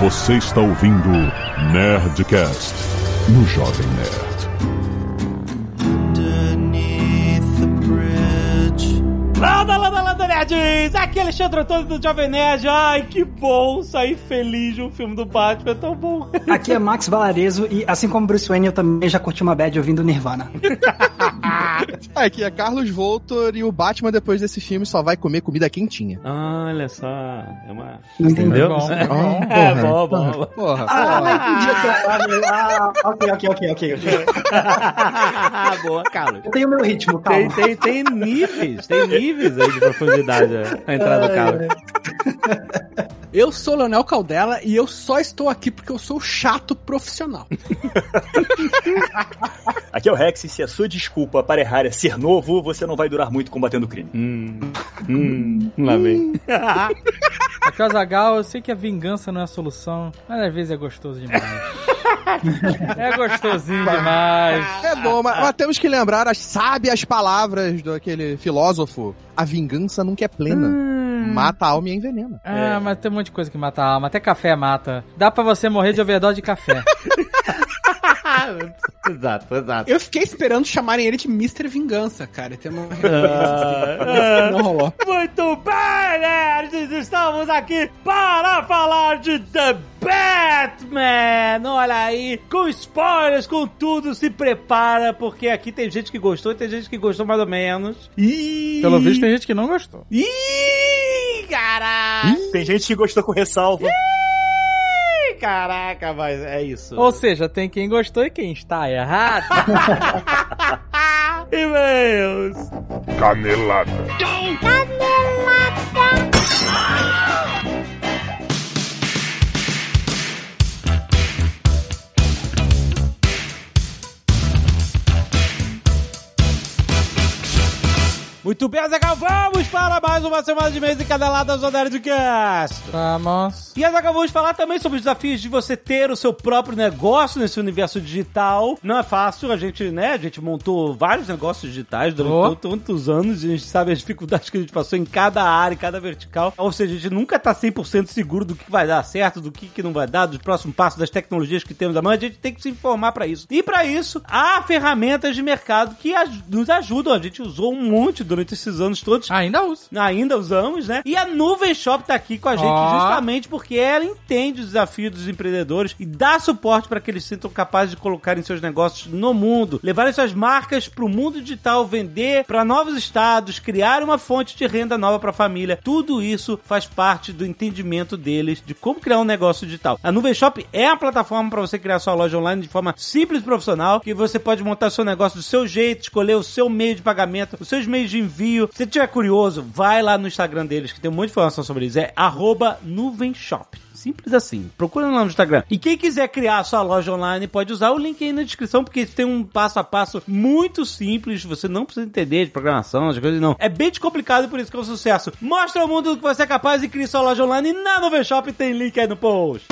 Você está ouvindo Nerdcast no Jovem Nerd. Landa, landa, landa, nerds! Aqui é Alexandre Antônio do Jovem Nerd. Ai, que bom sair feliz de um filme do Batman, é tão bom. Aqui é Max Valarezo e, assim como Bruce Wayne, eu também já curti uma bad ouvindo Nirvana. Aqui é Carlos Voltor e o Batman, depois desse filme, só vai comer comida quentinha. Olha só, é uma... Entendeu? bom, é, bom. é bom. Porra, Ah, entendi. Ah, ok, ok, ok, ok. Boa, Carlos. Eu tenho o meu ritmo, Tem, calma. tem, tem níveis, tem níveis aí de profundidade a entrada do Carlos. Eu sou Leonel Caldela e eu só estou aqui porque eu sou chato profissional. Aqui é o Rex, e se a sua desculpa para errar é ser novo, você não vai durar muito combatendo o crime. Hum, hum, lá vem. Aqui é o Zagal, eu sei que a vingança não é a solução, mas às vezes é gostoso demais. é gostosinho demais. É bom, mas, mas temos que lembrar as sábias palavras daquele filósofo. A vingança nunca é plena. Mata a alma e envenena. Ah, mas tem um monte de coisa que mata a alma. Até café mata. Dá pra você morrer de overdose de café. exato, exato. Eu fiquei esperando chamarem ele de Mr. Vingança, cara. Tem uma... Ah, Não rolou. Muito bem, nerds! Estamos aqui para falar de The Batman! Olha aí, com spoilers, com tudo, se prepara, porque aqui tem gente que gostou e tem gente que gostou mais ou menos. Ih! Pelo visto, tem gente que não gostou. Ih, caraca! Tem gente que gostou com ressalva. Ih, Caraca, mas é isso. Ou seja, tem quem gostou e quem está errado. E-mails! Canelada. Muito bem, Azaghal, vamos para mais uma semana de mês e caneladas do Nerdcast. Vamos. E agora vamos falar também sobre os desafios de você ter o seu próprio negócio nesse universo digital. Não é fácil, a gente, né, a gente montou vários negócios digitais durante Oh. tantos anos e a gente sabe as dificuldades que a gente passou em cada área, em cada vertical. Ou seja, a gente nunca tá 100% seguro do que vai dar certo, do que, que não vai dar, dos próximos passos, das tecnologias que temos à mão. A gente tem que se informar para isso. E para isso, há ferramentas de mercado que nos ajudam. A gente usou um monte durante esses anos todos. Ainda uso. Ainda usamos, né? E a Nuvem Shop tá aqui com a gente Ó. justamente porque ela entende os desafios dos empreendedores e dá suporte para que eles sintam capazes de colocarem seus negócios no mundo, levarem suas marcas para o mundo digital, vender para novos estados, criar uma fonte de renda nova para a família. Tudo isso faz parte do entendimento deles de como criar um negócio digital. A Nuvem Shop é a plataforma para você criar sua loja online de forma simples e profissional, que você pode montar seu negócio do seu jeito, escolher o seu meio de pagamento, os seus meios de envio. Se você estiver curioso, vai lá no Instagram deles, que tem um monte de informação sobre eles. É nuvenshop. Simples assim. Procura lá no Instagram. E quem quiser criar sua loja online, pode usar o link aí na descrição, porque tem um passo a passo muito simples. Você não precisa entender de programação, de coisas, não. É bem descomplicado e por isso que é um sucesso. Mostra ao mundo do que você é capaz e crie sua loja online na Nuvem Shop. Tem link aí no post.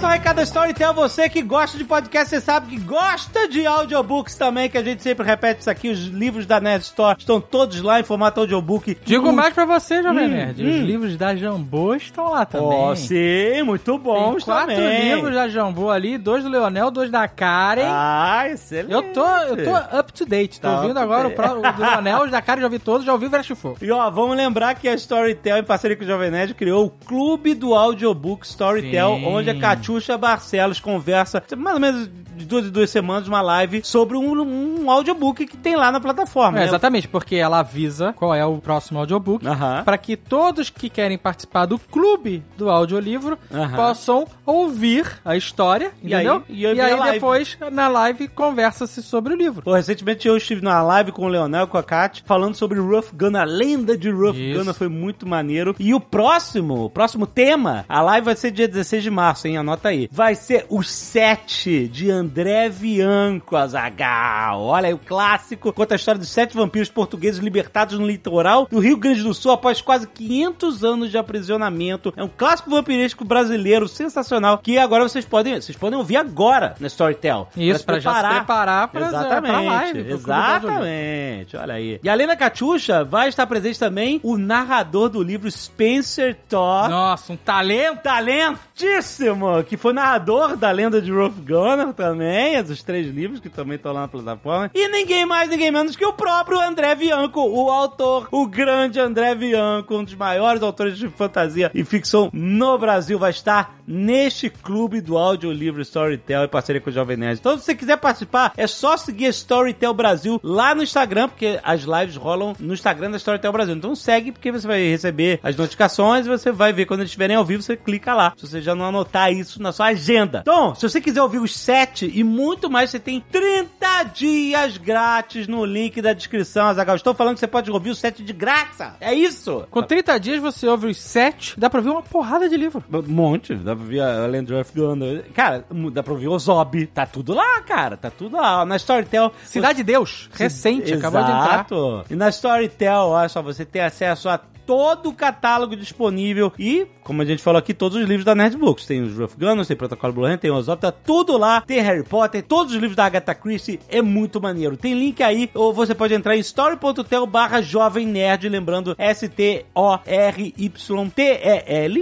Só o recado da Storytel, você que gosta de podcast, você sabe que gosta de audiobooks também, que a gente sempre repete isso aqui, os livros da Nerd Store estão todos lá em formato audiobook. Digo mais pra você, Jovem Hum, Nerd. Os hum. livros da Jambô estão lá também. Ó, sim, muito Tem bons quatro também. livros da Jambô ali, dois do Leonel, dois da Karen. Ah, excelente. Eu tô, eu tô up to date. Tô Tá ouvindo up to agora o, pro, o do Leonel, os da Karen já ouvi todos, já ouvi o Verachifou. E ó, vamos lembrar que a Storytel, em parceria com o Jovem Nerd, criou o Clube do Audiobook Storytel, Sim. onde a Catiuxa Barcelos conversa, mais ou menos de duas em duas semanas, uma live sobre um, um audiobook que tem lá na plataforma. É, né? exatamente, porque ela avisa qual é o próximo audiobook. Aham. Para que todos que querem participar do clube do audiolivro Aham. possam ouvir a história, E aí- entendeu? e aí vem a live. depois, na live, conversa-se sobre o livro. Pô, recentemente eu estive na live com o Leonel, com a Kat, falando sobre Rough Gunner, a lenda de Isso. Gunner foi muito maneiro. E o próximo, o próximo tema, a live vai ser dia 16 de março, hein? Anota anota aí. Vai ser o sete de André Bianco, Azagal. Olha aí, o clássico. Conta a história dos sete vampiros portugueses libertados no litoral do Rio Grande do Sul após quase 500 anos de aprisionamento. É um clássico vampiresco brasileiro sensacional que agora vocês podem, vocês podem ouvir agora na Storytel. Isso, pra já se preparar pra, Exatamente, pra live. exatamente. Olha aí. E além da Catiuxa, vai estar presente também o narrador do livro Spencer Todd. Nossa, um talento. Talentíssimo! Que foi narrador da lenda de Rolf Gunnar também, é dos três livros que também estão lá na plataforma. E ninguém mais, ninguém menos que o próprio André Bianco, o autor, o grande André Bianco, um dos maiores autores de fantasia e ficção no Brasil, vai estar neste clube do audiolivro Storytel em parceria com o Jovem Nerd. Então, se você quiser participar, é só seguir Storytel Brasil lá no Instagram, porque as lives rolam no Instagram da Storytel Brasil. Então segue, porque você vai receber as notificações e você vai ver quando eles estiverem ao vivo, você clica lá. Se você já não anotar isso na sua agenda. Então, se você quiser ouvir os 7 e muito mais, você tem 30 dias grátis no link da descrição, Azagal. Estou falando que você pode ouvir o 7 de graça. É isso! Com 30 dias você ouve os 7, dá pra ver uma porrada de livro. Um monte, dá pra ver a Land of Gunner. Cara, dá pra ouvir o Zob. Tá tudo lá, cara. Tá tudo lá. Na Storytel. Cidade de Deus, recente, acabou de entrar. Exato. E na Storytel, olha só, você tem acesso a todo o catálogo disponível e, como a gente falou aqui, todos os livros da Nerdbooks. Tem os Rough Gunners, tem Protocolo Blue tem o Ozop, tá tudo lá. Tem Harry Potter, todos os livros da Agatha Christie, é muito maneiro. Tem link aí, ou você pode entrar em story.tel barra Jovem Nerd, lembrando S-T-O-R-Y-T-E-L,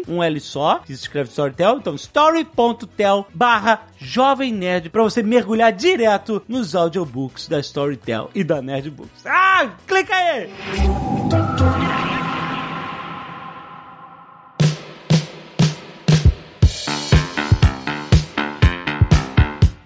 um L só, que se escreve Storytel. Então, story.tel barra Jovem Nerd, pra você mergulhar direto nos audiobooks da Storytel e da Nerdbooks. Ah, clica aí!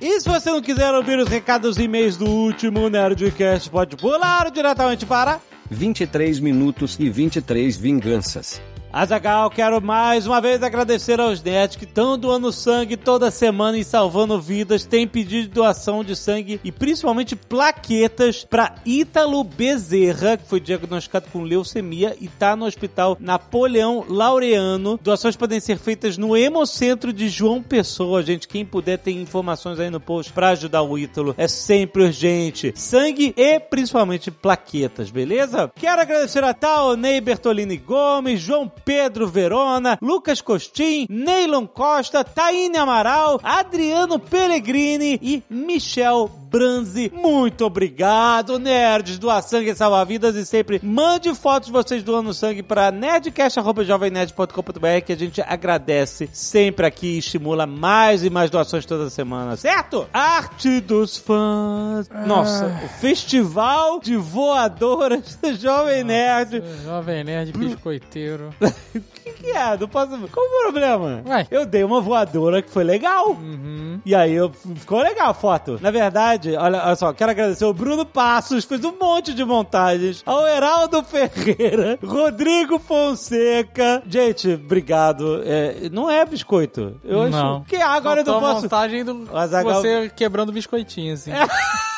E se você não quiser ouvir os recados e e-mails do último Nerdcast, pode pular diretamente para 23 minutos e 23 vinganças. Azagal, quero mais uma vez agradecer aos nerds que estão doando sangue toda semana e salvando vidas. Tem pedido de doação de sangue e principalmente plaquetas para Ítalo Bezerra, que foi diagnosticado com leucemia e tá no hospital Napoleão Laureano. Doações podem ser feitas no Hemocentro de João Pessoa, gente. Quem puder tem informações aí no post para ajudar o Ítalo. É sempre urgente. Sangue e principalmente plaquetas, beleza? Quero agradecer a Taonei Bertolini Gomes, João Pedro Verona, Lucas Costin, Neylon Costa, Taine Amaral, Adriano Pellegrini e Michel Branzi. Muito obrigado, nerds. Doar sangue salva vidas e sempre mande fotos de vocês doando sangue para nerdcast.jovemnerd.com.br que a gente agradece sempre aqui e estimula mais e mais doações toda semana, certo? Arte dos fãs. Nossa, o Festival de Voadoras do Jovem Nerd. Jovem Nerd biscoiteiro. O que, que é? Não posso. Qual o problema? Ué. Eu dei uma voadora que foi legal. Uhum. E aí eu, ficou legal a foto. Na verdade, olha, olha só, quero agradecer o Bruno Passos, fez um monte de montagens. Ao Heraldo Ferreira, Rodrigo Fonseca. Gente, obrigado. É, não é biscoito. Eu Não. acho que agora eu não Faltou a posso. montagem do Azaghal- você quebrando biscoitinho, assim.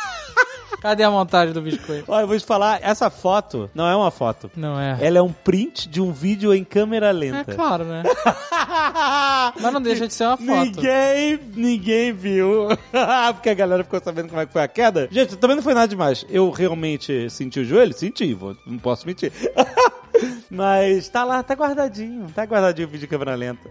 Cadê a montagem do biscoito? Olha, eu vou te falar, essa foto não é uma foto. Não é. Ela é um print de um vídeo em câmera É lenta. claro, né? Mas não deixa de ser uma foto. Ninguém, ninguém viu. Porque a galera ficou sabendo como é que foi a queda. Gente, também não foi nada demais. Eu realmente senti o joelho? Senti, vou- não posso mentir. Mas tá lá, tá guardadinho. Tá guardadinho o vídeo em câmera lenta.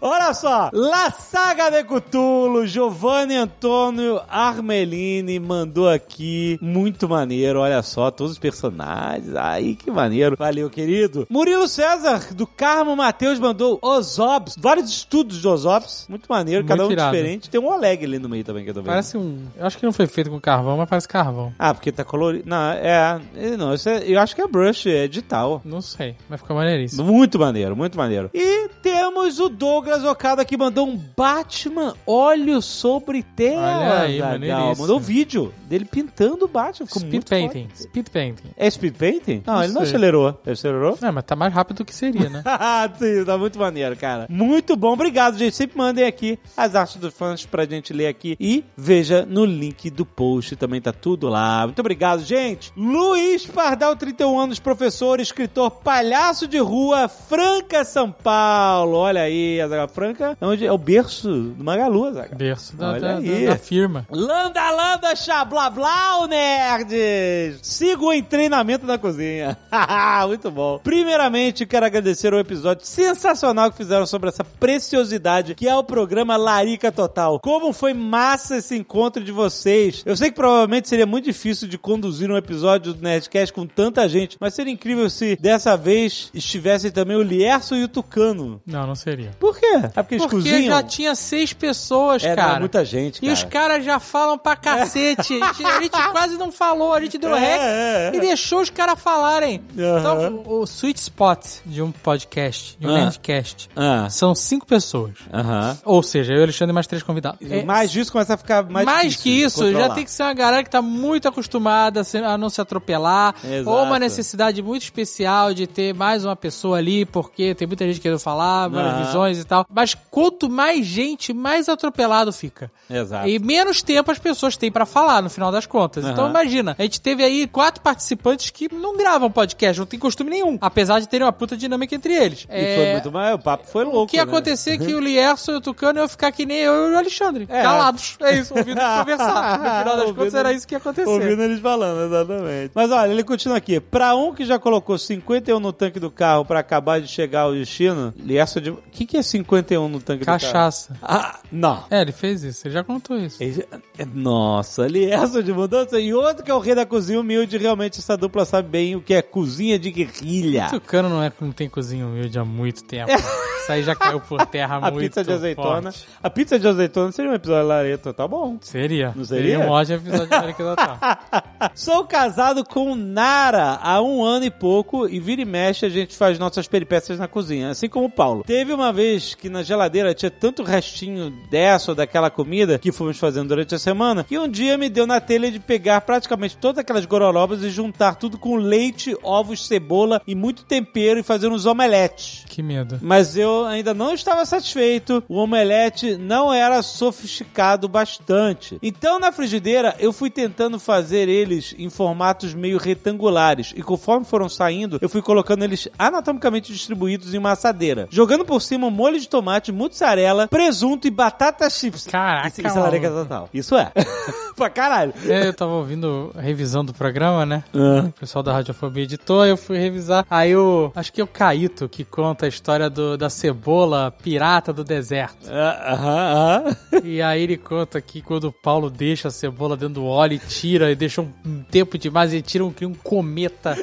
Olha só, La Saga de Cthulhu, Giovanni Antônio Armelini mandou aqui, muito maneiro, olha só, todos os personagens, aí que maneiro, valeu querido. Murilo César, do Carmo Matheus, mandou Ozops, vários estudos de Ozops, muito maneiro, cada um Muito irado. diferente, tem um Oleg ali no meio também que eu tô vendo. Parece um. Eu acho que não foi feito com carvão, mas parece carvão. Ah, porque tá colorido, não, é, é, não, isso é- eu acho que é brush, é digital. Não sei, mas ficou maneiríssimo. Muito maneiro, muito maneiro. E temos o Douglas Okada que mandou um Batman óleo sobre tela. Olha aí, Zagal. Mandou um vídeo dele pintando o Batman. Ficou Speed painting. foda. Speed painting. É speed painting? Não, Não ele não sei. acelerou. Ele acelerou? É, mas tá mais rápido do que seria, né? Sim, tá muito maneiro, cara. Muito bom, obrigado, gente. Sempre mandem aqui as artes dos fãs pra gente ler aqui. E veja no link do post, também tá tudo lá. Muito obrigado, gente. Luiz Pardal, 31 anos, professor, escritor, palhaço de rua, Franca, São. Paulo. Olha aí, Azaghal Franca, é onde é o berço do Magalu, Azaghal. Berço da, Olha da, aí. da- da firma. Landa, landa, chá, blá, blá, nerds! Sigo em treinamento na cozinha. Muito bom. Primeiramente, quero agradecer o episódio sensacional que fizeram sobre essa preciosidade que é o programa Larica Total. Como foi massa esse encontro de vocês. Eu sei que provavelmente seria muito difícil de conduzir um episódio do Nerdcast com tanta gente, mas seria incrível se dessa vez estivessem também o Lierso e o Tucano. Não, não seria. Por quê? É porque eles Porque cozinham? já tinha seis pessoas, É, não, cara. é muita gente, E os cara. caras já falam pra cacete. A gente, a gente quase não falou, a gente deu É, rec é, é. e deixou os caras falarem. Aham. Então, o, o sweet spot de um podcast, de um Ah. Nerdcast, Ah, são cinco pessoas. aham. Ou seja, eu e o Alexandre e mais três convidados. É, mais disso começa a ficar mais mais difícil que isso, já tem que ser uma galera que tá muito acostumada a, não se atropelar, Exato. ou uma necessidade muito especial de ter mais uma pessoa ali, porque tem muita gente querendo falar, várias visões e tal. Mas quanto mais gente, mais atropelado fica. Exato. E menos tempo as pessoas têm pra falar, no final das contas. Então Aham. imagina, a gente teve aí quatro participantes que não gravam podcast, não tem costume nenhum, apesar de terem uma puta dinâmica entre eles. E foi muito mais, o papo foi louco, É, O que ia né? acontecer é que o Lierson e o Tucano iam ficar que nem eu e o Alexandre, É. calados. É isso, ouvindo eles conversar. No final das Ouvindo contas era isso que ia acontecer. Ouvindo eles falando, exatamente. Mas olha, ele continua aqui. Pra um que já colocou 51 no tanque do carro pra acabar de chegar ao destino, Lierson de... O que, que é 51 no tanque do carro? Cachaça. Ah, não. É, ele fez isso, ele já contou isso. Ele- é- Nossa, Lierson de mudança. E outro que é o rei da cozinha humilde. Realmente essa dupla sabe bem o que é cozinha de guerrilha. Tucano não, é, não tem cozinha humilde há muito tempo. Isso aí já caiu por terra A muito pizza de azeitona. forte. A pizza de azeitona seria um episódio lareto, tá bom. Seria. Não seria? um ótimo episódio de do Natal. Sou casado com Nara há um ano e pouco e vira e mexe a gente faz nossas peripécias na cozinha, assim como o Paulo. Teve uma vez que na geladeira tinha tanto restinho dessa ou daquela comida que fomos fazendo durante a semana que um dia me deu na telha de pegar praticamente todas aquelas gororobas e juntar tudo com leite, ovos, cebola e muito tempero e fazer uns omeletes. Que medo. Mas eu ainda não estava satisfeito. O omelete não era sofisticado bastante. Então, na frigideira, eu fui tentando fazer eles em formatos meio retangulares. E conforme foram saindo, eu fui colocando eles anatomicamente distribuídos em uma assadeira. Jogando por cima um molho de tomate, mussarela, presunto e batata chips. Caraca, Isso, isso é larica total. Isso é. pra caralho. É, eu tava ouvindo a revisão do programa, né? Ah. O pessoal da Radiofobia editou, eu fui revisar. Aí o. Acho que é o Caíto que conta a história do, da cebola pirata do deserto. Ah, Aham, aham. E aí ele conta que quando o Paulo deixa a cebola dentro do óleo e tira, e deixa um tempo demais, e tira um, cria um cometa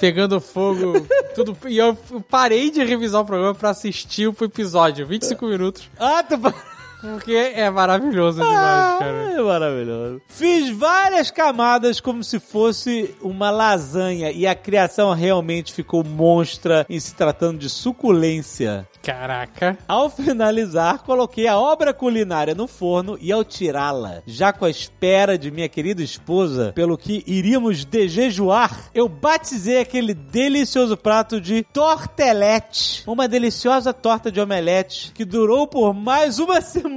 pegando fogo, tudo. E eu parei de revisar o programa pra assistir o episódio, 25 minutos, Ah, tu... porque é maravilhoso demais, cara. É maravilhoso. Fiz várias camadas como se fosse uma lasanha e a criação realmente ficou monstra em se tratando de suculência. Caraca. Ao finalizar, coloquei a obra culinária no forno e ao tirá-la, já com a espera de minha querida esposa, pelo que iríamos dejejuar, eu batizei aquele delicioso prato de tortelete. Uma deliciosa torta de omelete que durou por mais uma semana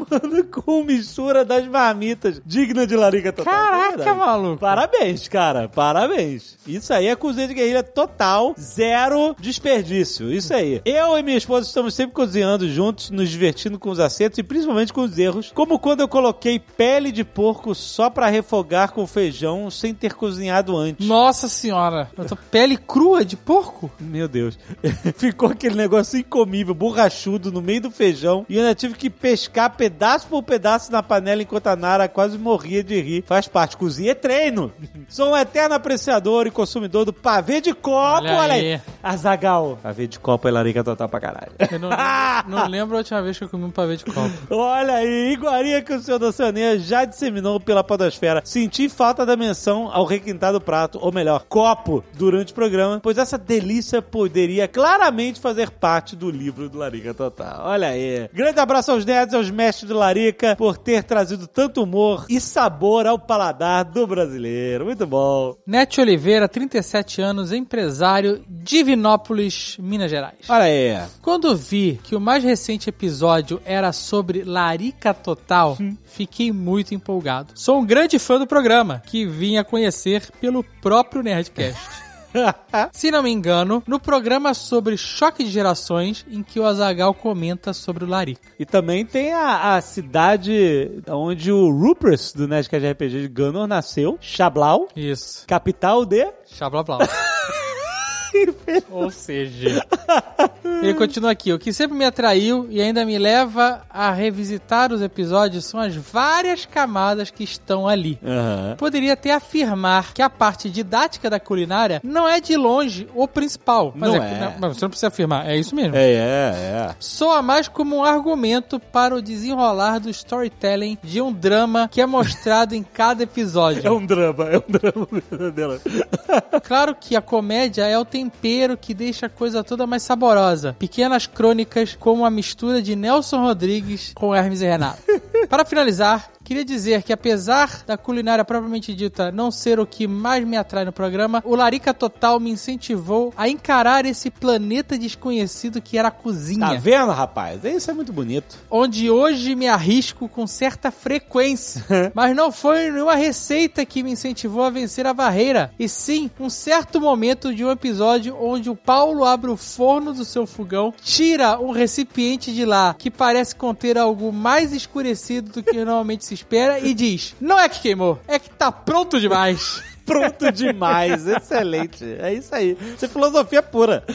com mistura das marmitas, digna de larica total. É Caraca, verdade. maluco. Parabéns, cara. Parabéns. Isso aí é cozinha de guerrilha total. Zero desperdício. Isso aí. Eu e minha esposa estamos sempre cozinhando juntos, nos divertindo com os acertos e principalmente com os erros. Como quando eu coloquei pele de porco só pra refogar com feijão sem ter cozinhado antes. Nossa senhora. Pele crua de porco? Meu Deus. Ficou aquele negócio incomível, borrachudo no meio do feijão. E eu ainda tive que pescar pedaço por pedaço na panela enquanto a Nara quase morria de rir. Faz parte. Cozinha é treino. Sou um eterno apreciador e consumidor do pavê de copo. Olha Olha, aí. aí. Azagal. Pavê de copo é larica total pra caralho. Eu não, lembro, não lembro a última vez que eu comi um pavê de copo. Olha aí, iguaria que o senhor da já disseminou pela podosfera. Senti falta da menção ao requintado prato, ou melhor, copo, durante o programa, pois essa delícia poderia claramente fazer parte do livro do Larica Total. Olha aí. Grande abraço aos nerds e aos mestres do Larica por ter trazido tanto humor e sabor ao paladar do brasileiro. Muito bom. Nete Oliveira, 37 anos, empresário, Divinópolis, Minas Gerais. Olha aí. Quando vi que o mais recente episódio era sobre Larica Total, fiquei muito empolgado. Sou um grande fã do programa, que vim a conhecer pelo próprio Nerdcast. Se não me engano, no programa sobre choque de gerações, em que o Azagal comenta sobre o Larica. E também tem a, a cidade onde o Rupert do Nerdcast RPG de Gunor nasceu, Chablau, Isso. capital de... Xablablau. Ou seja, ele continua aqui. O que sempre me atraiu e ainda me leva a revisitar os episódios são as várias camadas que estão ali. Aham. Poderia até afirmar que a parte didática da culinária não é de longe o principal. Mas Não é, é. não, você não precisa afirmar, é isso mesmo. É, é, é. Soa mais como um argumento para o desenrolar do storytelling de um drama que é mostrado em cada episódio. É um drama, é um drama verdadeiro. Claro que a comédia é o tempero que deixa a coisa toda mais saborosa. Pequenas crônicas como a mistura de Nelson Rodrigues com Hermes e Renato. Para finalizar, queria dizer que apesar da culinária propriamente dita não ser o que mais me atrai no programa, o Larica Total me incentivou a encarar esse planeta desconhecido que era a cozinha. Tá vendo, rapaz? Isso é muito bonito. onde hoje me arrisco com certa frequência. Mas não foi nenhuma receita que me incentivou a vencer a barreira, e sim um certo momento de um episódio onde o Paulo abre o forno do seu fogão, tira um recipiente de lá que parece conter algo mais escurecido do que normalmente se espera e diz: Não é que queimou, é que tá pronto demais. Pronto demais, excelente. É isso aí. Isso é filosofia pura.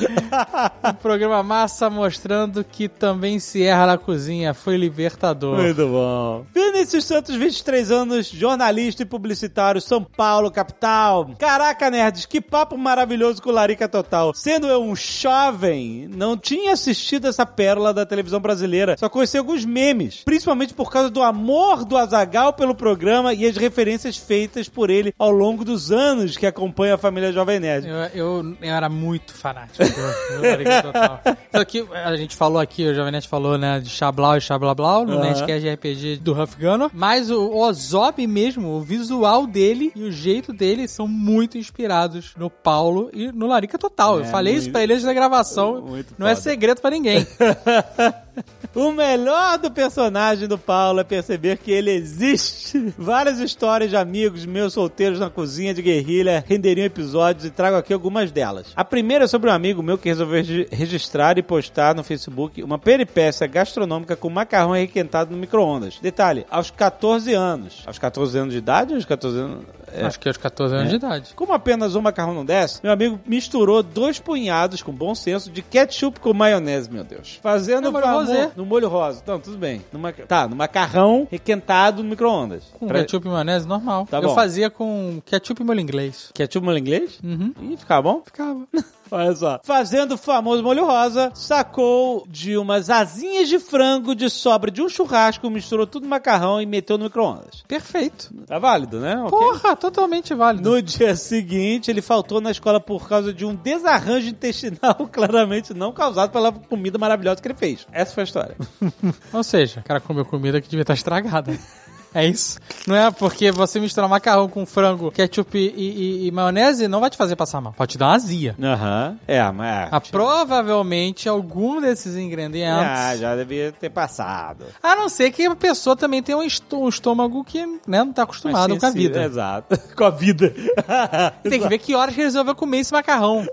Programa massa mostrando que também se erra na cozinha. Foi libertador. Muito bom. Vinícius Santos, 23 anos, jornalista e publicitário, São Paulo, capital. Caraca, nerds, que papo maravilhoso com Larica Total. Sendo eu um jovem, não tinha assistido essa pérola da televisão brasileira. Só conheci alguns memes, principalmente por causa do amor do Azagal pelo programa e as referências feitas por ele ao longo dos anos que acompanha a família Jovem Nerd. Eu, eu, eu era muito fanático do, do Larica Total. Só que a gente falou aqui, o Jovem Nerd falou, né, de Xablau e Xablablau no Aham. Nerdcast de RPG do Huff Gunner. Mas o Ozob mesmo, o visual dele e o jeito dele são muito inspirados no Paulo e no Larica Total. eu É, falei isso muito- pra ele antes da gravação. Não é foda. segredo pra ninguém. O melhor do personagem do Paulo é perceber que ele existe. Várias histórias de amigos meus solteiros na cozinha de guerrilha renderiam episódios e trago aqui algumas delas. A primeira é sobre um amigo meu que resolveu regi- registrar e postar no Facebook uma peripécia gastronômica com macarrão requentado no micro-ondas. Detalhe, aos 14 anos. Aos 14 anos de idade ou aos 14 anos? É. Acho que aos 14 anos de idade. Como apenas um macarrão não desce, meu amigo misturou dois punhados, com bom senso, de ketchup com maionese, meu Deus. Fazendo É pra rosé. no molho rosa. Então, tudo bem. No maca- Tá, no macarrão requentado no micro-ondas. Com Pra- ketchup e maionese, normal. Tá eu bom. fazia com ketchup e molho inglês. Ketchup molho inglês? Uhum. Ih, ficava bom? Ficava. Olha só. Fazendo o famoso molho rosa, sacou de umas asinhas de frango de sobra de um churrasco, misturou tudo no macarrão e meteu no micro-ondas. Perfeito. Tá válido, né? Ok. Porra, totalmente válido. No dia seguinte, ele faltou na escola por causa de um desarranjo intestinal claramente não causado pela comida maravilhosa que ele fez. Essa foi a história. Ou seja, o cara comeu comida que devia estar estragada. É isso. Não é porque você misturar macarrão com frango, ketchup e, e- e maionese não vai te fazer passar mal. Pode te dar uma azia. Aham. É, mas... Ah, provavelmente algum desses ingredientes. Ah, já devia ter passado. A não ser que a pessoa também tenha um, estô- um estômago que né, não tá acostumado com a sensível. vida. Exato. com a vida. Tem que ver que horas que ele resolveu comer esse macarrão.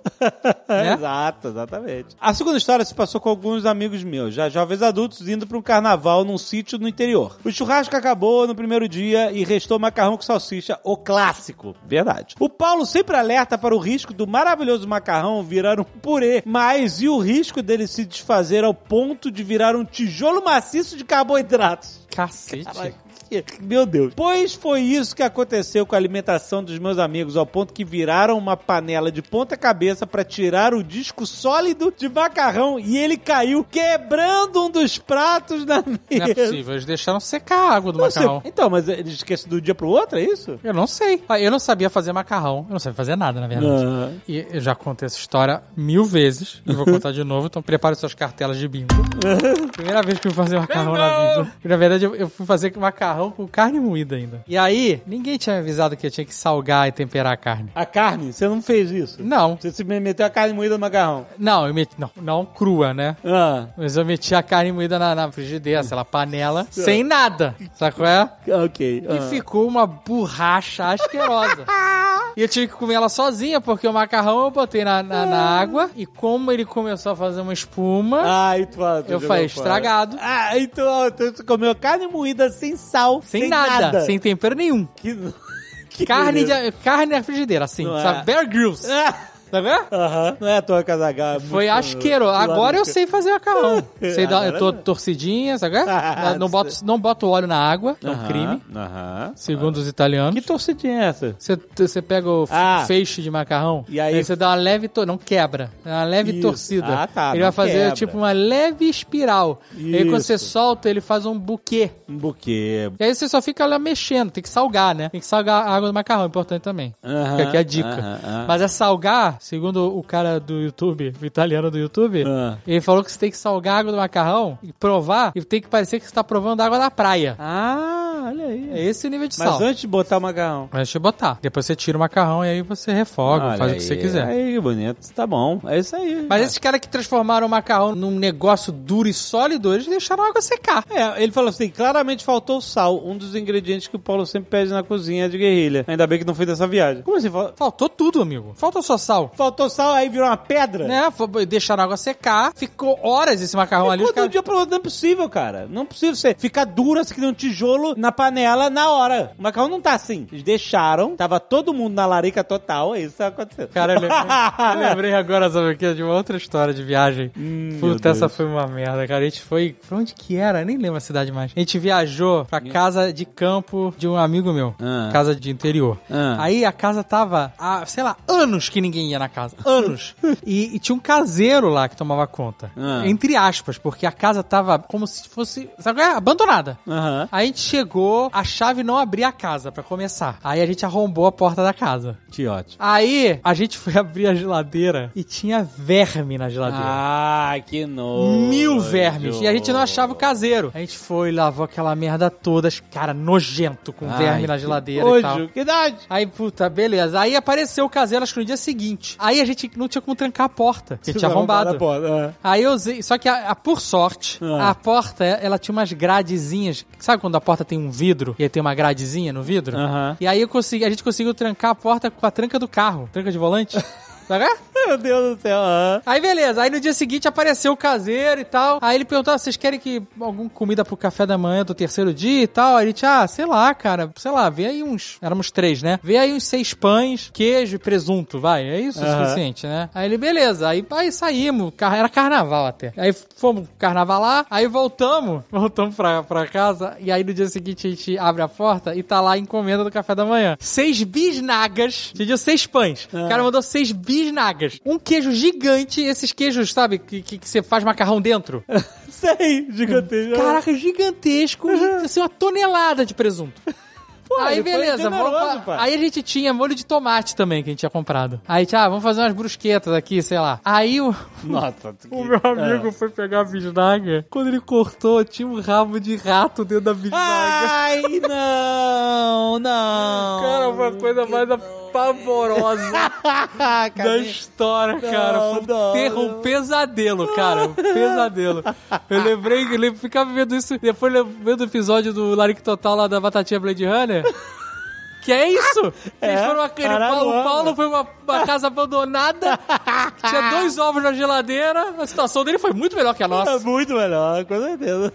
né? Exato, exatamente. A segunda história se passou com alguns amigos meus, já jovens adultos, indo para um carnaval num sítio no interior. O churrasco acabou no primeiro dia e restou macarrão com salsicha, o clássico. Verdade. O Paulo sempre alerta para o risco do maravilhoso macarrão virar um purê, mas e o risco dele se desfazer ao ponto de virar um tijolo maciço de carboidratos? Cacete. Caraca, Meu Deus. Pois foi isso que aconteceu com a alimentação dos meus amigos, ao ponto que viraram uma panela de ponta cabeça para tirar o disco sólido de macarrão e ele caiu quebrando um dos pratos na mesa. Não é possível. Eles deixaram secar a água do Não sei. macarrão. Então, mas ele esquece do dia pro outro, é isso? Eu não sei. Ah, Eu não sabia fazer macarrão. Eu não sabia fazer nada, na verdade. Não. E eu já contei essa história mil vezes. E vou contar de novo, então prepare suas cartelas de bingo. Primeira vez que eu fui fazer macarrão na vida. Na verdade, eu, eu fui fazer macarrão macarrão com carne moída ainda. E aí, ninguém tinha me avisado que eu tinha que salgar e temperar a carne. A carne, você não fez isso? Não. Você se meteu a carne moída no macarrão. Não, eu meti. Não, não crua, né? Ah, Mas eu meti a carne moída na, na frigideira, sei lá, panela, sem nada. Sabe qual é? ok. E ah. ficou uma borracha asquerosa. E eu tive que comer ela sozinha, porque o macarrão eu botei na, na, na água. E como ele começou a fazer uma espuma, Ah, e tu, ah, tu eu falei, estragado. Ah, então então tu comeu carne moída sem sal, Sem, nada, sem tempero nenhum. Que... que Carne, de, carne na frigideira, assim, Não é. sabe? Bear Grylls. Tá vendo? Aham, não é a tua casaga. Foi asqueiro. Agora eu sei fazer macarrão. Sei dar, eu tô torcidinha, sabe? qual é? Não boto, não boto óleo na água, é um crime. Aham. Segundo os italianos. Que torcidinha é essa? Você, você pega o f- Ah. feixe de macarrão E aí- você dá uma leve... To... Não quebra. É uma leve Isso. torcida. Ah, tá, Ele não vai fazer quebra. tipo uma leve espiral. E aí quando você solta, ele faz um buquê. Um buquê. E aí você só fica lá mexendo. Tem que salgar, né? Tem que salgar a água do macarrão. Importante também. Aham, Fica aqui a dica. aham, aham. Mas é salgar, segundo o cara do YouTube, o italiano do YouTube, Ah. ele falou que você tem que salgar a água do macarrão e provar, e tem que parecer que você tá provando a água da praia. Ah, olha aí. É esse o nível de Mas sal. antes de botar o macarrão. Mas deixa eu botar. Depois você tira o macarrão e aí você refoga, Olha faz o aí, que você quiser. Aí, que bonito. Tá bom. É isso aí. Mas esses caras que transformaram o macarrão num negócio duro e sólido, eles deixaram a água secar. É, ele falou assim, claramente faltou sal, um dos ingredientes que o Paulo sempre pede na cozinha de guerrilha. Ainda bem que não foi dessa viagem. Como assim? Fal- Faltou tudo, amigo. Faltou só sal. Faltou sal, aí virou uma pedra? Né? Foi- Deixaram a água secar. Ficou horas esse macarrão ali. Ficou de um dia pro outro, não é possível, cara. Não é possível você ficar duro assim que um tijolo na panela na hora. O macarrão não tá assim. Eles deixaram, tava todo mundo na larica total, é isso que tá acontecendo. Cara, eu lembrei, eu lembrei agora, sabe o que? De uma outra história de viagem. Hum, Puta, essa foi uma merda, cara. A gente foi. Pra onde que era? Nem lembro a cidade mais. A gente viajou pra casa de campo de um amigo meu. Ah. Casa de interior. Ah. Aí a casa tava há, sei lá, anos que ninguém ia na casa. Anos. e, e tinha um caseiro lá que tomava conta. Ah. Entre aspas, porque a casa tava como se fosse. Sabe qual é? Abandonada. Aham. Aí a gente chegou, a chave não abria a casa pra começar. Aí a gente arrombou a porta da casa. Que ótimo. Aí a gente foi abrir a geladeira e tinha verme na geladeira. Ah, que nojo. Mil vermes. E a gente não achava o caseiro. A gente foi, lavou aquela merda toda. Cara, nojento, com verme na geladeira e tal. Nojo, que idade? Aí, puta, beleza. Aí apareceu o caseiro, acho que no dia seguinte. Aí a gente não tinha como trancar a porta. Porque tinha arrombado. Porta, Aí eu usei. Só que, a, a- por sorte, Ah. a porta, ela tinha umas gradezinhas. Sabe quando a porta tem um vidro e aí tem uma gradezinha no vidro? E aí eu consegui, a gente conseguiu trancar a porta com a tranca do carro. Tranca de volante. Meu Deus do céu. Aí beleza, aí no dia seguinte apareceu o caseiro e tal. Aí ele perguntou: ah, vocês querem que alguma comida pro café da manhã do terceiro dia e tal? Aí a gente, ah, sei lá, cara, sei lá, vê aí uns. Éramos três, né? Vê aí uns seis pães, queijo e presunto, vai. É isso o Aham. suficiente, né? Aí ele, beleza. Aí, aí saímos, era carnaval até. Aí fomos carnaval lá, aí voltamos, voltamos pra, pra casa. E aí no dia seguinte a gente abre a porta e tá lá a encomenda do café da manhã. Seis bisnagas, pediu seis pães. O cara mandou seis bisnagas. Um queijo gigante, esses queijos, sabe, que, que, que você faz macarrão dentro. Sei, gigantesco. Caraca, gigantesco, e, assim, uma tonelada de presunto. aí ele foi beleza, generoso, pra- aí a gente tinha molho de tomate também que a gente tinha comprado. Aí, ah, vamos fazer umas brusquetas aqui, sei lá. Aí o, Nossa, o meu amigo foi pegar a bisnaga. Quando ele cortou, tinha um rabo de rato dentro da bisnaga. Ai, não, não. Cara, foi a coisa mais pavorosa da história, cara. Foi um não, terror, um pesadelo, cara. Um pesadelo. Eu lembrei, eu lembro, ficava vendo isso, depois vendo o episódio do Laric Total lá da Batatinha Blade Runner. Que é isso? Eles É, foram aquele, caralho, o. Paulo foi uma, uma casa abandonada, tinha dois ovos na geladeira, a situação dele foi muito melhor que a É nossa. muito melhor, com certeza.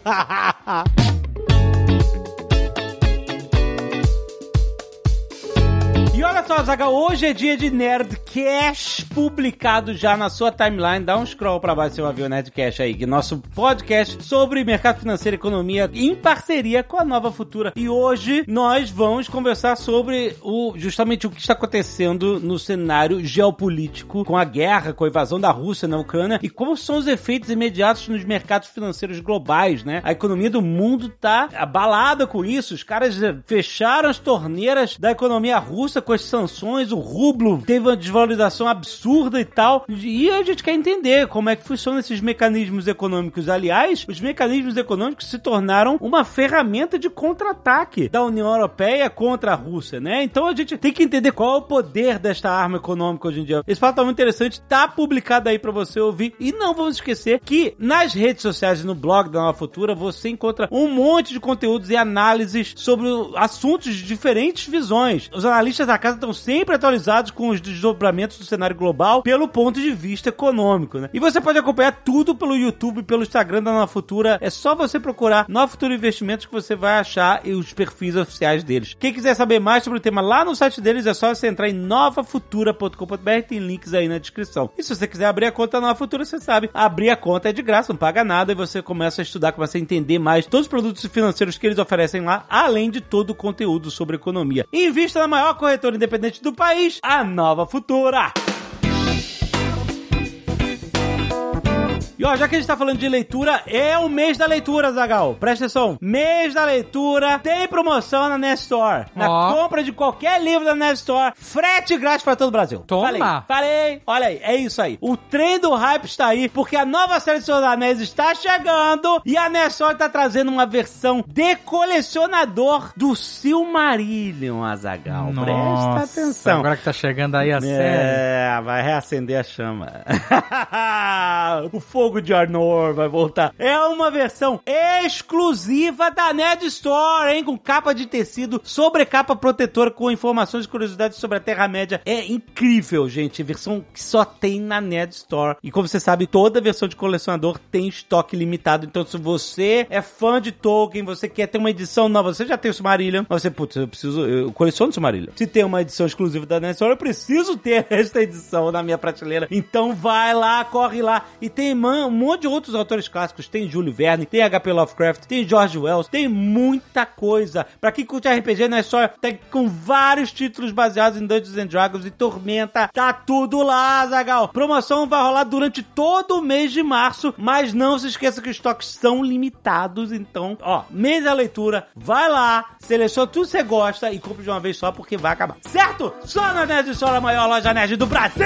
E olha só, Zaga, hoje é dia de Nerdcast, publicado já na sua timeline. Dá um scroll pra baixo, você vai ver o Nerdcast aí, que é nosso podcast sobre mercado financeiro e economia em parceria com a Nova Futura. E hoje nós vamos conversar sobre o, justamente o que está acontecendo no cenário geopolítico, com a guerra, com a invasão da Rússia na Ucrânia e como são os efeitos imediatos nos mercados financeiros globais, né? A economia do mundo tá abalada com isso. Os caras fecharam as torneiras da economia russa com as sanções, o rublo teve uma desvalorização absurda e tal. E a gente quer entender como é que funcionam esses mecanismos econômicos. Aliás, os mecanismos econômicos se tornaram uma ferramenta de contra-ataque da União Europeia contra a Rússia, né? Então a gente tem que entender qual é o poder desta arma econômica hoje em dia. Esse fato tá muito interessante, tá publicado aí pra você ouvir. E não vamos esquecer que nas redes sociais e no blog da Nova Futura você encontra um monte de conteúdos e análises sobre assuntos de diferentes visões. Os analistas da casa estão sempre atualizados com os desdobramentos do cenário global pelo ponto de vista econômico, né? E você pode acompanhar tudo pelo YouTube, pelo Instagram da Nova Futura. É só você procurar Nova Futura Investimentos que você vai achar os perfis oficiais deles. Quem quiser saber mais sobre o tema lá no site deles, é só você entrar em novafutura.com.br, tem links aí na descrição. E se você quiser abrir a conta Nova Futura, você sabe, abrir a conta é de graça, não paga nada e você começa a estudar, começa a entender mais todos os produtos financeiros que eles oferecem lá, além de todo o conteúdo sobre economia. Invista na maior corretora independente do país, a Nova Futura. E ó, já que a gente tá falando de leitura, é o mês da leitura, Zagal. Presta atenção. Mês da leitura tem promoção na Nest Store. Na Ó. compra de qualquer livro da Nest Store, frete grátis pra todo o Brasil. Toma. Falei, falei. Olha aí, é isso aí. O trem do hype está aí, porque a nova série de Senhor dos Anéis está chegando e a Nest Store tá trazendo uma versão de colecionador do Silmarillion, Azagal. Presta atenção. Agora que tá chegando aí a série. É, vai reacender a chama. o fogo de Arnor vai voltar. É uma versão exclusiva da Ned Store, hein? Com capa de tecido, sobrecapa protetora com informações e curiosidades sobre a Terra-média. É incrível, gente. Versão que só tem na Ned Store. E como você sabe, toda versão de colecionador tem estoque limitado. Então, se você é fã de Tolkien, você quer ter uma edição nova, você já tem o Silmarillion, mas você, putz, eu preciso, eu coleciono Silmarillion. Se tem uma edição exclusiva da Ned Store, eu preciso ter esta edição na minha prateleira. Então, vai lá, corre lá. E tem um monte de outros autores clássicos. Tem Júlio Verne, tem HP Lovecraft, tem George Wells, tem muita coisa. Pra quem curte RPG, não é só. Tem com vários títulos baseados em Dungeons and Dragons e Tormenta. Tá tudo lá, Zagal. Promoção vai rolar durante todo o mês de março, mas não se esqueça que os estoques são limitados. Então, ó, mês da leitura, vai lá, seleciona tudo que você gosta e compra de uma vez só porque vai acabar. Certo? Só na Nerd a maior loja nerd do Brasil!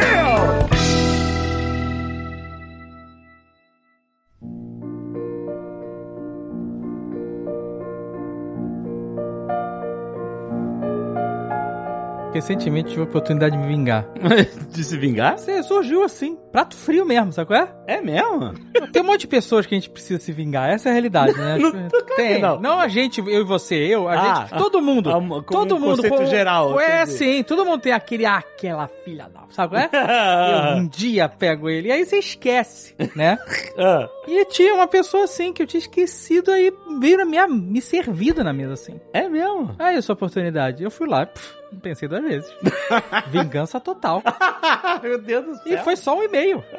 Recentemente tive a oportunidade de me vingar. de se vingar? Você surgiu assim, prato frio mesmo, sabe qual é? É mesmo? Tem um monte de pessoas que a gente precisa se vingar, essa é a realidade, né? Não, Tem. não. Não. a gente, eu e você, eu, a Ah. gente, todo mundo. Ah, como todo um mundo. conceito geral, É, sim, todo mundo tem aquele, ah, aquela filha da, sabe qual é? eu um dia pego ele, e aí você esquece, né? Ah. E tinha uma pessoa assim, que eu tinha esquecido, aí veio na minha, me servida na mesa assim. É mesmo? Aí essa oportunidade, eu fui lá, pff, não pensei duas vezes. Vingança total. Meu Deus do E foi só um e-mail.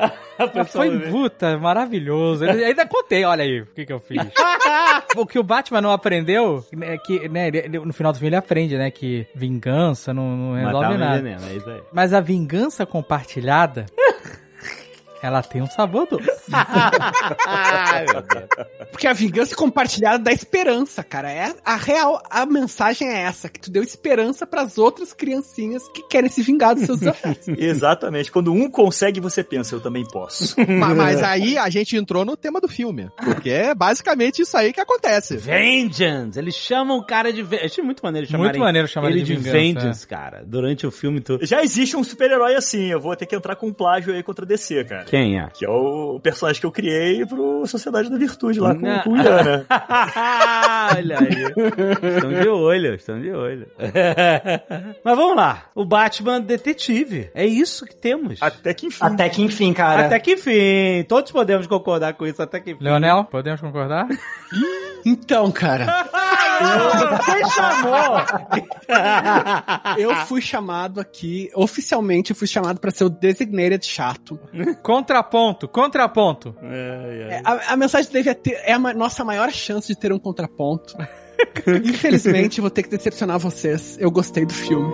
Foi um foi e-mail. puta, maravilhoso. Eu ainda contei, olha aí, o que que eu fiz. o que o Batman não aprendeu, é que, né, ele- no final do filme ele aprende, né, que vingança não, não resolve Matar um nada. veneno, é. Mas a vingança compartilhada, ela tem um sabor doce. Ai, meu Deus. Porque a vingança compartilhada dá esperança, cara. É a real, a mensagem é essa, que tu deu esperança pras outras criancinhas que querem se vingar dos seus desafios. Exatamente. Quando um consegue, você pensa, eu também posso. Ma- Mas aí a gente entrou no tema do filme. Porque é basicamente isso aí que acontece. Vengeance! Eles chamam o cara de. Achei muito maneiro chamar Muito maneiro chamar ele ele de de vingança, Vengeance, cara. Durante o filme todo. Já existe um super-herói assim, eu vou ter que entrar com um plágio aí contra a DC, cara. Quem é? Que é o personagem que eu criei pro Sociedade da Virtude lá com, com o Ian, né? Olha aí. Estão de olho, estão de olho. Mas vamos lá. O Batman detetive. É isso que temos. Até que enfim. Até que enfim, cara. Até que enfim. Todos podemos concordar com isso, até que enfim. Leonel, podemos concordar? Então, cara, Quem chamou? eu fui chamado aqui, oficialmente eu fui chamado pra ser o designated chato. Contraponto, contraponto. É, a, a mensagem deve ter, é a nossa maior chance de ter um contraponto. Infelizmente, vou ter que decepcionar vocês. Eu gostei do filme.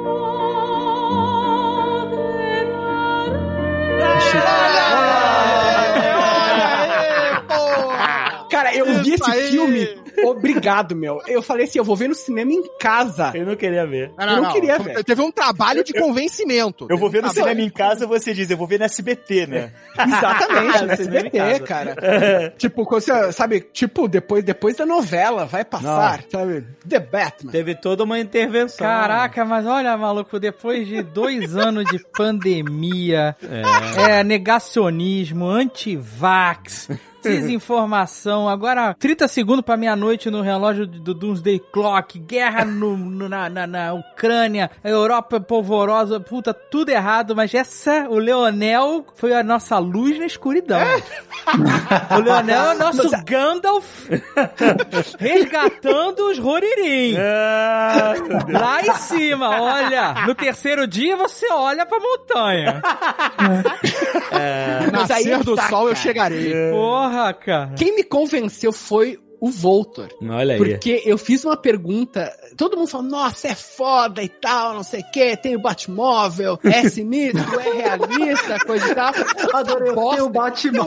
Cara, eu vi esse aí. filme. Obrigado, meu. Eu falei assim, eu vou ver no cinema em casa. Eu não queria ver. Não, Eu não queria, velho. Teve um trabalho de convencimento. Eu vou ver no cinema em casa, você diz, eu vou ver no SBT, né? Exatamente, em SBT, casa. cara. tipo, você, sabe, tipo, depois, depois da novela, vai passar, sabe? The Batman. Teve toda uma intervenção. Caraca, mas olha, maluco, depois de dois anos de pandemia, é, negacionismo, anti-vax, desinformação, agora 30 segundos pra meia-noite no relógio do Doomsday Clock, guerra no- no- na, na- na Ucrânia, a Europa polvorosa, puta, tudo errado, mas essa, o Leonel foi a nossa luz na escuridão. o Leonel é o nosso Gandalf resgatando os Roririm. Ah, Lá em cima, olha. No terceiro dia você olha pra montanha. Mas aí Nascer é que do tá, sol eu cara. chegarei. Porra, cara. Quem me convenceu foi o Voltor. olha aí. Porque eu fiz uma pergunta, todo mundo falou, nossa, é foda e tal, não sei o que, tem o Batmóvel, é sinistro, é realista, coisa e tal. Adorei, Bosta. tem o Batman.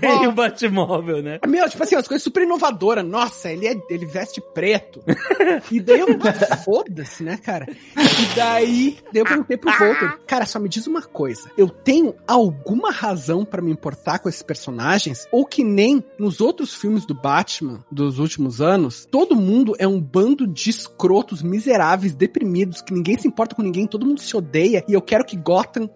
Tem o Batmóvel, né? Meu, tipo assim, as coisas super inovadoras. Nossa, ele, é, ele veste preto. e daí eu, foda-se, né, cara? E daí, daí eu perguntei pro Volker, cara, só me diz uma coisa. Eu tenho alguma razão pra me importar com esses personagens? Ou que nem nos outros filmes do Batman dos últimos anos, todo mundo é um bando de escrotos, miseráveis, deprimidos, que ninguém se importa com ninguém, todo mundo se odeia, e eu quero que Gotham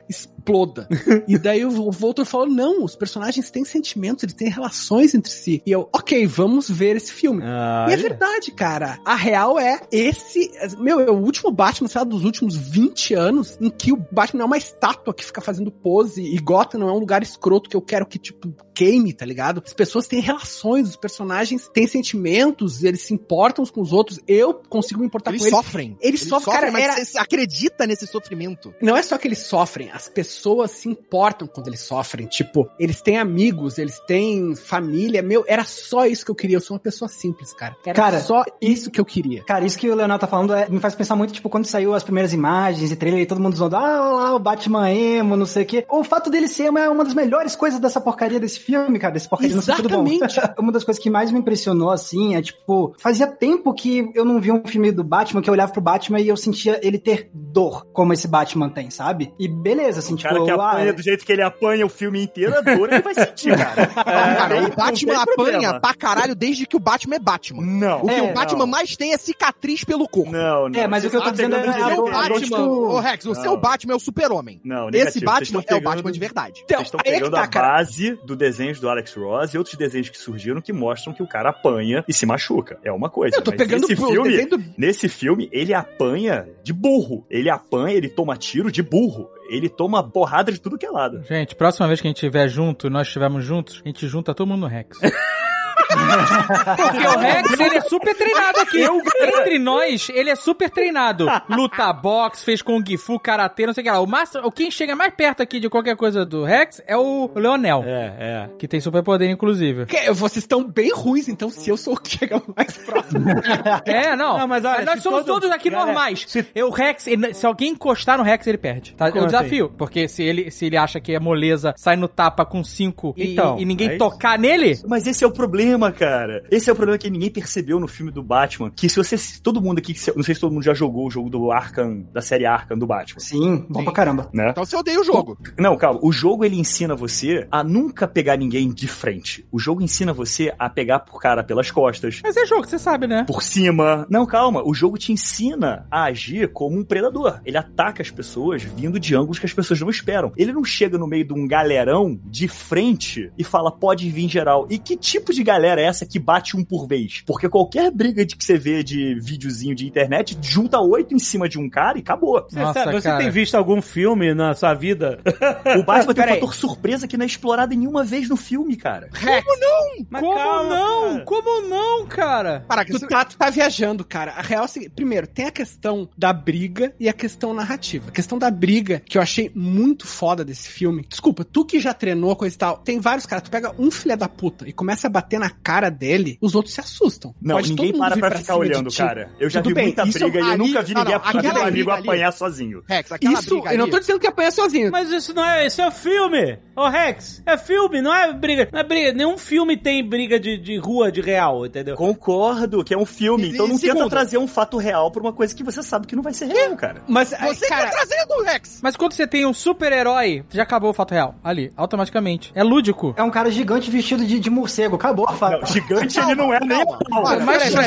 exploda. e daí o Voltor falou, não, os personagens têm sentimentos, eles têm relações entre si. E eu, ok, vamos ver esse filme. Ah, E é verdade, cara. A real é esse. Meu, é o último Batman, sei lá, dos últimos 20 anos, em que o Batman é uma estátua que fica fazendo pose e Gotham não é um lugar escroto que eu quero que, tipo, queime, tá ligado? As pessoas têm relações, os personagens têm sentimentos, eles se importam uns com os outros. Eu consigo me importar Eles com eles. sofrem. Eles sofrem, cara, mas era- você acredita nesse sofrimento. Não é só que eles sofrem, as pessoas se importam quando eles sofrem. Tipo, eles têm amigos, eles têm família. Meu, era só isso que eu queria. Eu sou uma pessoa simples, cara. Era Cara, só isso que eu queria. Cara, isso que o Leonardo tá falando é- me faz pensar muito, tipo, quando saiu as primeiras imagens e trailer e todo mundo zoando, ah, olha lá, o Batman emo, não sei o quê. O fato dele ser emo é uma das melhores coisas dessa porcaria desse filme, cara, desse porcaria no sentido bom. Exatamente. uma das coisas que mais me impressionou, assim, é, tipo, fazia tempo que eu não via um filme do Batman que eu olhava pro Batman e eu sentia ele ter dor, como esse Batman tem, sabe? E beleza, assim, O tipo, cara que ah, apanha do jeito que ele apanha o filme inteiro, a dor ele vai sentir, cara. Cara, não o Batman apanha problema. pra caralho desde que o Batman é Batman. Não. O que É, o Batman não. mais tem é cicatriz pelo corpo. Não, não. É, mas o que eu tô dizendo é- é O seu é Batman, tipo- ô Rex, o Não. seu Batman é o super-homem. Não, Esse negativo. Batman estão é o Batman de verdade. Então, Vocês estão aí é pegando tá, a cara. base do desenho do Alex Ross e outros desenhos que surgiram que mostram que o cara apanha e se machuca. É uma coisa. Eu tô pegando nesse o filme, do... Nesse filme, ele apanha de burro. Ele apanha, ele toma tiro de burro. Ele toma porrada de tudo que é lado. Gente, próxima vez que a gente estiver junto, nós estivermos juntos, a gente junta todo mundo no Rex. Porque o Rex, ele é super treinado aqui. Entre nós, ele é super treinado. Luta boxe, fez Kung Fu, Karatê, não sei o que lá. O, máximo, o quem chega mais perto aqui de qualquer coisa do Rex é o Leonel. É, é. Que tem superpoder, inclusive. Que- Vocês estão bem ruins, então se eu sou o que chega mais próximo. É, não. Não, mas olha, nós somos todo- todos aqui Galera, normais. se- Eu, Rex, ele- se alguém encostar no Rex, ele perde. Tá? É o desafio. Porque se ele, se ele acha que é moleza, sai no tapa com cinco e- Então, e, e ninguém é tocar nele, Mas esse é o problema, cara. Esse é o problema que ninguém percebeu no filme do Batman. Que se você. se Todo mundo aqui, não sei se todo mundo já jogou o jogo do Arkham, da série Arkham do Batman. Sim, bom Sim. pra caramba. Né? Então você odeia o jogo. Não, calma. O jogo ele ensina você a nunca pegar ninguém de frente. O jogo ensina você a pegar por cara pelas costas, mas é jogo, você sabe, né? por cima. Não, calma. O jogo te ensina a agir como um predador. Ele ataca as pessoas vindo de ângulos que as pessoas não esperam. Ele não chega no meio de um galerão de frente e fala, pode vir geral. E que tipo de galera é essa que bate um por vez? Porque qualquer briga de que você vê de videozinho de internet, junta oito em cima de um cara e acabou. Você, Nossa, você cara. tem visto algum filme na sua vida? O Batman tem um fator surpresa que não é explorado nenhuma vez no filme, cara. Mas Como calma, não? cara. Como não, cara? Caraca, Tu você- tá, tu tá viajando, cara. A real é o seguinte, primeiro, tem a questão da briga e a questão narrativa. A questão da briga, que eu achei muito foda desse filme. Desculpa, tu que já treinou, coisa e tal, tem vários caras, tu pega um filho da puta e começa a bater na cara dele, os outros se assustam. Não, Pode ninguém para pra pra ficar olhando, ti. cara. Eu já Tudo vi bem, muita isso briga e eu ali- nunca vi não, ninguém não, fazer aquela um amigo ali- apanhar sozinho. Rex, aquela Isso, briga eu não ali- tô dizendo que apanha sozinho. Mas isso não é, isso é filme. Ô Rex, é filme, não é briga. Não é briga. Nenhum filme tem briga de, de rua de real, entendeu? Concordo que é um filme, E- então e não tenta segundo? trazer um fato real pra uma coisa que você sabe que não vai ser real, cara. Mas, Você cara, tá trazendo, Rex! Mas quando você tem um super-herói, já acabou o fato real. Ali, automaticamente. É lúdico. É um cara gigante vestido de, de morcego. Acabou a fala. Não, gigante ele não é nem calma. você peraí, tra-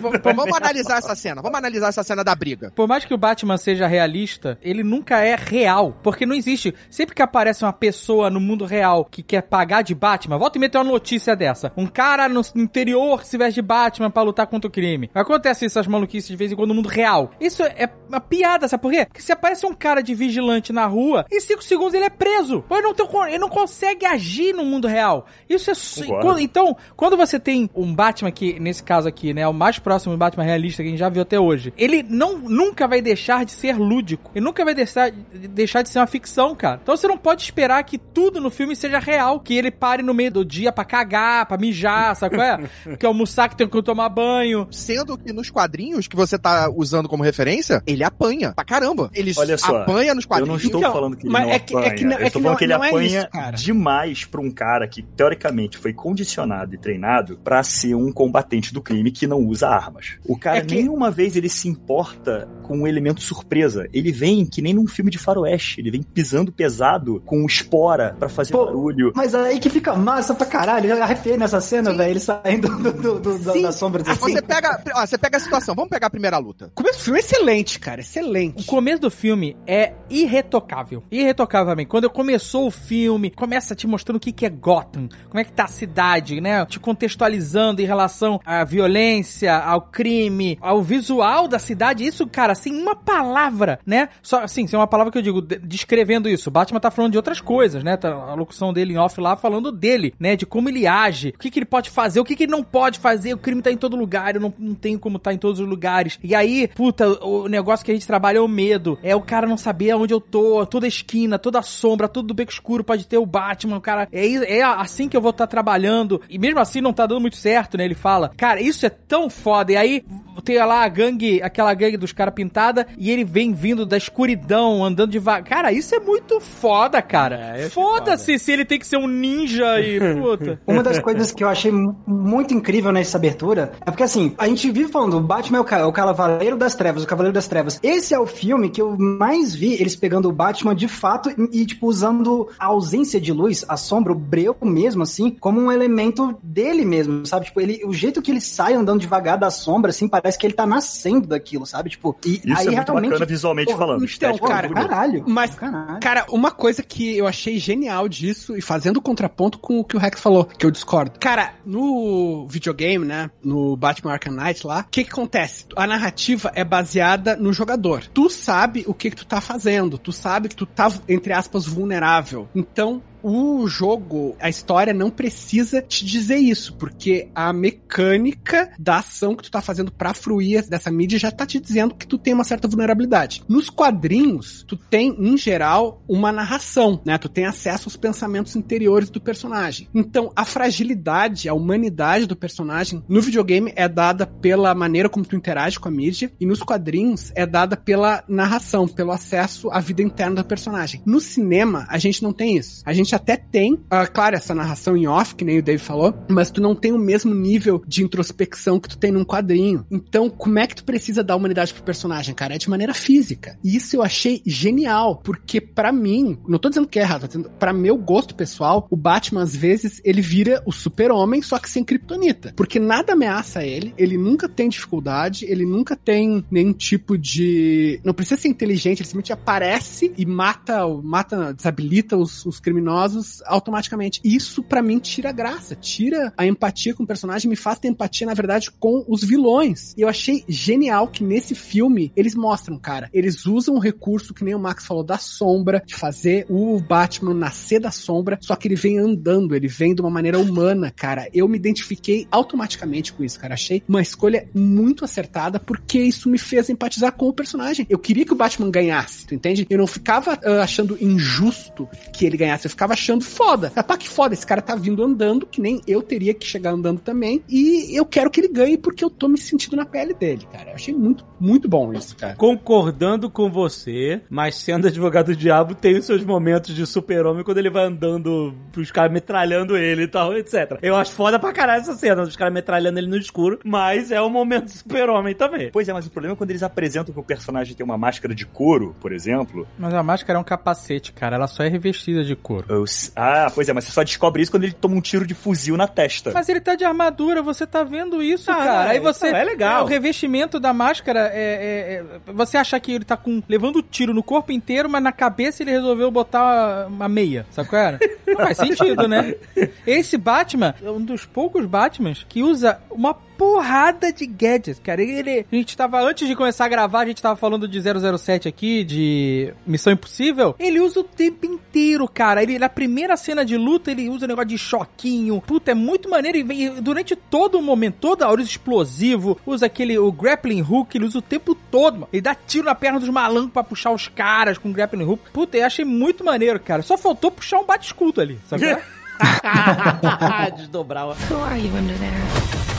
não é Então vamos analisar essa cena. Vamos analisar essa cena da briga. Por mais que o Batman seja realista, ele nunca é real. Porque não existe. Sempre que aparece uma pessoa no mundo real que quer pagar de Batman, volta e meia tem uma notícia dessa. Um cara no interior que se veste de Batman pra lutar contra o crime. Acontece essas maluquices de vez em quando no mundo real. Isso é uma piada, sabe por quê? Porque se aparece um cara de vigilante na rua, em 5 segundos ele é preso. Ele não, tem- ele não consegue agir no mundo real. Isso é. Concordo. quando- então, quando você tem um Batman que, nesse caso aqui, né, o mais próximo do Batman realista que a gente já viu até hoje, ele não, nunca vai deixar de ser lúdico. Ele nunca vai deixar, deixar de ser uma ficção, cara. Então você não pode esperar que tudo no filme seja real. Que ele pare no meio do dia pra cagar, pra mijar, sabe qual é? que almoçar, que tem que tomar banho. Sendo que nos quadrinhos que você tá usando como referência, ele apanha pra caramba. Ele Olha só, apanha nos Eu quadrinhos. não estou Então, falando que ele mas não é que- é apanha. que não- é eu estou que falando não- que ele é apanha isso, cara. demais pra um cara que, teoricamente, foi condicionado e treinado pra ser um combatente do crime que não usa armas. O cara É que- nenhuma vez ele se importa com um elemento surpresa. Ele vem que nem num filme de faroeste. Ele vem pisando pesado com espora pra fazer Pô, barulho. Mas aí que fica massa pra caralho. Eu arrepiei nessa cena, velho. Ele saindo do, do, do- da- da sombra Ah, assim. Você pega, ó, você pega a situação. Vamos pegar a primeira luta. o começo do filme é excelente, cara. O Excelente. começo do filme é irretocável. Irretocavelmente. Quando começou o filme, começa te mostrando o que, que é Gotham, como é que tá a cidade, né? Te contextualizando em relação à violência, ao crime, ao visual da cidade. Isso, cara, sem uma palavra, né? Só assim, sem uma palavra que eu digo, de- descrevendo isso. O Batman tá falando de outras coisas, né? Tá a locução dele em off lá falando dele, né? De como ele age, o que, que ele pode fazer, o que, que ele não pode fazer. O crime tá em todo lugar, eu não, não tenho como tá em todos os lugares. E aí, puta, o negócio que a gente trabalha é o medo. É o cara não saber aonde eu tô, toda esquina, toda sombra, todo do beco escuro pode ter o Batman, o cara. É, é assim que eu vou estar trabalhando. E mesmo assim não tá dando muito certo, né? Ele fala, cara, isso é tão foda. E aí tem lá a gangue, aquela gangue dos caras pintada, e ele vem vindo da escuridão, andando devagar. Cara, isso é muito foda, cara. É, Foda-se se ele tem que ser um ninja e. Puta. Uma das coisas que eu achei mu- muito incrível nessa abertura é porque, assim, a gente vive falando, o Batman é o, ca- é o Cavaleiro das Trevas, o Cavaleiro das Trevas. Esse é o filme que eu mais vi eles pegando o Batman de fato e, e, tipo, usando a ausência de luz, a sombra, o breu mesmo, assim, como um elemento dele mesmo, sabe? Tipo, ele, o jeito que ele sai andando devagar da sombra, assim, parece que ele tá nascendo daquilo, sabe? Tipo, e Isso aí é muito realmente... bacana visualmente Pô, falando. então, é cara. Caralho. Mas, Caralho. cara, uma coisa que eu achei genial disso, e fazendo contraponto com o que o Rex falou, que eu discordo. Cara, no videogame, né, no Batman Arkham Knight lá, o que que acontece? A narrativa é baseada no jogador. Tu sabe o que que tu tá fazendo, tu sabe que tu tá, entre aspas, vulnerável. Então, o jogo, a história não precisa te dizer isso, porque a mecânica da ação que tu tá fazendo pra fruir dessa mídia já tá te dizendo que tu tem uma certa vulnerabilidade. Nos quadrinhos, tu tem, em geral, uma narração, né? Tu tem acesso aos pensamentos interiores do personagem. Então, a fragilidade, a humanidade do personagem no videogame é dada pela maneira como tu interage com a mídia, e nos quadrinhos é dada pela narração, pelo acesso à vida interna do personagem. No cinema, a gente não tem isso. A gente até tem, ah, claro, essa narração em off, que nem o Dave falou, mas tu não tem o mesmo nível de introspecção que tu tem num quadrinho. Então, como é que tu precisa dar humanidade pro personagem, cara? É de maneira física. E isso eu achei genial, porque pra mim, não tô dizendo que é errado, tô dizendo, pra meu gosto pessoal, o Batman às vezes ele vira o super-homem, só que sem kryptonita. Porque nada ameaça ele, ele nunca tem dificuldade, ele nunca tem nenhum tipo de. Não precisa ser inteligente, ele simplesmente aparece e mata, mata desabilita os, os criminosos automaticamente. Isso pra mim tira graça, tira a empatia com o personagem, me faz ter empatia, na verdade, com os vilões. E eu achei genial que nesse filme eles mostram, cara, eles usam um recurso que nem o Max falou da sombra, de fazer o Batman nascer da sombra, só que ele vem andando, ele vem de uma maneira humana, cara. Eu me identifiquei automaticamente com isso, cara. Achei uma escolha muito acertada, porque isso me fez empatizar com o personagem. Eu queria que o Batman ganhasse, tu entende? Eu não ficava ah, achando injusto que ele ganhasse, eu ficava ficava achando foda. Ah, tá que foda, esse cara tá vindo andando, que nem eu teria que chegar andando também, e eu quero que ele ganhe porque eu tô me sentindo na pele dele, cara. Eu achei muito, muito bom isso, cara. Concordando com você, mas sendo advogado do diabo, tem os seus momentos de super-homem quando ele vai andando pros caras metralhando ele e tal, etc. Eu acho foda pra caralho essa cena dos caras metralhando ele no escuro, mas é um momento super-homem também. Pois é, mas o problema é quando eles apresentam que o personagem tem uma máscara de couro, por exemplo. Mas a máscara é um capacete, cara. Ela só é revestida de couro. Eu- Ah, pois é, mas você só descobre isso quando ele toma um tiro de fuzil na testa. Mas ele tá de armadura, você tá vendo isso, Ah, cara. não, Aí você. isso é legal. O revestimento da máscara é, é- é- Você acha que ele tá com. levando tiro no corpo inteiro, mas na cabeça ele resolveu botar uma meia. Sabe qual era? Não faz sentido, né? Esse Batman é um dos poucos Batmans que usa uma porrada de gadgets, cara. Ele, a gente tava, antes de começar a gravar, a gente tava falando de 007 aqui, de Missão Impossível. Ele usa o tempo inteiro, cara. Ele, na primeira cena de luta, ele usa negócio de choquinho. Puta, é muito maneiro. E vem- durante todo o momento, toda hora, usa explosivo, usa aquele, o grappling hook, ele usa o tempo todo, mano. Ele dá tiro na perna dos malandros pra puxar os caras com grappling hook. Puta, eu achei muito maneiro, cara. Só faltou puxar um bate-escudo ali, sabe? é? Desdobrar. o- Who are you under there?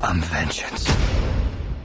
I'm vengeance.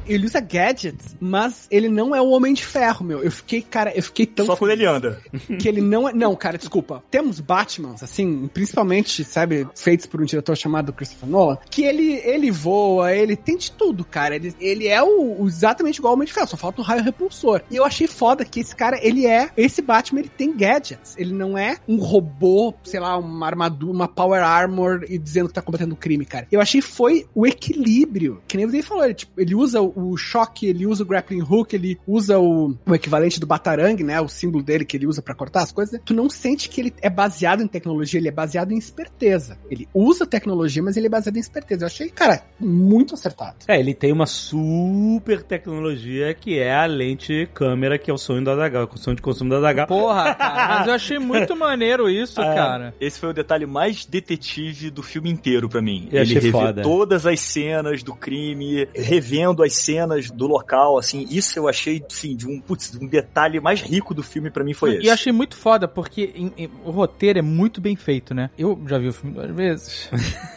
Ele usa gadgets, mas ele não é o Homem de Ferro, meu. Eu fiquei, cara, eu fiquei tão Só quando ele anda. que ele não é. Não, cara, desculpa. Temos Batmans, assim, principalmente, sabe, feitos por um diretor chamado Christopher Nolan, que ele, ele voa, ele tem de tudo, cara. Ele, ele é o, o exatamente igual ao Homem de Ferro, só falta um raio repulsor. E eu achei foda que esse cara, ele é. Esse Batman, ele tem gadgets. Ele não é um robô, sei lá, uma armadura, uma power armor e dizendo que tá combatendo crime, cara. Eu achei foi o equilíbrio. Que nem o Dave falou, ele, tipo, ele usa o, o choque, ele usa o grappling hook, ele usa o, o equivalente do Batarang, né? O símbolo dele que ele usa pra cortar as coisas. Tu não sente que ele é baseado em tecnologia, ele é baseado em esperteza. Ele usa tecnologia, mas ele é baseado em esperteza. Eu achei, cara, muito acertado. É, ele tem uma super tecnologia que é a lente câmera, que é o sonho do Adagal, o sonho de consumo do Adagal. Porra, cara. Mas eu achei muito maneiro isso, Ah, cara. Esse foi o detalhe mais detetive do filme inteiro pra mim. Eu Ele achei revê foda. todas as cenas do crime, revendo as cenas do local, assim, isso eu achei, sim, de um, putz, um detalhe mais rico do filme pra mim foi esse. E achei muito foda, porque em- em- o roteiro é muito bem feito, né? Eu já vi o filme duas vezes.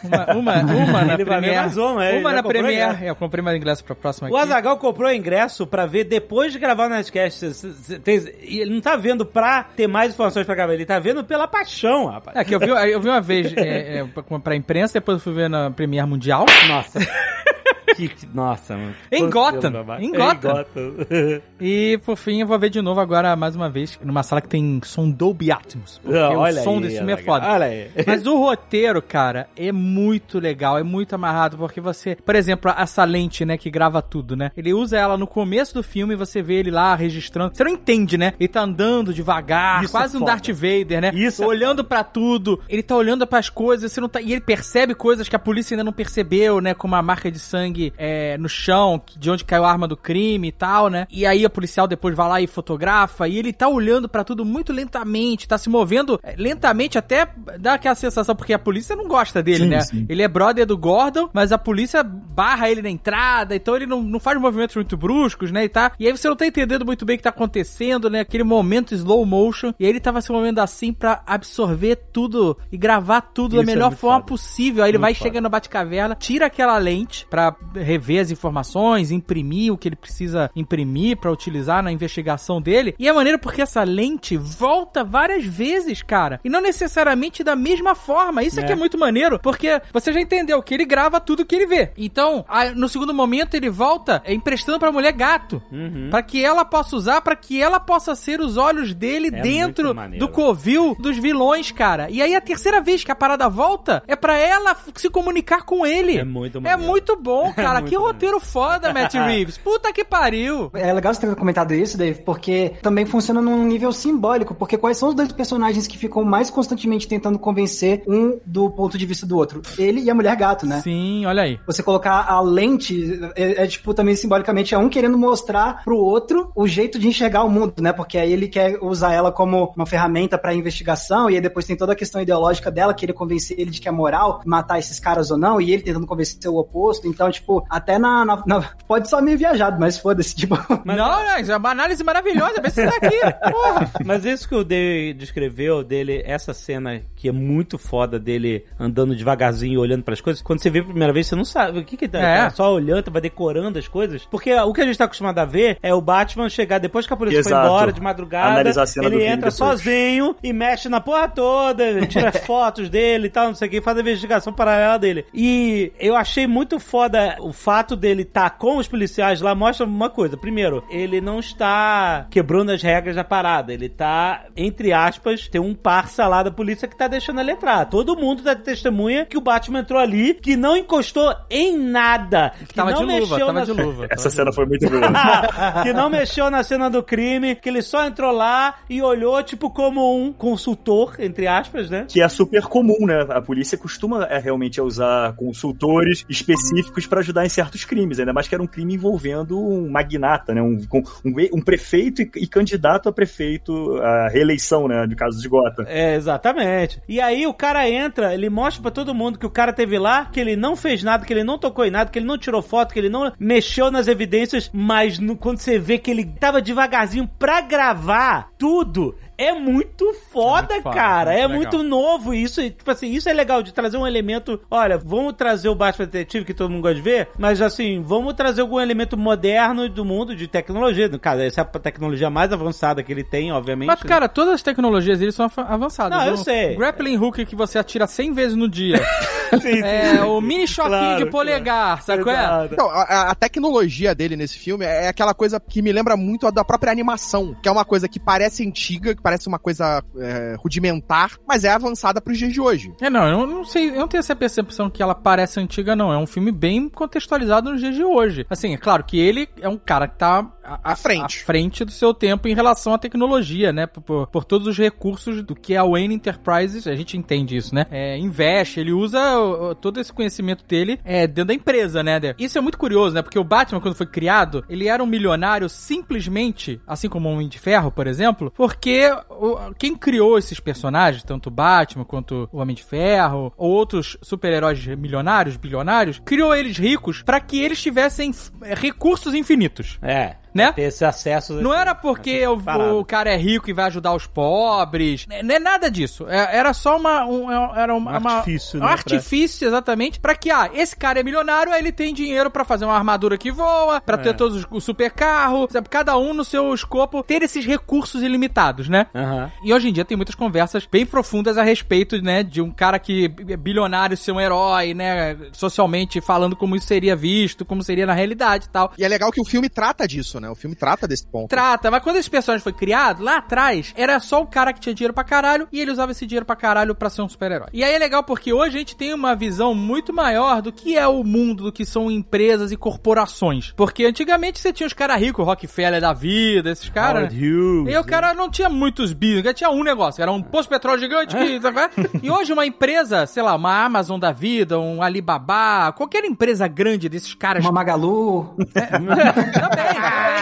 Uma, uma, uma na Ele vai ver Premiere. mais uma, é, uma na Premiere. eu comprei mais ingresso pra próxima O aqui. Azagal comprou ingresso pra ver depois de gravar o Nerdcast. E ele não tá vendo pra ter mais informações pra gravar, ele tá vendo pela paixão, rapaz. É, que eu vi, eu vi uma vez é, é, pra- pra imprensa, depois eu fui ver na Premiere Mundial. Nossa. Que- que- nossa, mano. Em Gotham, em Gotham. E, por fim, eu vou ver de novo agora, mais uma vez, numa sala que tem som Dolby Atmos. Porque Não, o som aí, desse filme é foda. Olha aí. Mas o roteiro, cara, é muito legal, é muito amarrado, porque você, por exemplo, essa lente, né, que grava tudo, né? Ele usa ela no começo do filme e você vê ele lá registrando. Você não entende, né? Ele tá andando devagar, Isso quase é um. Darth Vader, né? Isso é olhando pra tudo. Ele tá olhando pras coisas, você não tá, e ele percebe coisas que a polícia ainda não percebeu, né, como a marca de sangue é, no chão, de onde caiu a arma do crime e tal, né? E aí a policial depois vai lá e fotografa, e ele tá olhando pra tudo muito lentamente, tá se movendo é, lentamente, até dá aquela sensação, porque a polícia não gosta dele, Sim, né? sim. Ele é brother do Gordon, mas a polícia barra ele na entrada, então ele não, não faz movimentos muito bruscos, né? E, tá, e aí você não tá entendendo muito bem o que tá acontecendo, né? Aquele momento slow motion, e aí ele tava se movendo assim pra absorver tudo e gravar tudo da Isso é melhor muito forma foda. possível. Aí ele Muito vai foda. chegando na Batcaverna, tira aquela lente pra rever as informações, imprimir o que ele precisa imprimir pra utilizar na investigação dele. E é maneiro porque essa lente volta várias vezes, cara. E não necessariamente da mesma forma. Isso aqui É. é muito maneiro, porque você já entendeu que ele grava tudo que ele vê. Então, no segundo momento, ele volta é, emprestando pra mulher gato. Uhum. Pra que ela possa usar, pra que ela possa ser os olhos dele É dentro do covil dos vilões, cara. E aí a terceira vez que a parada volta é pra ela se comunicar com ele. É muito É maneiro. muito bom, cara. Muito que roteiro foda, Matt Reeves. Puta que pariu. É legal você ter comentado isso, Dave, porque também funciona num nível simbólico, porque quais são os dois personagens que ficam mais constantemente tentando convencer um do ponto de vista do outro? Ele e a mulher gato, né? Sim, olha aí. Você colocar a lente é, é, tipo também simbolicamente é um querendo mostrar pro outro o jeito de enxergar o mundo, né? Porque aí ele quer usar ela como uma ferramenta pra investigação e aí depois tem toda a questão ideológica dela, querer convencer ele de que é moral matar esses caras ou não, e ele tentando convencer o oposto. Então, tipo, tipo, até na, na- na- Pode só meio viajado, mas foda-se, tipo. Mas- não, não, isso é uma análise maravilhosa. Vê se tá aqui. Porra. Mas isso que o Dave descreveu dele, essa cena que é muito foda dele andando devagarzinho, olhando pras coisas, quando você vê a primeira vez, você não sabe o que que tá, É. tá só olhando, vai decorando as coisas. Porque o que a gente tá acostumado a ver é o Batman chegar depois que a polícia foi Exato. embora de madrugada, Analisar a cena do ele crime entra depois. sozinho e mexe na porra toda, tira as fotos dele e tal, não sei o que, faz a investigação paralela dele. E eu achei muito foda o fato dele estar com os policiais lá, mostra uma coisa. Primeiro, ele não está quebrando as regras da parada, ele tá, entre aspas, tem um parça lá da polícia que tá deixando ele entrar. Todo mundo dá testemunha que o Batman entrou ali, que não encostou em nada, que Tava não de luva, mexeu tava na de luva. Essa cena foi muito boa. que não mexeu na cena do crime, que ele só entrou lá e olhou, tipo, como um consultor, entre aspas, né? que é super comum, né? A polícia costuma é, realmente usar consultores específicos pra ajudar em certos crimes, ainda mais que era um crime envolvendo um magnata, né? Um, um, um prefeito e, e candidato a prefeito à reeleição, né? No caso de Gotham. É, exatamente. E aí o cara entra, ele mostra pra todo mundo que o cara teve lá, que ele não fez nada, que ele não tocou em nada, que ele não tirou foto, que ele não mexeu nas evidências, mas no- quando você vê que ele tava devagarzinho pra gravar tudo, é muito foda, É muito foda, cara. muito é legal. muito novo isso, e, tipo assim, isso é legal de trazer um elemento, olha, vamos trazer o Batman Detetive que todo mundo gosta de ver, mas assim, vamos trazer algum elemento moderno do mundo de tecnologia, no caso, essa é a tecnologia mais avançada que ele tem, obviamente. Mas, né? cara, todas as tecnologias deles são av- avançadas. Não, eu O sei. Grappling hook que você atira 100 vezes no dia. Sim, é, o mini choquinho Claro, de polegar, sabe qual é? Exato. Não, a, a tecnologia dele nesse filme é aquela coisa que me lembra muito a da própria animação, que é uma coisa que parece antiga, que parece uma coisa é, rudimentar, mas é avançada pros dias de hoje. É, não, eu não sei, eu não tenho essa percepção que ela parece antiga, não. É um filme bem contextualizado nos dias de hoje. Assim, é claro que ele é um cara que tá À frente. à frente do seu tempo em relação à tecnologia, né? Por, por- por todos os recursos do que a Wayne Enterprises, a gente entende isso, né? É, investe, ele usa o- todo esse conhecimento dele é, dentro da empresa, né? Isso é muito curioso, né? Porque o Batman, quando foi criado, ele era um milionário simplesmente, assim como o Homem de Ferro, por exemplo, porque o- quem criou esses personagens, tanto o Batman quanto o Homem de Ferro, ou outros super-heróis milionários, bilionários, criou eles ricos para que eles tivessem f- recursos infinitos. É. Né? Ter esse acesso. Não era porque o, o cara é rico e vai ajudar os pobres. Não é nada disso. É- Era só uma. Um, era uma, Um uma- artifício, Um né, pra- artifício, exatamente. Pra que, ah, esse cara é milionário, aí ele tem dinheiro pra fazer uma armadura que voa, pra É. ter todos os, o super carro, sabe? cada um no seu escopo, ter esses recursos ilimitados, né? Aham. E hoje em dia tem muitas conversas bem profundas a respeito, né, de um cara que é bilionário ser um herói, né, socialmente falando como isso seria visto, como seria na realidade e tal. E é legal que o filme trata disso, né? O filme trata desse ponto. Trata, mas quando esse personagem foi criado, lá atrás, era só o cara que tinha dinheiro pra caralho e ele usava esse dinheiro pra caralho pra ser um super-herói. E aí é legal porque hoje a gente tem uma visão muito maior do que é o mundo, do que são empresas e corporações. Porque antigamente você tinha os caras ricos, Rockefeller da vida, esses caras. Howard Hughes. E o cara não tinha muitos business, tinha um negócio, era um posto de petróleo gigante que, é? E hoje uma empresa, sei lá, uma Amazon da vida, um Alibaba, qualquer empresa grande desses caras Uma Magalu. também, também.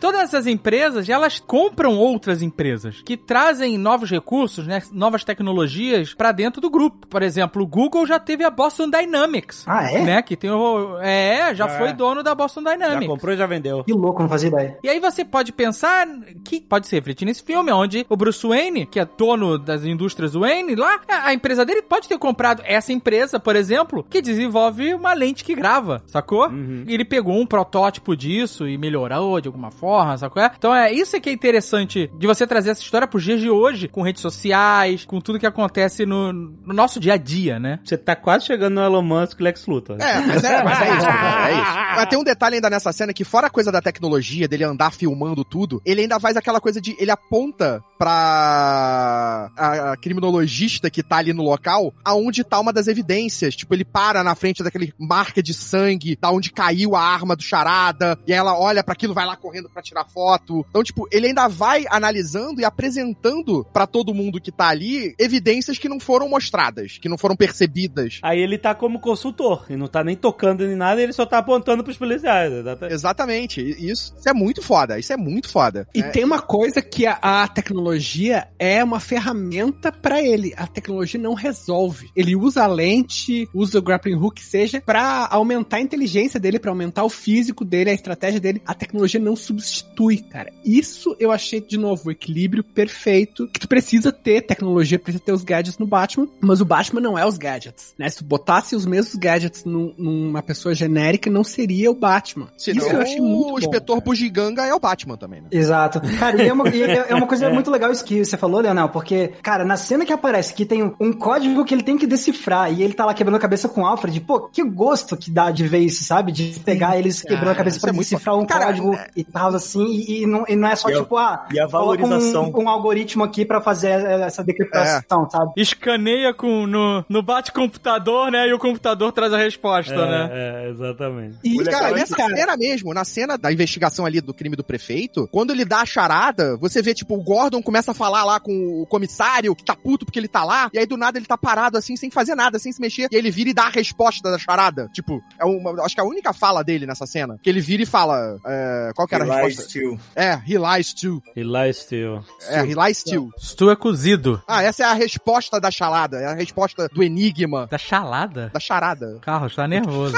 Todas essas empresas, elas compram outras empresas que trazem novos recursos, né, novas tecnologias pra dentro do grupo. Por exemplo, o Google já teve a Boston Dynamics. Ah, é? Né, que tem o é, já É. foi dono da Boston Já Dynamics. comprou e já vendeu. Que louco, não fazia ideia. E aí você pode pensar que pode se refletir nesse filme, onde o Bruce Wayne, que é dono das indústrias Wayne, lá, a a empresa dele pode ter comprado essa empresa, por exemplo, que desenvolve uma lente que grava, sacou? Uhum. E ele pegou um protótipo disso e melhorou de alguma forma, sacou? Então é isso que é interessante de você trazer essa história pros dias de hoje, com redes sociais, com tudo que acontece no, no nosso dia a dia, né? Você tá quase chegando no Elon Musk e Lex Luthor. É, mas é, mas é isso, cara, é isso. Mas tem um detalhe ainda nessa cena que, fora a coisa da tecnologia, dele andar filmando tudo, ele ainda faz aquela coisa de. Ele aponta pra a, criminologista que tá ali no local, aonde tá uma das evidências. Tipo, ele para na frente daquele marca de sangue, da onde caiu a arma do charada, e aí ela olha pra aquilo, vai lá, correndo pra tirar foto. Então, tipo, ele ainda vai analisando e apresentando pra todo mundo que tá ali evidências que não foram mostradas, que não foram percebidas. Aí ele tá como consultor, e não tá nem tocando nem nada, ele só tá apontando pros policiais. exatamente. Exatamente. Isso, isso é muito foda. Isso é muito foda. E É, tem uma coisa que a, a tecnologia é uma ferramenta pra ele. A tecnologia não resolve. Ele usa a lente, usa o grappling hook, seja, pra aumentar a inteligência dele, pra aumentar o físico dele, a estratégia dele. A tecnologia não substitui, cara. Isso eu achei, de novo, o equilíbrio perfeito. Que tu precisa ter tecnologia, precisa ter os gadgets no Batman, mas o Batman não é os gadgets, né? Se tu botasse os mesmos gadgets num- numa pessoa genérica, não seria o Batman. senão Isso eu achei muito o inspetor. Bugiganga é o Batman também, né? Exato. Cara, e é uma, e é é uma coisa muito legal isso que você falou, Leonel, porque, cara, na cena que aparece que tem um, código que ele tem que decifrar e ele tá lá quebrando a cabeça com o Alfred, pô, que gosto que dá de ver isso, sabe? De pegar eles quebrando a cabeça pra é decifrar um Cara, código é- e tal, assim, e, e não, e não é só E a- tipo, ah, e a valorização. Um, um algoritmo aqui pra fazer essa decriptação, sabe? Escaneia com, no, no bate-computador, né? E o computador traz a resposta, né? É, é, exatamente. E, cara, cara, nessa cara, cena mesmo, na cena da investigação ali do crime do prefeito, quando ele dá a charada, você vê, tipo, o Gordon começa a falar lá com o comissário, que tá puto porque ele tá lá, e aí do nada ele tá parado assim, sem fazer nada, sem se mexer, e ele vira e dá a resposta da charada. Tipo, é uma, acho que é a única fala dele nessa cena. Que ele vira e fala, é, qual que era a He lies resposta? too. É, he lies too. E lá still. É, he lies too. Stu é cozido. Ah, essa é a resposta da charada, é a resposta do enigma, Da chalada? da charada. Carlos, tá nervoso.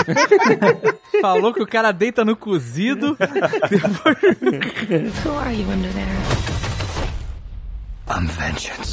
Falou que o cara deita no cozido. Who are you under there? I'm vengeance.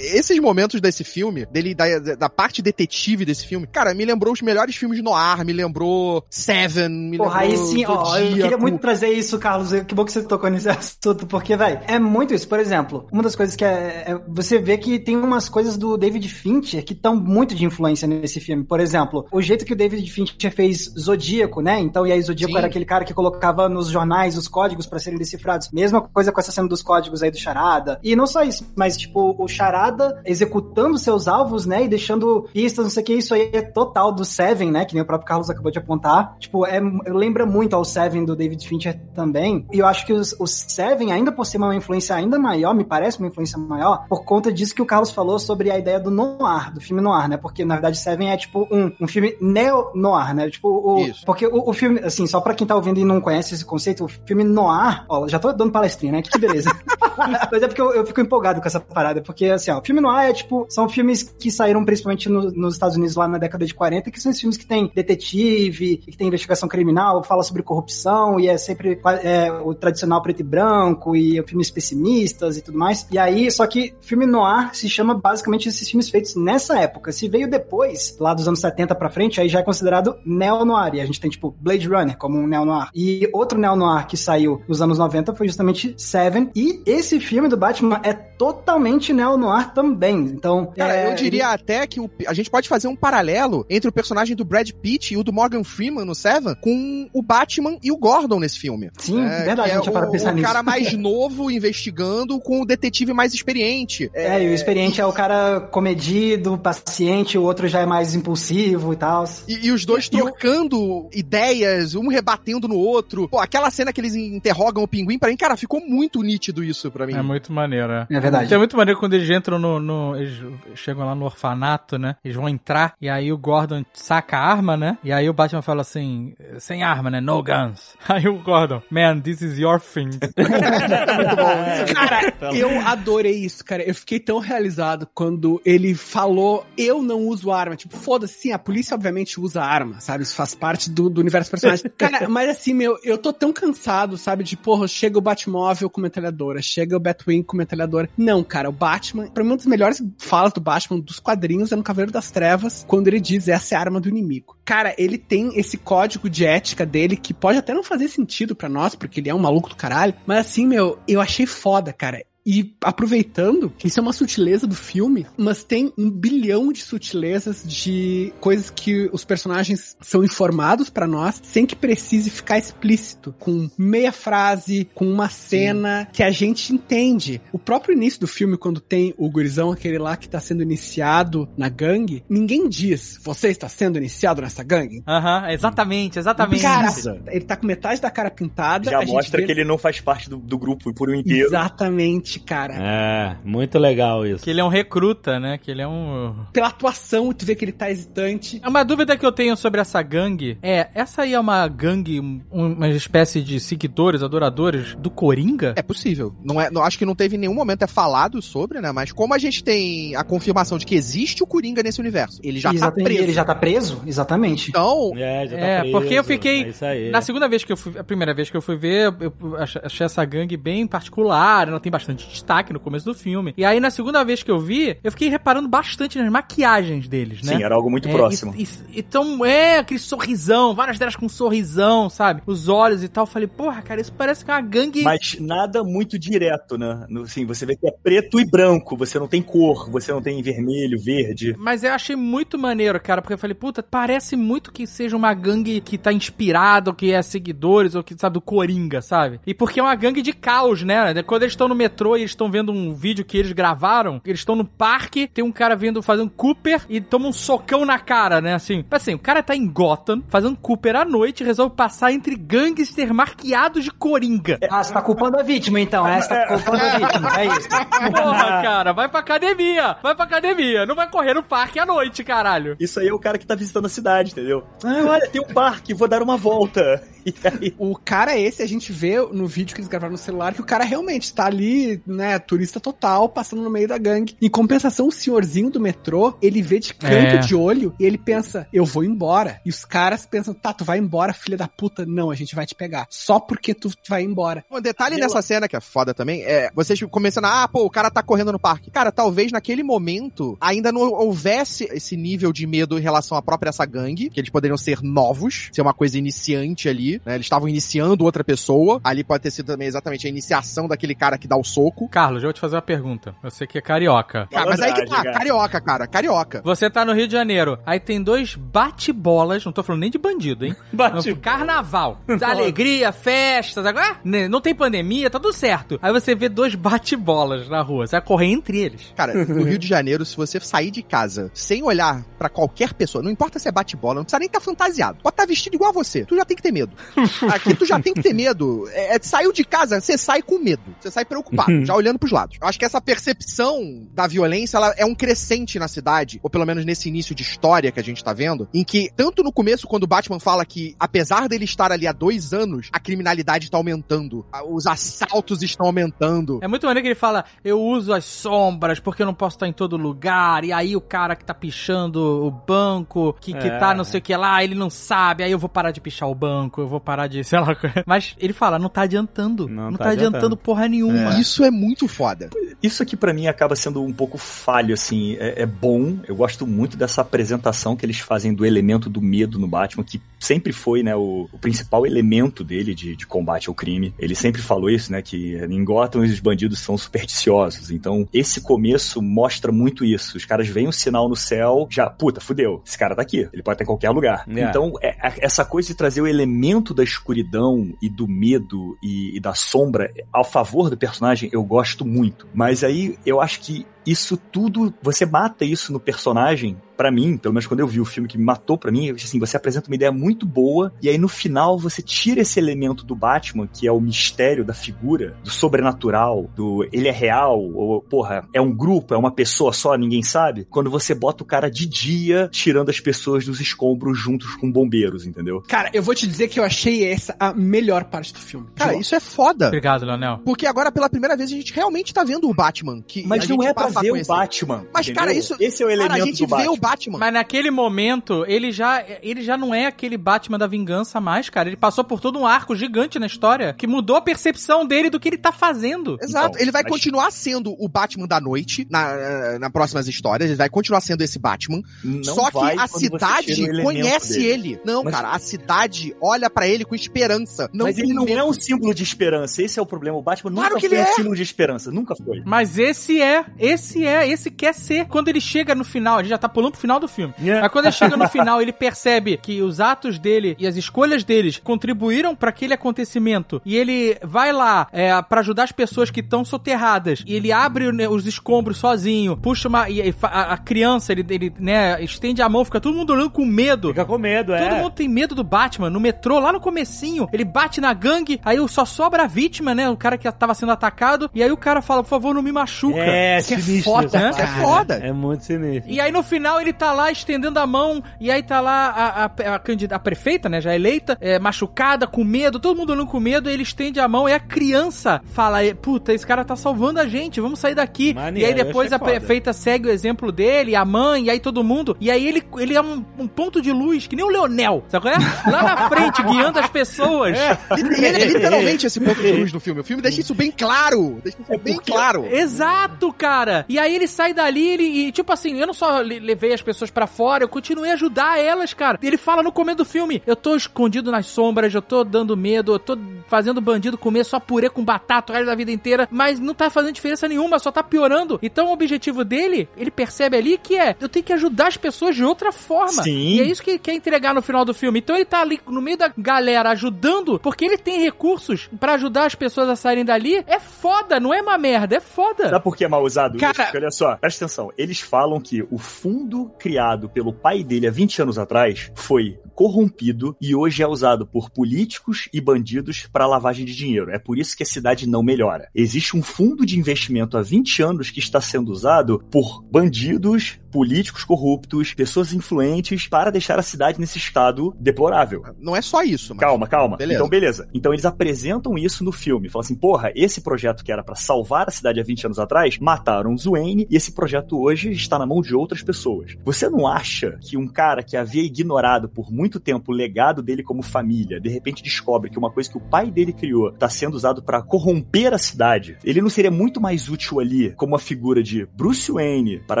Esses momentos desse filme, dele, da, da parte detetive desse filme, cara, me lembrou os melhores filmes no ar, me lembrou Seven, me Porra, lembrou. aí sim, ó, eu queria muito trazer isso, Carlos. Que bom que você tocou nesse assunto, porque, velho, é muito isso. Por exemplo, uma das coisas que é, é- Você vê que tem umas coisas do David Fincher que estão muito de influência nesse filme. Por exemplo, o jeito que o David Fincher fez Zodíaco, né? Então, e aí Zodíaco Sim. era aquele cara que colocava nos jornais os códigos pra serem decifrados. Mesma coisa com essa cena dos códigos aí do Charada. E não só isso, mas, tipo, o Charada executando seus alvos, né? E deixando pistas, não sei o que. Isso aí é total do Seven, né? Que nem o próprio Carlos acabou de apontar. Tipo, é, lembra muito ao Seven do David Fincher também. E eu acho que os- o Seven, ainda por ser uma influência ainda maior, me parece uma influência maior, por conta disso que o Carlos falou sobre a ideia do noir, do filme noir, né? Porque, na verdade, Seven é tipo um, um filme neo-noir, né? Tipo, o, Isso. porque o, o filme, assim, só pra quem tá ouvindo e não conhece esse conceito, o filme noir, ó, já tô dando palestrinha, né? Que beleza. Mas é porque eu, eu fico empolgado com essa parada, porque, assim, ó, o filme noir é tipo, são filmes que saíram principalmente no- nos Estados Unidos lá na década de 40, que são esses filmes que tem detetive, que tem investigação criminal, fala sobre corrupção, e é sempre é, o tradicional preto e branco, e filmes pessimistas e tudo mais. E aí, só que filme noir se chama basicamente esses filmes feitos nessa época. Se veio depois, lá dos anos 70 pra frente, aí já é considerado neo-noir. E a gente tem, tipo, Blade Runner como um neo-noir. E outro neo-noir que saiu nos anos 90 foi justamente Seven. E esse filme do Batman é totalmente neo-noir também. Então, Cara, é, eu diria até que o- a gente pode fazer um paralelo entre o personagem do Brad Pitt e o do Morgan Freeman no Seven com o Batman e o Gordon nesse filme. Sim, É, verdade, que a gente é para o, pensar o nisso. cara mais novo investigando com o detetive mais experiente. É, e o experiente é o cara comedido, paciente, o outro já é mais impulsivo e tal. E, e os dois trocando ideias, um rebatendo no outro. Pô, aquela cena que eles interrogam o pinguim, pra mim, cara, ficou muito nítido isso pra mim. É muito maneiro, é. É verdade. É muito maneiro quando eles entram no, no- Eles chegam lá no orfanato, né? Eles vão entrar e aí o Gordon saca a arma, né? E aí o Batman fala assim: sem arma, né? No guns. Aí o Gordon, man, this is your thing. Cara, eu adorei isso, cara. Eu fiquei tão realizado quando ele falou, eu não uso arma. Tipo, foda-se, sim, a polícia obviamente usa arma, sabe? Isso faz parte do, do universo personagem. Cara, mas assim, meu, eu tô tão cansado, sabe? De, porra, chega o Batmóvel com metralhadora, chega o Batwing com metralhadora. Não, cara, o Batman, pra mim, uma das melhores falas do Batman dos quadrinhos é no Cavaleiro das Trevas, quando ele diz, essa é a arma do inimigo. Cara, ele tem esse código de ética dele que pode até não fazer sentido pra nós, porque ele é um maluco do caralho, mas assim, meu, eu achei foda, cara. E aproveitando, isso é uma sutileza do filme, mas tem um bilhão de sutilezas de coisas que os personagens são informados pra nós, sem que precise ficar explícito, com meia frase, com uma cena que a gente entende. O próprio início do filme, quando tem o gurizão, aquele lá que tá sendo iniciado na gangue, ninguém diz, você está sendo iniciado nessa gangue? Aham, exatamente, exatamente. Cara, ele tá com metade da cara pintada. Já a gente mostra vê- que ele não faz parte do, do grupo por um inteiro. Exatamente, cara. É, muito legal isso. Que ele é um recruta, né? Que ele é um. Pela atuação, tu vê que ele tá hesitante. Uma dúvida que eu tenho sobre essa gangue é: essa aí é uma gangue, um- uma espécie de seguidores, adoradores do Coringa? É possível. Não é, não, acho que não teve em nenhum momento é falado sobre, né? Mas como a gente tem a confirmação de que existe o Coringa nesse universo, ele já tá Exatamente, preso. Ele já tá preso? Exatamente. Então, É, já tá É, preso, porque eu fiquei- É isso aí. Na segunda vez que eu fui, a primeira vez que eu fui ver, eu ach- achei essa gangue bem particular, ela tem bastante destaque no começo do filme. E aí na segunda vez que eu vi, eu fiquei reparando bastante nas maquiagens deles, né? Sim, era algo muito É, próximo. e- e- Então, é, aquele sorrisão, várias delas com sorrisão, sabe? Os olhos e tal. Eu falei, porra, cara, isso parece que é uma gangue. Mas nada muito direto, né? Assim, você vê que é preto e branco, você não tem cor, você não tem vermelho, verde. Mas eu achei muito maneiro, cara, porque eu falei, puta, parece muito que seja uma gangue que tá inspirada, ou que é seguidores, ou que, sabe, do Coringa, sabe? E porque é uma gangue de caos, né? Quando eles estão no metrô e eles estão vendo um vídeo que eles gravaram, eles estão no parque, tem um cara vindo fazendo Cooper e toma um socão na cara, né? Assim, assim, o cara tá em Gotham, fazendo Cooper à noite e resolve passar entre gangsters marqueados de Coringa. Ah, você tá culpando a vítima, então. É, você tá culpando a vítima. É isso. Porra, cara, vai pra academia, vai pra academia, não vai correr no parque à noite, caralho. Isso aí é o cara que tá visitando a cidade, entendeu? Ah, olha, tem um parque, vou dar uma volta. E aí, O cara esse, a gente vê no vídeo que eles gravaram no celular que o cara realmente tá ali, né, turista total, passando no meio da gangue. Em compensação, o senhorzinho do metrô, ele vê de canto É. de olho e ele pensa, eu vou embora. E os caras pensam, tá, tu vai embora, filha da puta. Não, a gente vai te pegar. Só porque tu vai embora. um detalhe nessa cena que é foda também é vocês começando, ah, pô, o cara tá correndo no parque. Cara, talvez naquele momento ainda não houvesse esse nível de medo em relação à própria essa gangue, que eles poderiam ser novos, ser uma coisa iniciante ali, né? Eles estavam iniciando outra pessoa. Ali pode ter sido também exatamente a iniciação daquele cara que dá o soco. Carlos, eu vou te fazer uma pergunta. Você que é carioca. Cara, mas aí que tá, carioca, cara, carioca. Você tá no Rio de Janeiro, aí tem dois bate-bolas, não tô falando nem de bandido, hein? Bate- Carnaval. Alegria, festas, agora né, não tem pandemia, tá tudo certo. Aí você vê dois bate-bolas na rua, você vai correr entre eles. Cara, no Rio de Janeiro, se você sair de casa sem olhar pra qualquer pessoa, não importa se é bate-bola, não precisa nem estar fantasiado. Pode estar vestido igual a você. Tu já tem que ter medo. Aqui tu já tem que ter medo. É, é, saiu de casa, você sai com medo. Você sai preocupado, já olhando pros lados. Eu acho que essa percepção da violência, ela é um crescente na cidade, ou pelo menos nesse início de história que a gente tá vendo, em que, tanto no começo, quando o Batman fala que, apesar dele estar ali há dois anos, a criminalidade tá aumentando, os assaltos estão aumentando. É muito maneiro que ele fala: eu uso as sombras porque eu não posso estar em todo lugar. E aí o cara que tá pichando o banco, que, que É. tá não sei o que lá, ele não sabe. Aí eu vou parar de pichar o banco, eu vou parar de, sei lá. Mas ele fala: não tá adiantando. Não Não, tá tá, adiantando. adiantando. porra nenhuma. Isso é muito foda. Isso aqui pra mim acaba sendo um pouco falho, assim. É, é bom, eu gosto muito dessa apresentação que eles fazem do elemento do medo no Batman, que sempre foi, né, o, o principal elemento dele de, de combate ao crime. Ele sempre falou isso, né, que em Gotham os bandidos são supersticiosos. Então, esse começo mostra muito isso. Os caras veem um sinal no céu, já, puta, fudeu. Esse cara tá aqui. Ele pode estar em qualquer lugar. É. Então, é- é- essa coisa de trazer o elemento da escuridão e do medo e, e da sombra ao favor do personagem, eu gosto muito. Mas aí eu acho que isso tudo, você mata isso no personagem, pra mim, pelo menos quando eu vi o filme que me matou pra mim, assim, você apresenta uma ideia muito boa e aí no final você tira esse elemento do Batman, que é o mistério da figura, do sobrenatural, do ele é real, ou porra, é um grupo, é uma pessoa só, ninguém sabe. Quando você bota o cara de dia tirando as pessoas dos escombros juntos com bombeiros, entendeu? Cara, eu vou te dizer que eu achei essa a melhor parte do filme. Cara, De isso é foda. Obrigado, Leonel. Porque agora, pela primeira vez, a gente realmente tá vendo o Batman. Que Mas a não gente é pra vê o. Batman. Mas, entendeu? cara, isso. Esse é o elemento cara, a gente do vê Batman. o Batman. Mas naquele momento, ele já, ele já não é aquele Batman da vingança mais, cara. Ele passou por todo um arco gigante na história que mudou a percepção dele do que ele tá fazendo. Exato, Então, ele vai mas- continuar sendo o Batman da noite na, na próximas histórias, ele vai continuar sendo esse Batman. Não só que vai a cidade conhece dele. ele. Não, Mas- cara, a cidade olha pra ele com esperança. Não Mas ele não medo. é um símbolo de esperança. Esse é o problema. O Batman Claro nunca que foi ele um é. símbolo de esperança. Nunca foi. Mas esse é, esse é, esse quer ser. Quando ele chega no final, a gente já tá pulando pro final do filme. Yeah. Mas quando ele chega no final, ele percebe que os atos dele e as escolhas deles contribuíram pra aquele acontecimento. E ele vai lá é, para ajudar as pessoas que estão soterradas. E ele abre né, os escombros sozinho, puxa uma. E, e a, a criança, ele, ele né, estende a mão, fica todo mundo olhando com medo. Fica com medo, é. Todo mundo tem medo do Batman. No metrô, lá no comecinho, ele bate na gangue, aí só sobra a vítima, né? O cara que tava sendo atacado. E aí o cara fala, por favor, não me machuca. É, Isso é sinistro. foda, né? Isso é foda. É muito sinistro. E aí no final ele tá lá estendendo a mão, e aí tá lá a, a, a, candida- a prefeita, né, já eleita, é, machucada, com medo, todo mundo olhando com medo, ele estende a mão e a criança fala, "É, puta, esse cara tá salvando a gente, vamos sair daqui. Maneiro, e aí depois eu a prefeita segue o exemplo dele, a mãe, e aí todo mundo, e aí ele, ele é um, um ponto de luz, que nem o Leonel, sabe qual é? Lá na frente, guiando as pessoas. Ele é literalmente esse ponto de luz no filme. O filme deixa isso bem claro. Deixa isso bem claro. Exato, cara. E aí ele sai dali ele, e, tipo assim, eu não só le- levei as pessoas pra fora, eu continuei a ajudar elas, cara. Ele fala no começo do filme: eu tô escondido nas sombras, eu tô dando medo, eu tô fazendo bandido comer só purê com batata o resto da vida inteira, mas não tá fazendo diferença nenhuma, só tá piorando. Então o objetivo dele, ele percebe ali que é: eu tenho que ajudar as pessoas de outra forma. Sim. E é isso que ele quer entregar no final do filme. Então ele tá ali no meio da galera ajudando, porque ele tem recursos pra ajudar as pessoas a saírem dali. É foda, não é uma merda, é foda. Sabe por que é mal usado Cara- isso? Porque olha só, presta atenção. Eles falam que o fundo criado pelo pai dele há 20 anos atrás foi corrompido e hoje é usado por políticos e bandidos para lavagem de dinheiro. É por isso que a cidade não melhora. Existe um fundo de investimento há 20 anos que está sendo usado por bandidos, políticos corruptos, pessoas influentes para deixar a cidade nesse estado deplorável. Não é só isso, mas... Calma, calma. Beleza. Então, beleza. Então, eles apresentam isso no filme. Falam assim, porra, esse projeto que era pra salvar a cidade há 20 anos atrás, mataram o Wayne e esse projeto hoje está na mão de outras pessoas. Você não acha que um cara que havia ignorado por muito tempo o legado dele como família, de repente descobre que uma coisa que o pai dele criou está sendo usado pra corromper a cidade, ele não seria muito mais útil ali como uma figura de Bruce Wayne para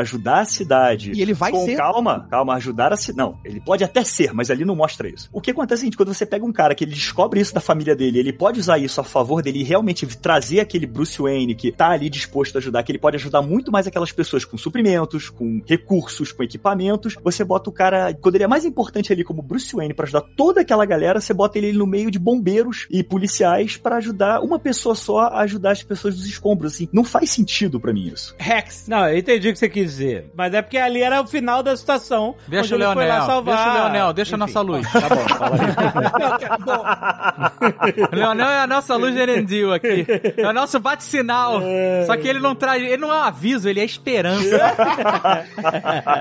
ajudar a cidade? E ele vai com ser. calma, calma, ajudar a cidade. Não, ele pode até ser, mas ali não mostra isso. O que acontece é o seguinte, quando você pega um cara que ele descobre isso da família dele, ele pode usar isso a favor dele e realmente trazer aquele Bruce Wayne que tá ali disposto a ajudar, que ele pode ajudar muito mais aquelas pessoas com suprimentos, com recursos, com equipamentos. Você bota o cara, quando ele é mais importante ali como Bruce Wayne pra ajudar toda aquela galera, você bota ele no meio de bombeiros e policiais pra ajudar uma pessoa só a ajudar as pessoas dos escombros, assim. Não faz sentido pra mim isso. Rex. Não, eu entendi o que você quis dizer. Mas é porque ali era o final da situação. Deixa o onde ele foi lá Leonel, salvar. deixa o Leonel, deixa a Enfim. nossa luz. Tá bom, fala aí. O Leonel é a nossa luz de Erendil aqui. É o nosso bate-sinal. Só que ele não traz. Ele não é um aviso, ele é esperança.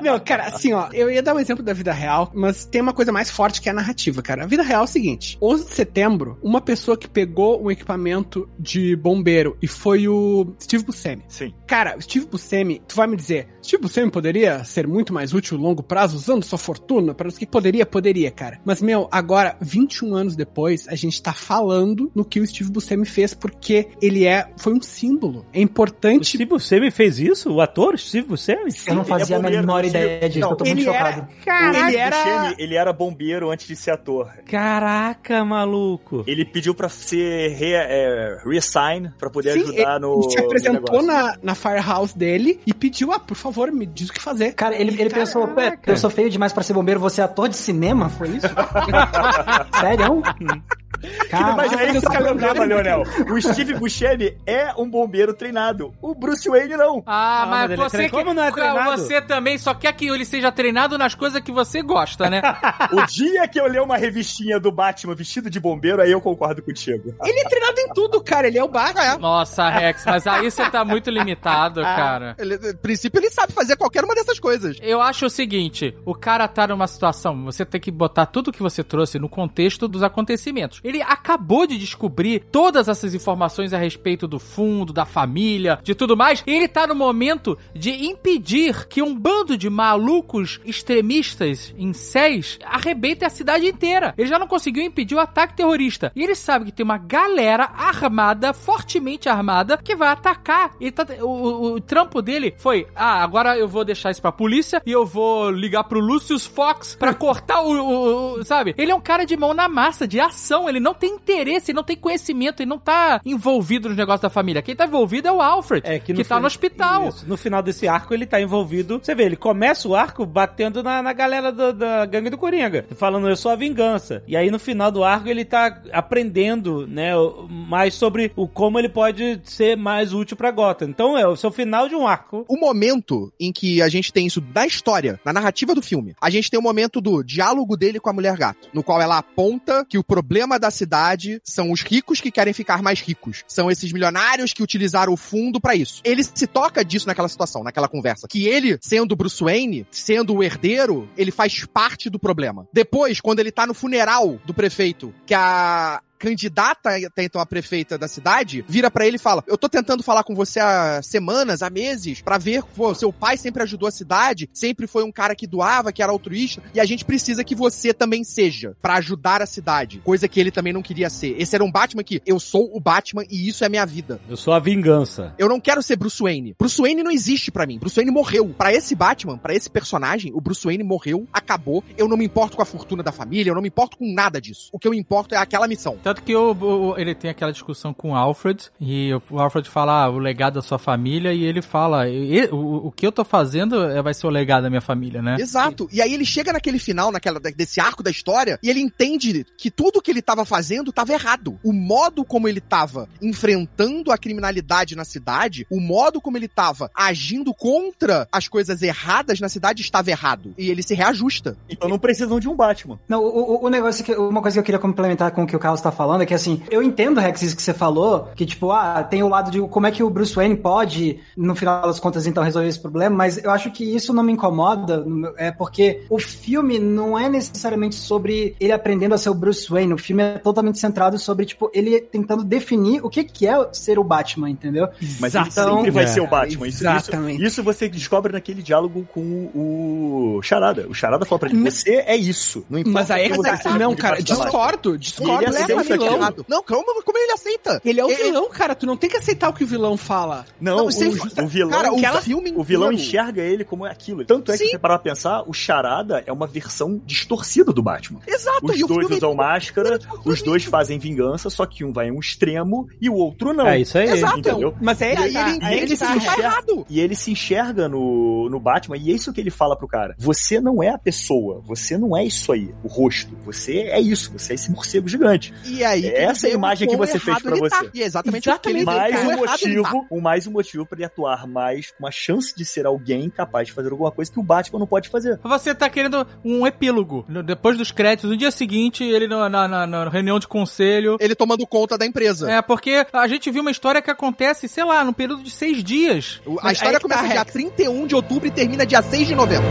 Não, cara, assim, ó, eu ia dar um exemplo da vida real, mas tem uma coisa mais forte que é a narrativa, cara. A vida real é o seguinte: 11 de setembro, uma pessoa que pegou um equipamento de bombeiro e foi o Steve Buscemi. Sim. Cara, o Steve Buscemi, tu vai me dizer, Steve Buscemi poderia ser muito mais útil a longo prazo usando sua fortuna para os que poderia, poderia, cara. Mas meu, agora 21 anos depois, a gente tá falando no que o Steve Buscemi fez porque ele é foi um símbolo. É O importante Steve Buscemi fez isso? O ator Steve Buscemi? Eu não Ele é fazia a menor sei. ideia disso, Não, eu tô muito ele era- chocado. ele era ele era bombeiro antes de ser ator. Caraca, maluco. Ele pediu pra ser re, é, reassign pra poder Sim, ajudar no. Ele se apresentou na, na Firehouse dele e pediu, ah, por favor, me diz o que fazer. Cara, ele, ele pensou, "Pé, eu sou feio demais pra ser bombeiro, você é ator de cinema? Foi isso? Sério? Cara, Mas é esse que é o problema, calendário- Leonel. O Steve Buscemi é um bombeiro treinado. O Bruce Wayne não. Ah, Não, mas é você que, como não é treinado? você também só quer que ele seja treinado nas coisas que você gosta, né? O dia que eu ler uma revistinha do Batman vestido de bombeiro, aí eu concordo contigo. Ele é treinado em tudo, cara. Ele é o Batman. Nossa, Rex, mas aí você tá muito limitado, cara. Ele, no princípio, ele sabe fazer qualquer uma dessas coisas. Eu acho o seguinte, o cara tá numa situação, você tem que botar tudo que você trouxe no contexto dos acontecimentos. Ele acabou de descobrir todas essas informações a respeito do fundo, da família, de tudo mais, e ele tá no momento de impedir que um bando de malucos extremistas em séis arrebente a cidade inteira. Ele já não conseguiu impedir o ataque terrorista. E ele sabe que tem uma galera armada, fortemente armada, que vai atacar. Ele tá, o, o- o trampo dele foi: ah, agora eu vou deixar isso pra polícia e eu vou ligar pro Lucius Fox pra cortar o, o- o- Sabe? Ele é um cara de mão na massa, de ação. Ele não tem interesse, ele não tem conhecimento, ele não tá envolvido nos negócios da família. Quem tá envolvido é o Alfred, É, que, que no tá fin- no hospital. Isso. No final desse arco, ele tá envolvido. Você vê, ele começa o arco batendo na, na galera do- da gangue do Coringa, falando eu sou a vingança. E aí no final do arco, ele tá aprendendo, né, mais sobre o como ele pode ser mais útil pra Gotham. Então é o seu final de um arco. O momento em que a gente tem isso na história, na narrativa do filme, a gente tem o momento do diálogo dele com a mulher gato, no qual ela aponta que o problema da cidade são os ricos que querem ficar mais ricos. São esses milionários que utilizaram o fundo pra isso. Ele se toca disso naquela situação, naquela conversa. Que ele, sendo Bruce Wayne, sendo o herdeiro, ele faz parte do problema. Depois, quando ele tá no funeral do prefeito, que a candidata até então a prefeita da cidade, vira pra ele e fala: Eu tô tentando falar com você há semanas, há meses, pra ver, pô, seu pai sempre ajudou a cidade, sempre foi um cara que doava, que era altruísta, e a gente precisa que você também seja, pra ajudar a cidade. Coisa que ele também não queria ser. Esse era um Batman que eu sou o Batman e isso é minha vida. Eu sou a vingança. Eu não quero ser Bruce Wayne. Bruce Wayne não existe pra mim. Bruce Wayne morreu. Pra esse Batman, pra esse personagem, o Bruce Wayne morreu, acabou. Eu não me importo com a fortuna da família, eu não me importo com nada disso. O que eu importo é aquela missão. Tanto que o- o- ele tem aquela discussão com o Alfred, e o- Alfred fala ah, o legado da sua família, e ele fala: "E- o, o que eu tô fazendo é- vai ser o legado da minha família, né? Exato. E aí ele chega naquele final, naquela, desse arco da história, e ele entende que tudo que ele tava fazendo tava errado. O modo como ele tava enfrentando a criminalidade na cidade, o modo como ele tava agindo contra as coisas erradas na cidade estava errado. E ele se reajusta. Então não precisam de um Batman. Não, o, o- o negócio que. Uma coisa que eu queria complementar com o que o Carlos tá falando é que, assim, eu entendo, Rex, isso que você falou, que, tipo, ah, tem o lado de como é que o Bruce Wayne pode, no final das contas, então, resolver esse problema, mas eu acho que isso não me incomoda, é porque o filme não é necessariamente sobre ele aprendendo a ser o Bruce Wayne, o filme é totalmente centrado sobre, tipo, ele tentando definir o que, que é ser o Batman, entendeu? Mas ele Então- sempre vai É, ser o Batman. Isso, exatamente. Isso, isso você descobre naquele diálogo com o Charada. O Charada fala pra ele, você é isso. Não importa Mas aí é que você tá. Não, cara, discordo, discordo. Ele é aceita vilão. aquilo. Não, como, como ele aceita? Ele é o É- vilão, cara. Tu não tem que aceitar o que o vilão fala. Não, Não, o, o vilão, Cara, o aquela- filme o vilão enxerga ele como é aquilo. Tanto é que Sim. se você parar pra pensar, o Charada é uma versão distorcida do Batman. Exato. Os e o dois filme- usam máscara, filme- os dois fazem vingança, só que um vai em um extremo e o outro não. É isso aí. Exato. Entendeu? Mas é E aí tá, ele, aí ele, que se tá, tá Rex. errado. E ele se enxerga no, no Batman, e é isso que ele fala pro cara. Você não é a pessoa, você não é isso aí, o rosto. Você é isso, você é esse morcego gigante. E aí, É que essa ele vê imagem que você fez ele você. Tá. E é exatamente, o que ele Exatamente, vê, Mais um tá. motivo, um mais um motivo para ele atuar mais com uma chance de ser alguém capaz de fazer alguma coisa que o Batman não pode fazer. Você tá querendo um epílogo. No- Depois dos créditos, no dia seguinte, ele no- na, na- na reunião de conselho. Ele tomando conta da empresa. É, porque a gente viu uma história que acontece, sei lá, num período de seis dias. A Mas história tá, começa dia Rex. 31 de outubro e termina dia 6 de novembro.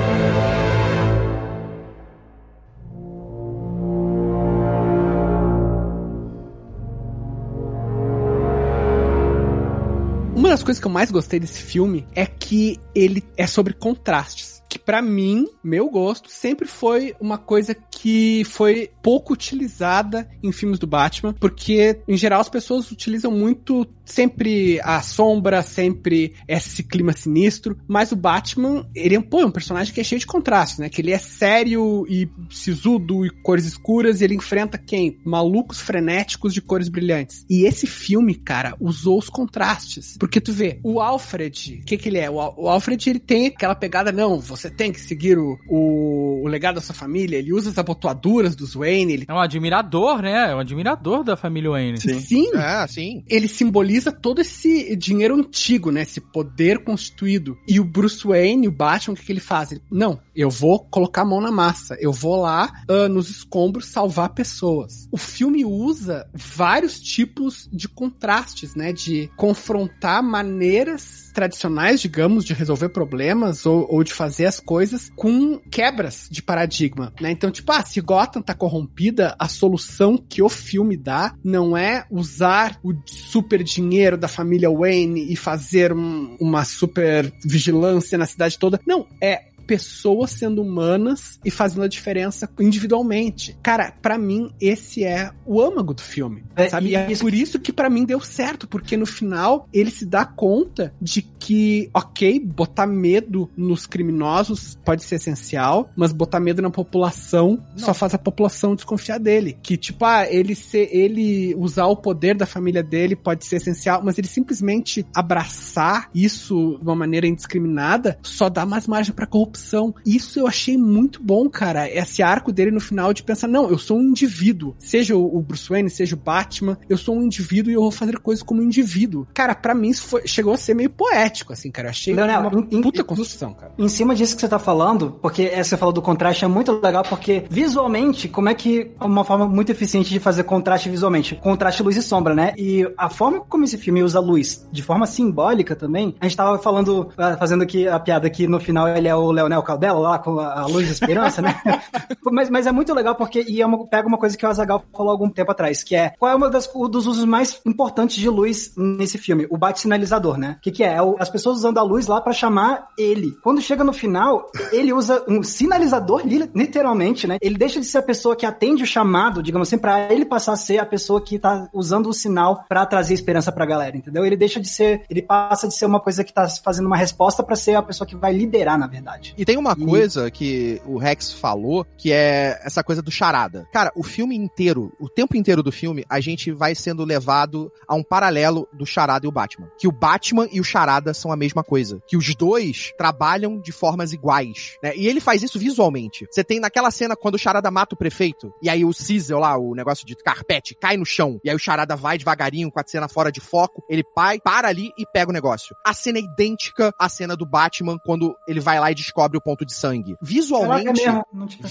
Uma das coisas que eu mais gostei desse filme é que ele é sobre contrastes. Que pra mim, meu gosto, sempre foi uma coisa que foi pouco utilizada em filmes do Batman, porque em geral as pessoas utilizam muito sempre a sombra, sempre esse clima sinistro, mas o Batman, ele é, pô, é um personagem que é cheio de contrastes, né? Que ele é sério e sisudo e cores escuras e ele enfrenta quem? Malucos frenéticos de cores brilhantes. E esse filme, cara, usou os contrastes. Porque tu vê, o Alfred, o que que ele é? O Alfred, ele tem aquela pegada, não, você tem que seguir o, o, o legado da sua família, ele usa as abotoaduras dos Wayne, ele É um admirador, né? É um admirador da família Wayne. Sim. É, sim. ele simboliza todo esse dinheiro antigo, né? Esse poder constituído. E o Bruce Wayne, o Batman, o que, que ele faz? Ele, não, eu vou colocar a mão na massa. Eu vou lá ah, nos escombros salvar pessoas. O filme usa vários tipos de contrastes, né? De confrontar maneiras tradicionais, digamos, de resolver problemas ou, ou de fazer as coisas com quebras de paradigma, né? Então, tipo, ah, se Gotham tá corrompida, a solução que o filme dá não é usar o super dinheiro da família Wayne e fazer um- uma super vigilância na cidade toda. Não, é pessoas sendo humanas e fazendo a diferença individualmente. Cara, pra mim, esse é o âmago do filme. É, sabe? e é isso- por isso que pra mim deu certo, porque no final ele se dá conta de que, ok, botar medo nos criminosos pode ser essencial, mas botar medo na população só faz a população desconfiar dele. Que, tipo, ah, ele ser, ele usar o poder da família dele pode ser essencial, mas ele simplesmente abraçar isso de uma maneira indiscriminada só dá mais margem pra corrupção. Isso eu achei muito bom, cara. Esse arco dele no final de pensar, não, eu sou um indivíduo. Seja o Bruce Wayne, seja o Batman, eu sou um indivíduo e eu vou fazer coisas como um indivíduo. Cara, pra mim isso foi- chegou a ser meio poético, assim, cara. Eu achei Leonel, uma em- puta construção, cara. Em cima disso que você tá falando, porque é, você falou do contraste, é muito legal, porque visualmente, como é que é uma forma muito eficiente de fazer contraste visualmente? Contraste luz e sombra, né? E a forma como esse filme usa luz de forma simbólica também, a gente tava falando, ah, fazendo aqui a piada que no final ele é o Leonel Caldela lá com a luz de esperança, né? mas, mas é muito legal porque, e é uma- pega uma coisa que o Azagal falou algum tempo atrás, que é qual é uma das, um dos usos mais importantes de luz nesse filme? O bate-sinalizador, né? O que, que é? É o- as pessoas usando a luz lá pra chamar ele. Quando chega no final, ele usa um sinalizador, li- literalmente, né? Ele deixa de ser a pessoa que atende o chamado, digamos assim, pra ele passar a ser a pessoa que tá usando o sinal pra trazer esperança pra galera, entendeu? Ele deixa de ser, ele passa de ser uma coisa que tá fazendo uma resposta pra ser a pessoa que vai liderar, na verdade. E tem uma E- coisa que o Rex falou, que é essa coisa do charada. Cara, o filme inteiro, o tempo inteiro do filme, a gente vai sendo levado a um paralelo do charada e o Batman. Que o Batman e o charada são a mesma coisa. Que os dois trabalham de formas iguais. Né? E ele faz isso visualmente. Você tem naquela cena quando o charada mata o prefeito, e aí o Císel lá, o negócio de carpete, cai no chão, e aí o charada vai devagarinho com a cena fora de foco, ele pai, para ali e pega o negócio. A cena é idêntica à cena do Batman quando ele vai lá e descobre o ponto de sangue. Visualmente, é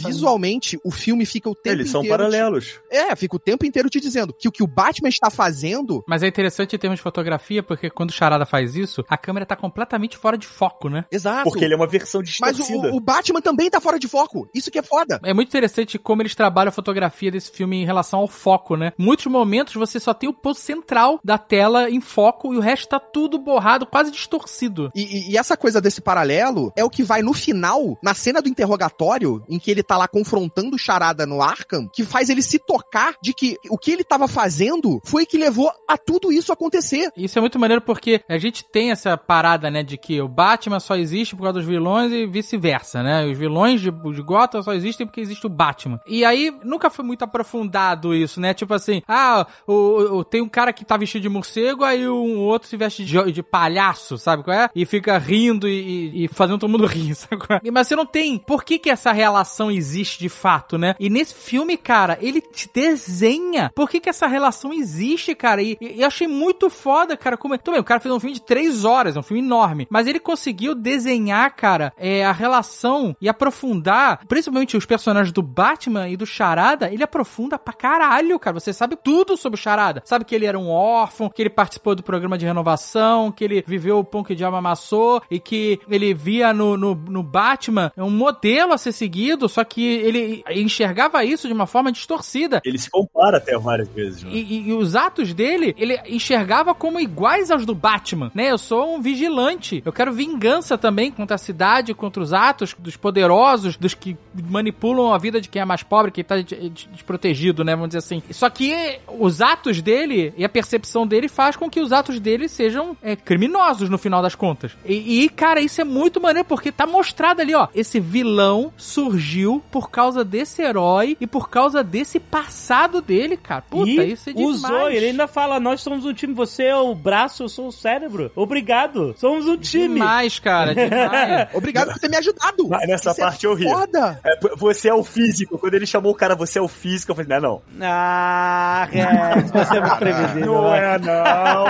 visualmente, o filme fica o tempo Eles são inteiro. te- paralelos. É, fica o tempo inteiro te dizendo que o que o Batman está fazendo. Mas é interessante em termos de fotografia, porque quando o Charada faz isso, a câmera tá completamente fora de foco, né? Exato. Porque ele é uma versão Mas distorcida. o, o Batman também tá fora de foco. Isso que é foda. É muito interessante como eles trabalham a fotografia desse filme em relação ao foco, né? Muitos momentos você só tem o ponto central da tela em foco e o resto tá tudo borrado, quase distorcido. E, e- e essa coisa desse paralelo é o que vai no final, na cena do interrogatório, em que ele tá lá confrontando o Charada no Arkham, que faz ele se tocar de que o que ele tava fazendo foi que levou a tudo isso acontecer. Isso é muito maneiro porque a gente tem essa parada, né, de que o Batman só existe por causa dos vilões e vice-versa, né? Os vilões de, de Gotham só existem porque existe o Batman. E aí nunca foi muito aprofundado isso, né? Tipo assim, ah, o, o- tem um cara que tá vestido de morcego, aí um outro se veste de, de palhaço, sabe qual é? E fica rindo e, e- fazendo todo mundo rir, sabe qual é? Mas você não tem por que que essa relação existe de fato, né? E nesse filme, cara, ele te desenha por que que essa relação existe, cara. E, e eu achei muito foda, cara. Como... Tudo bem, o cara fez um filme de três horas, é um filme enorme. Mas ele conseguiu desenhar, cara, é, a relação e aprofundar, principalmente os personagens do Batman e do Charada, ele aprofunda pra caralho, cara. Você sabe tudo sobre o Charada. Sabe que ele era um órfão, que ele participou do programa de renovação, que ele viveu o pão que o diabo amassou e que ele via no, no, no Batman um modelo a ser seguido, só que ele enxergava isso de uma forma distorcida. Ele se compara até várias vezes, né? E, e- e os atos dele, ele enxergava como iguais aos do Batman, né? Eu sou um vigilante. Eu quero vingança também contra a cidade, contra os atos dos poderosos, dos que manipulam a vida de quem é mais pobre, quem tá de- de- desprotegido, né? Vamos dizer assim. Só que os atos dele e a percepção dele faz com que os atos dele sejam é, criminosos no final das contas. E, e, cara, isso é muito maneiro porque tá mostrado ali, ó. Esse vilão surgiu por causa desse herói e por causa desse passado dele, cara. Puta, e isso é demais. usou, ele ainda fala, nós somos um time, você é o braço, eu sou o cérebro. Obrigado, somos um time. Demais, cara, demais. Obrigado por ter me ajudado. Mas nessa Isso parte é eu ri. Foda. É, você é o físico. Quando ele chamou o cara, você é o físico, eu falei, não, não. Ah, Rex, você é muito previsível. Não né? é, não.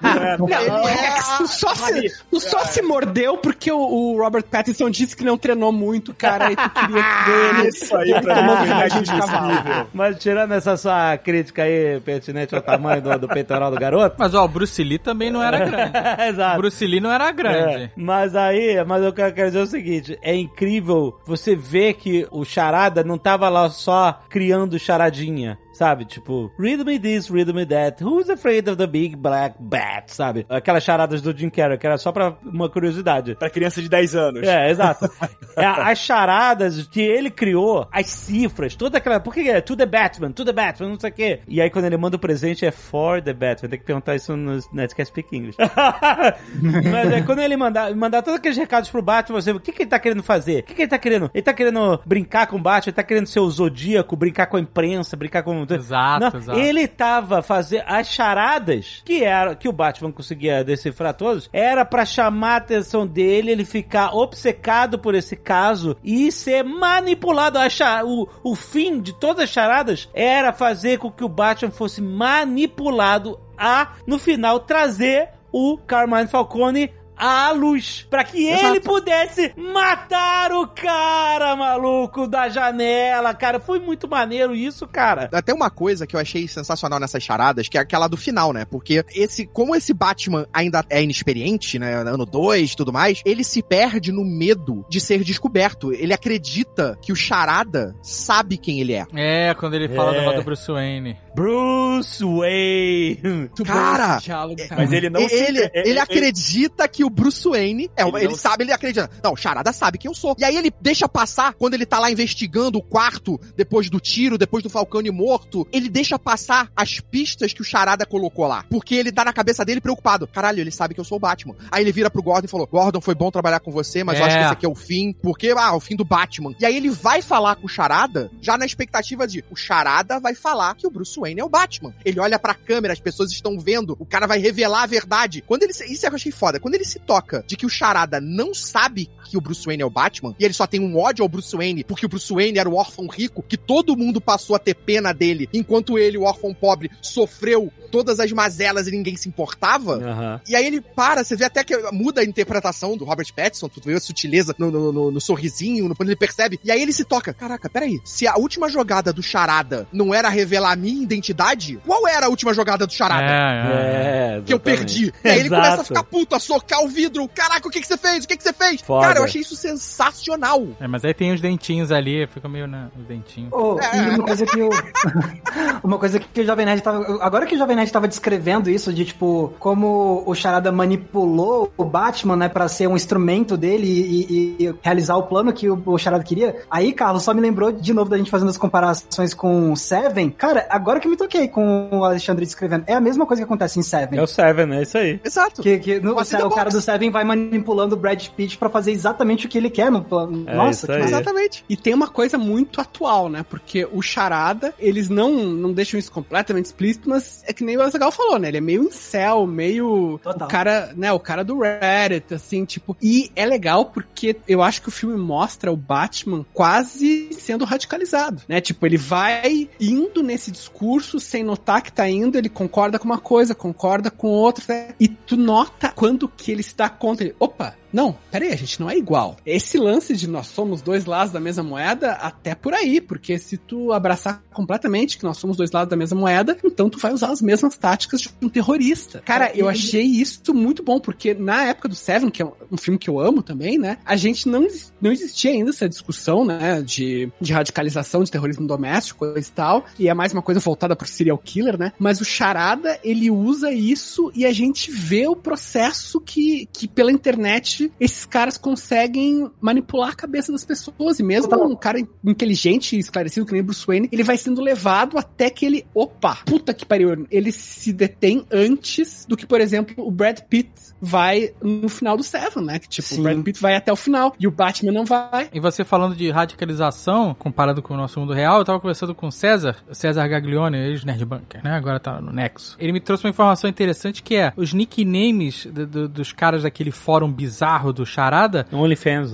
Não é, não. Ele é Tu só, se, tu só se mordeu porque o, o Robert Pattinson disse que não treinou muito, cara, e tu queria ver ele. Isso aí pra mim inadmissível. Mas tirando essa sua crítica aí, pertinente ao tamanho do, do peitoral do garoto. Mas ó, o Bruce Lee também não era grande. Exato. Bruce Lee não era grande. É, mas aí, mas eu quero quero dizer o seguinte: é incrível você ver que o Charada não tava lá só criando charadinha. Sabe? Tipo, read me this, read me that. Who's afraid of the big black bat? Sabe? Aquelas charadas do Jim Carrey, que era só pra uma curiosidade. Pra criança de 10 anos. É, exato. É, as charadas que ele criou, as cifras, toda aquela. Por que é? To the Batman, to the Batman, não sei o quê. E aí quando ele manda o presente é for the Batman. Tem que perguntar isso no Netscast Speak English. Mas é quando ele mandar, mandar todos aqueles recados pro Batman, você, o que, que ele tá querendo fazer? O que, que ele tá querendo? Ele tá querendo brincar com o Batman, ele tá querendo ser o Zodíaco, brincar com a imprensa, brincar com. Exato, Não, exato. Ele tava fazendo as charadas que era que o Batman conseguia decifrar todos, era pra chamar a atenção dele, ele ficar obcecado por esse caso e ser manipulado. A cha- o, o fim de todas as charadas era fazer com que o Batman fosse manipulado a, no final, trazer o Carmine Falcone à luz, pra que ele pudesse matar o cara, maluco, da janela, cara. Foi muito maneiro isso, cara. Até uma coisa que eu achei sensacional nessas charadas, que é aquela do final, né? Porque esse, como esse Batman ainda é inexperiente, né? Ano 2 e tudo mais, ele se perde no medo de ser descoberto. Ele acredita que o charada sabe quem ele é. É, quando ele fala É. do lado do Bruce Wayne. Bruce Wayne. Cara, cara. Mas ele não ele, se- ele, ele acredita que o Bruce Wayne é, Ele ele, sabe, ele acredita. Não, o Charada sabe quem eu sou. E aí ele deixa passar quando ele tá lá investigando o quarto depois do tiro, depois do Falcone morto, ele deixa passar as pistas que o Charada colocou lá, porque ele tá na cabeça dele preocupado. Caralho, ele sabe que eu sou o Batman. Aí ele vira pro Gordon e falou: "Gordon, foi bom trabalhar com você, mas eu É. acho que esse aqui é o fim, porque ah, o fim do Batman". E aí ele vai falar com o Charada, já na expectativa de o Charada vai falar que o Bruce Wayne é o Batman. Ele olha pra câmera, as pessoas estão vendo, o cara vai revelar a verdade. Quando ele se- isso é que eu achei foda. Quando ele se toca de que o Charada não sabe que o Bruce Wayne é o Batman e ele só tem um ódio ao Bruce Wayne porque o Bruce Wayne era o órfão rico, que todo mundo passou a ter pena dele, enquanto ele, o órfão pobre, sofreu todas as mazelas e ninguém se importava. Aham. E aí ele para, você vê até que muda a interpretação do Robert Pattinson, tu vê a sutileza no, no, no- no sorrisinho, no, quando ele percebe. E aí ele se toca. Caraca, peraí. Se a última jogada do Charada não era revelar a minha identidade, qual era a última jogada do Charada? É, é. É, Que eu perdi. E aí ele começa a ficar puto, a socar o vidro. Caraca, o que, que você fez? O que, que você fez? Foda. Cara, eu achei isso sensacional. É, mas aí tem os dentinhos ali, fica meio, né, os dentinhos. Oh, É. E uma coisa que o. uma coisa que o Jovem Nerd tava. Agora que o Jovem Nerd tava descrevendo isso, de tipo, como o Charada manipulou o Batman, né, pra ser um instrumento dele e, e- e realizar o plano que o, o Charada queria. Aí, Carlos, só me lembrou de novo da gente fazendo as comparações com Seven. Cara, agora que eu me toquei com o Alexandre descrevendo, é a mesma coisa que acontece em Seven. É o Seven, é isso aí. Exato. Que, que no- o, o cara box? do Seven vai manipulando o Brad Pitt pra fazer exatamente o que ele quer no plano. É Nossa, que. Exatamente. E tem uma coisa muito atual, né? Porque o Charada, eles não, não deixam isso completamente explícito, mas é que nem o Azagal falou, né? Ele é meio incel, meio Total. o cara, né? O cara do Reddit, assim, tipo. E é legal porque eu acho que o filme mostra o Batman quase sendo radicalizado, né? Tipo, ele vai indo nesse discurso sem notar que tá indo, ele concorda com uma coisa, concorda com outra, né? e tu nota quando que ele se dá conta, ele, opa, não, peraí, a gente não é igual. Esse lance de nós somos dois lados da mesma moeda, até por aí, porque se tu abraçar completamente que nós somos dois lados da mesma moeda, então tu vai usar as mesmas táticas de um terrorista. Cara, eu achei isso muito bom, porque na época do Seven, que é um filme que eu amo também, né, a gente não, não existia ainda essa discussão, né, de, de radicalização, de terrorismo doméstico, e tal, e é mais uma coisa voltada pro serial killer, né, mas o Charada, ele usa isso e a gente vê o processo que, que pela internet esses caras conseguem manipular a cabeça das pessoas. E mesmo um cara inteligente e esclarecido que nem Bruce Wayne, ele vai sendo levado até que ele, opa, puta que pariu, ele se detém antes do que, por exemplo, o Brad Pitt vai no final do Seven, né? Que tipo, Sim. o Brad Pitt vai até o final e o Batman não vai. E você falando de radicalização, comparado com o nosso mundo real, eu tava conversando com o César, o César Gaglione, ex-Nerd Bunker, né? Agora tá no Nexo. Ele me trouxe uma informação interessante que é, os nicknames do- do- dos caras daquele fórum bizarro do Charada OnlyFans.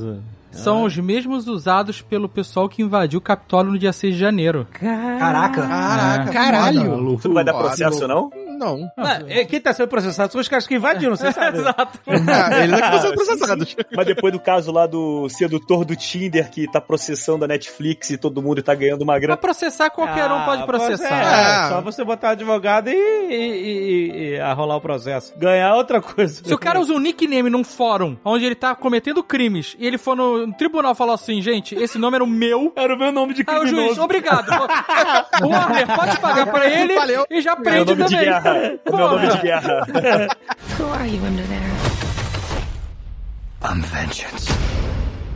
são os mesmos usados pelo pessoal que invadiu o Capitólio no dia 6 de janeiro. Caraca. Caraca, Caralho. foda. Tu não vai dar processo, não? Não. Ah, é, quem tá sendo processado são os caras que invadiram, você sabe. Exato. Ah, eles é processados. Mas depois do caso lá do sedutor do Tinder que tá processando a Netflix e todo mundo tá ganhando uma Pra grana. processar, qualquer um pode processar. É, É. só você botar advogado e, e, e- e arrolar o processo. Ganhar outra coisa. Se o cara usa um nickname num fórum onde ele tá cometendo crimes e ele for no tribunal e falar assim, gente, esse nome era o meu. Era o meu nome de Ah, o juiz, criminoso. obrigado. Warner, pode pagar pra ele Valeu. e já o prende também. Guerra. É o meu nome de guerra. Who are you under there? I'm vengeance.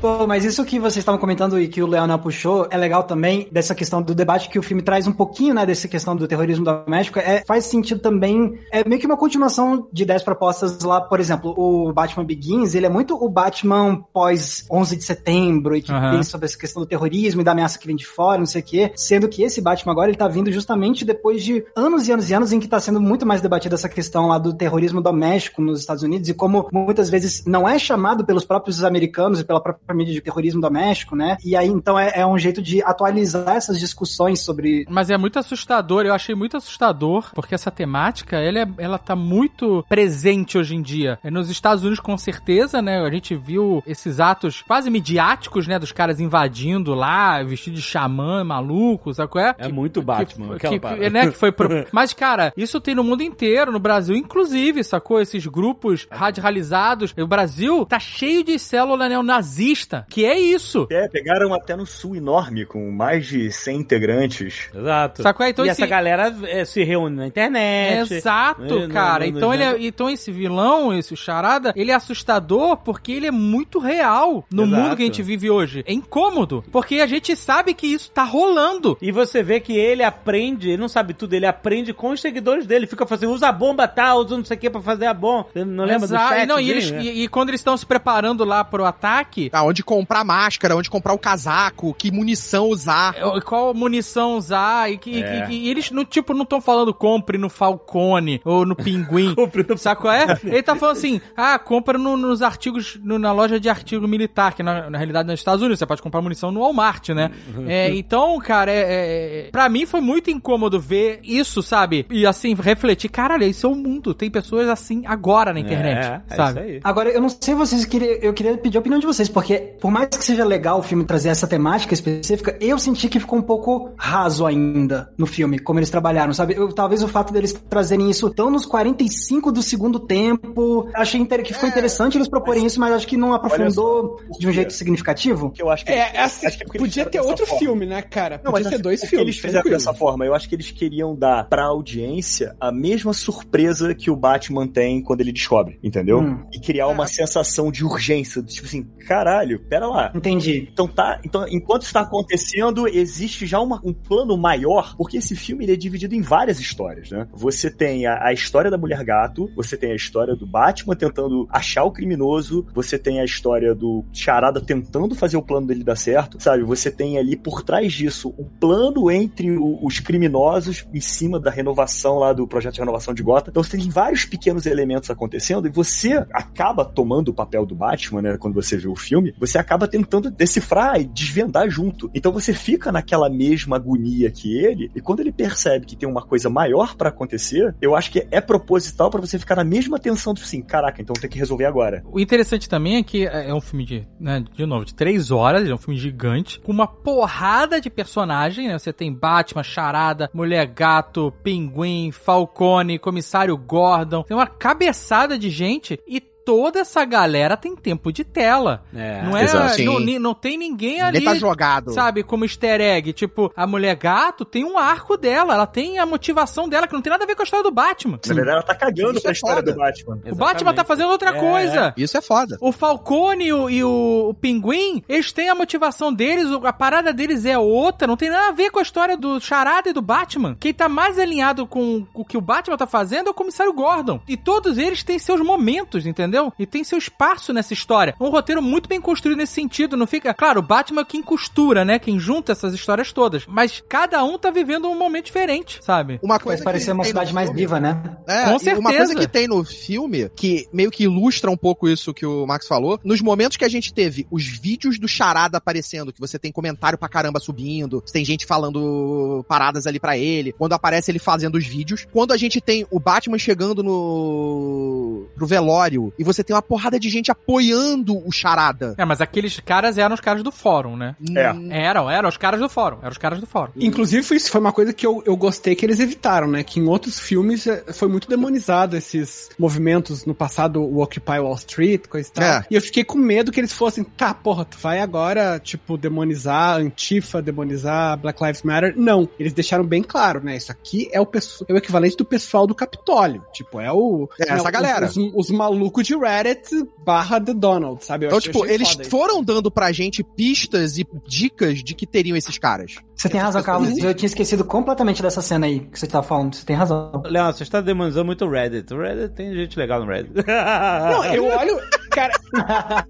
Pô, mas isso que vocês estavam comentando e que o Leonel puxou é legal também, dessa questão do debate que o filme traz um pouquinho, né, dessa questão do terrorismo doméstico, é, faz sentido também, é meio que uma continuação de 10 propostas lá, por exemplo, o Batman Begins, ele é muito o Batman pós 11 de setembro e que pensa sobre essa questão do terrorismo e da ameaça que vem de fora, não sei o quê, sendo que esse Batman agora, ele tá vindo justamente depois de anos e anos e anos em que tá sendo muito mais debatida essa questão lá do terrorismo doméstico nos Estados Unidos e como muitas vezes não é chamado pelos próprios americanos e pela própria mídia de terrorismo doméstico, né? E aí, então, é, é um jeito de atualizar essas discussões sobre Mas é muito assustador, eu achei muito assustador, porque essa temática, ela, é, ela tá muito presente hoje em dia. É nos Estados Unidos, com certeza, né? A gente viu esses atos quase midiáticos, né? Dos caras invadindo lá, vestido de xamã, maluco, sabe qual é? É muito Batman, que, aquela que, parada. né, que foi pro... Mas, cara, isso tem no mundo inteiro, no Brasil, inclusive, sacou? Esses grupos radicalizados. O Brasil tá cheio de célula neonazista, que é isso. É, pegaram até no sul enorme, com mais de 100 integrantes. Exato. Sacou? Então e esse- essa galera é, se reúne na internet. Exato, no- cara. no- no- então, ele no- é- então esse vilão, esse charada, ele é assustador porque ele é muito real no Exato. mundo que a gente vive hoje. É incômodo, porque a gente sabe que isso tá rolando. E você vê que ele aprende, ele não sabe tudo, ele aprende com os seguidores dele. Fica fazendo, usa a bomba tal, usa não sei o que pra fazer a bomba. Não lembra Exato. do chat? Não, e, eles- né? e- e quando eles estão se preparando lá pro ataque, Ah, onde comprar máscara, onde comprar o casaco, que munição usar. é, qual munição usar, e, que, É. e- e eles, no, tipo, não estão falando compre no Falcone ou no Pinguim. Sabe qual é? Ele tá falando assim, ah, compra no- nos artigos, no- na loja de artigo militar, que na, na realidade nos Estados Unidos, você pode comprar munição no Walmart, né? É, então, cara, é, é, pra mim foi muito incômodo ver isso, sabe? E assim, refletir, caralho, isso é o mundo, tem pessoas assim agora na internet, é, é sabe? isso aí. Agora, eu não sei vocês, eu queria, eu queria pedir a opinião de vocês, porque por mais que seja legal o filme trazer essa temática específica, eu senti que ficou um pouco raso ainda no filme, como eles trabalharam, sabe? Eu- talvez o fato deles trazerem isso tão nos 45 do segundo tempo, achei inter- que ficou interessante eles proporem isso, mas acho que não aprofundou de um jeito significativo. Que eu acho que É, assim, acho que eles podia ter outro forma. filme, né, cara? Não, mas Podia ser acho dois porque filmes. eles fizeram tranquilo. dessa forma. Eu acho que eles queriam dar pra audiência a mesma surpresa que o Batman tem quando ele descobre, entendeu? Hum. E criar uma sensação de urgência, tipo assim, caralho, pera lá. Entendi. Então tá, então enquanto está acontecendo, existe já uma- um plano maior, porque esse filme é dividido em várias histórias, né? Você tem a, a história da Mulher Gato, você tem a história do Batman tentando achar o criminoso, você tem a história do Charada tentando fazer o plano dele dar certo, sabe? Você tem ali por trás disso um plano entre o- os criminosos em cima da renovação lá do projeto de renovação de Gotham. Então você tem vários pequenos elementos acontecendo e você acaba tomando o papel do Batman, né? Quando você vê o filme, você acaba tentando decifrar e desvendar junto. Então você fica naquela mesma agonia que ele, e quando ele percebe que tem uma coisa maior pra acontecer, eu acho que é proposital pra você ficar na mesma tensão, tipo assim, caraca, então tem que resolver agora. O interessante também é que é um filme de, né, de novo, de três horas, é um filme gigante, com uma porrada de personagem, né? Você tem Batman, Charada, Mulher Gato, Pinguim, Falcone, Comissário Gordon, tem uma cabeçada de gente e toda essa galera tem tempo de tela. É. não é, exato. Não, não tem ninguém ali Ninguém tá jogado. Sabe, como easter egg. Tipo, a mulher gato tem um arco dela, ela tem a motivação dela, que não tem nada a ver com a história do Batman. Na verdade, ela tá cagando Isso pra é história foda. do Batman. O Batman tá fazendo outra É, coisa. Isso é foda. O Falcone e o, e o- o Pinguim, eles têm a motivação deles, a parada deles é outra, não tem nada a ver com a história do Charada e do Batman. Quem tá mais alinhado com o que o Batman tá fazendo é o Comissário Gordon. E todos eles têm seus momentos, entendeu? Entendeu? E tem seu espaço nessa história. Um roteiro muito bem construído nesse sentido, não fica... Claro, o Batman é quem costura, né? Quem junta essas histórias todas. Mas cada um tá vivendo um momento diferente, sabe? Uma Vai coisa parecer que uma tem no cidade mais filme- viva, né? É, Com e uma certeza. coisa que tem no filme, que meio que ilustra um pouco isso que o Max falou, nos momentos que a gente teve os vídeos do Charada aparecendo, que você tem comentário pra caramba subindo, tem gente falando paradas ali pra ele, quando aparece ele fazendo os vídeos, quando a gente tem o Batman chegando no pro velório e você tem uma porrada de gente apoiando o Charada. É, mas aqueles caras eram os caras do fórum, né? É. Hum, Eram, eram os caras do fórum. Eram os caras do fórum. Inclusive, isso foi uma coisa que eu, eu gostei que eles evitaram, né? Que em outros filmes eh, foi muito demonizado esses movimentos no passado, o Occupy Wall Street, coisa e tal. É. E eu fiquei com medo que eles fossem, tá, porra, tu vai agora, tipo, demonizar Antifa, demonizar Black Lives Matter. Não. Eles deixaram bem claro, né? Isso aqui é o, é o equivalente do pessoal do Capitólio. Tipo, é o. É essa os- galera. Os, os malucos de Reddit barra The Donald, sabe? Eu Então, achei- tipo, achei eles foram dando pra gente pistas e dicas de que teriam esses caras. Você tem razão, Carlos. Eu tinha esquecido completamente dessa cena aí que você tava falando. Você tem razão. Leon, você está demonizando muito o Reddit. O Reddit tem gente legal no Reddit. Não, eu olho, cara,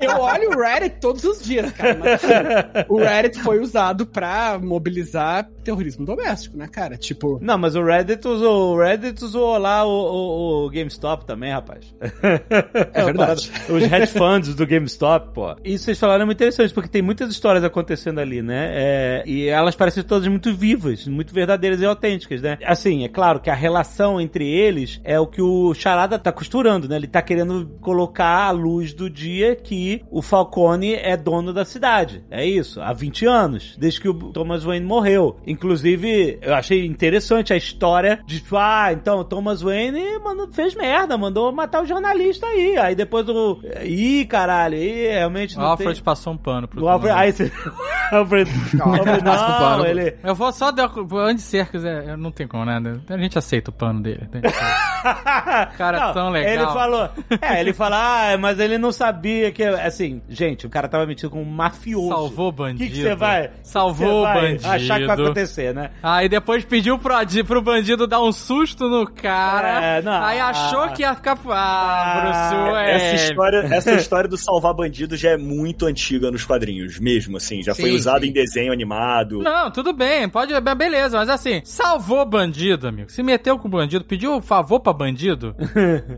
eu olho o Reddit todos os dias, cara. Mas, assim, o Reddit foi usado pra mobilizar terrorismo doméstico, né, cara? Tipo, Não, mas o Reddit usou, o Reddit usou lá o, o- o GameStop também, rapaz. É verdade. Os hedge funds do GameStop, pô. Isso vocês falaram é muito interessante, porque tem muitas histórias acontecendo ali, né? É, e elas parecem todas muito vivas, muito verdadeiras e autênticas, né? Assim, é claro que a relação entre eles é o que o Charada tá costurando, né? Ele tá querendo colocar à luz do dia que o Falcone é dono da cidade. É isso, há 20 anos, desde que o Thomas Wayne morreu. Inclusive, eu achei interessante a história de, tipo, ah, então o Thomas Wayne fez merda, mandou matar o jornalista aí. Aí depois o. Ih, caralho, aí realmente O não Alfred tem... passou um pano pro O Alfred, aí você... Alfred, Alfred, passa um não, pano. ele... Eu vou só dar o Andy Serkis, é, não tem como nada. A gente aceita o pano dele. né? Cara tão legal. Ele falou, é, ele falou, ah, mas ele não sabia que, assim, gente, o cara tava metido com um mafioso. Salvou o O bandido. que que você vai? Salvou o vai bandido. Achar que vai acontecer, né? Aí depois pediu pro, pro bandido dar um susto no cara. É, não. Aí achou que ia ficar. Ah, Bruce Wayne. Essa história, essa história do salvar bandido já é muito antiga nos quadrinhos, mesmo assim. Já foi Sim, usado sim. em desenho animado. Não, tudo bem, pode, be- beleza, mas assim, salvou bandido, amigo. Se meteu com bandido, pediu um favor pra bandido.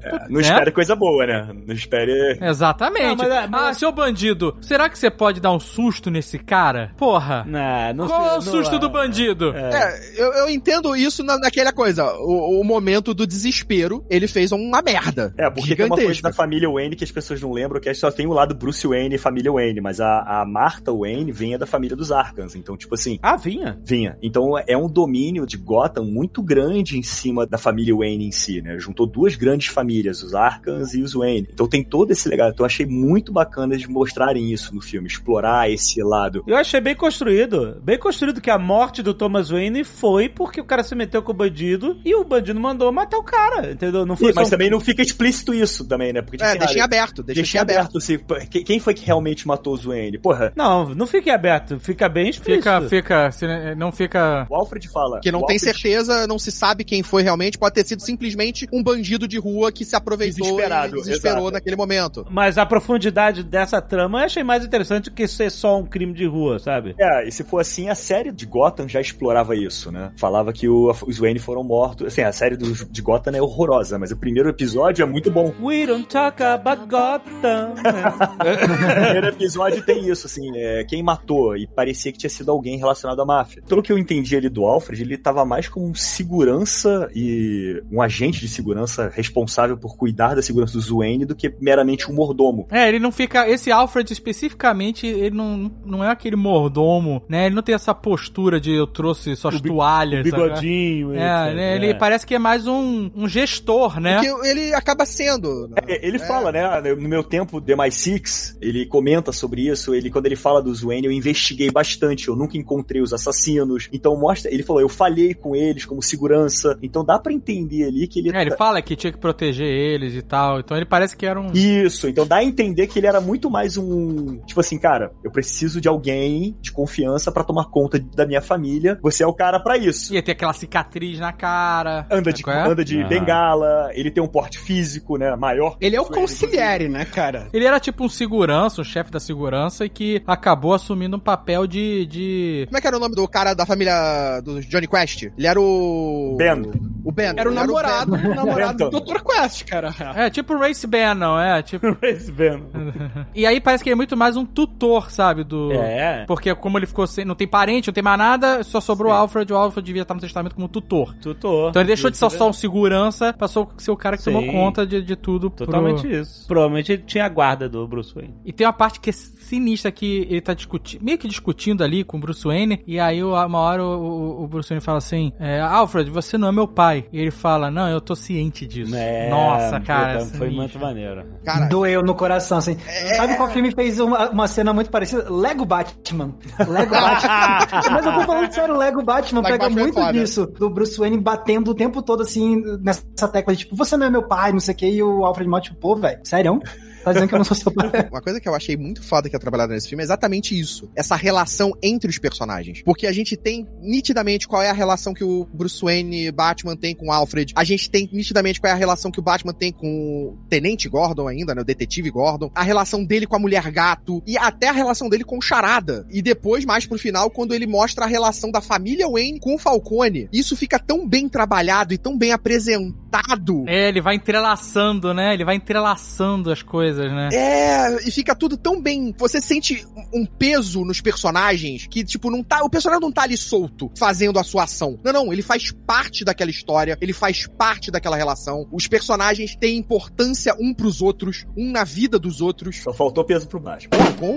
É, não espere coisa boa, né? Não espere. Exatamente. Não, mas é- mas- Ah, seu bandido, será que você pode dar um susto nesse cara? Porra. Não, não Qual sei, é o não- susto do bandido? É, eu, eu entendo isso na, naquela coisa. O, o momento do desespero, ele fez uma merda. É, porque tem uma coisa gigantesca. da família Wayne que as pessoas não lembram, que é só tem o lado Bruce Wayne e família Wayne, mas a, a Martha Wayne vinha da família dos Arkans. Então, tipo assim, Ah, vinha? vinha. Então é um domínio de Gotham muito grande em cima da família Wayne em si, né? Juntou duas grandes famílias, os Arkans e os Wayne. Então tem todo esse legado. Então eu achei muito bacana de mostrarem isso no filme, explorar esse lado. Eu achei bem construído. Bem construído que a morte do Thomas Wayne foi porque o cara se meteu com o bandido e o bandido mandou matar o cara, entendeu? Não foi Sim, mas um- também não fica explícito isso também, né? Porque É, deixei aberto, deixei, Deixei aberto, assim, pô, quem- foi que realmente matou os Wayne? Porra, Não, não fica aberto, fica bem explícito. Fica, fica, se- não fica. o Alfred fala. Que não o tem Alfred- certeza, não se sabe quem foi realmente, pode ter sido simplesmente um bandido de rua que se aproveitou Desesperado, e desesperou exato. naquele momento. Mas a profundidade dessa trama eu achei mais interessante do que ser só um crime de rua, sabe? É, e se for assim, a série de Gotham já explorava isso, né? Falava que o- os Wayne foram mortos. Assim, a série dos- de Gotham é horrorosa, mas o primeiro episódio é muito bom. We don't talk about Gotham. O primeiro episódio tem isso, assim, é, quem matou, e parecia que tinha sido alguém relacionado à máfia. Pelo que eu entendi ali do Alfred, ele tava mais como um segurança e um agente de segurança responsável por cuidar da segurança do Wayne do que meramente um mordomo. É, ele não fica. Esse Alfred especificamente, ele não, não é aquele mordomo, né? Ele não tem essa postura de eu trouxe suas bi- toalhas. Bigodinho. É, ele é. parece que é mais um, um gestor, né? Porque ele acaba sendo. né? É, Ele fala, né? No meu tempo, The My Six, ele comenta sobre isso. Ele, quando ele fala dos Wayne, eu investiguei bastante. Eu nunca encontrei os assassinos. Então mostra. Ele falou, eu falhei com eles como segurança. Então dá pra entender ali que ele. É, ele fala que tinha que proteger eles e tal. Então ele parece que era um. Isso, então dá a entender que ele era muito mais um. Tipo assim, cara, eu preciso de alguém de confiança pra tomar conta da minha família. Você é o cara pra isso. Ia ter aquela cicatriz na cara. Anda de, é? anda de Ah. bengala, ele tem um porte físico, né? Maior. Ele é o Isso ele, conciliere, né, cara? Ele era tipo um segurança, um chefe da segurança, e que acabou assumindo um papel de. de... Como é que era o nome do cara da família do Johnny Quest? Ele era o. Ben. O Ben. Era o Ele namorado, o namorado do. Dr. Quest, cara. É, tipo Race Ban, não é? Tipo. Race Venom. e aí parece que ele é muito mais um tutor, sabe? Do. É. Porque como ele ficou sem. Não tem parente, não tem mais nada, só sobrou o. Alfred. O Alfred devia estar no testamento como tutor. Tutor. Então ele deixou de ser Isso, só um segurança, passou a ser o cara que Sim. tomou conta de, de tudo. pro- Totalmente isso. Provavelmente ele tinha a guarda do Bruce Wayne. E tem uma parte que é sinistra que ele tá discutindo, meio que discutindo ali com o Bruce Wayne, e aí uma hora o, o- o Bruce Wayne fala assim, é, Alfred, você não é meu pai. E ele fala, não, eu tô ciente disso. É, Nossa, cara. puta, Foi muito maneiro. Cara, Doeu no coração, assim. Sabe qual filme fez uma, uma cena muito parecida? Lego Batman. Lego Batman. Mas eu tô falando sério, Lego Batman Lego pega Batman é muito foda. disso. Do Bruce Wayne batendo o tempo todo, assim, nessa tecla de tipo, você não é meu pai, não sei o que, e o Alfred Mott, pô, velho, sério? Tá dizendo que eu não sou seu pai? Uma coisa que eu achei muito foda que é trabalhada nesse filme é exatamente isso. Essa relação entre os personagens. Porque a gente tem nitidamente qual é a relação que o Bruce Wayne Batman tem com o Alfred. A gente tem nitidamente qual é a relação que o Batman tem com o Tenente Gordon ainda, né? O Detetive Gordon. A relação dele com a Mulher Gato. E até a relação dele com o Charada. E depois, mais pro final, quando ele mostra a relação da família Wayne com o Falcone. Isso fica tão bem trabalhado e tão bem apresentado. É, ele vai entrelaçando, né? Ele vai entrelaçando as coisas, né? É, e fica tudo tão bem. Você sente um peso nos personagens que, tipo, não tá. O personagem não tá ali solto fazendo a sua ação. Não, não, ele faz parte daquela história, ele faz parte daquela relação. Os personagens têm importância um pros outros, um na vida dos outros. Só faltou peso pro. Pô, como?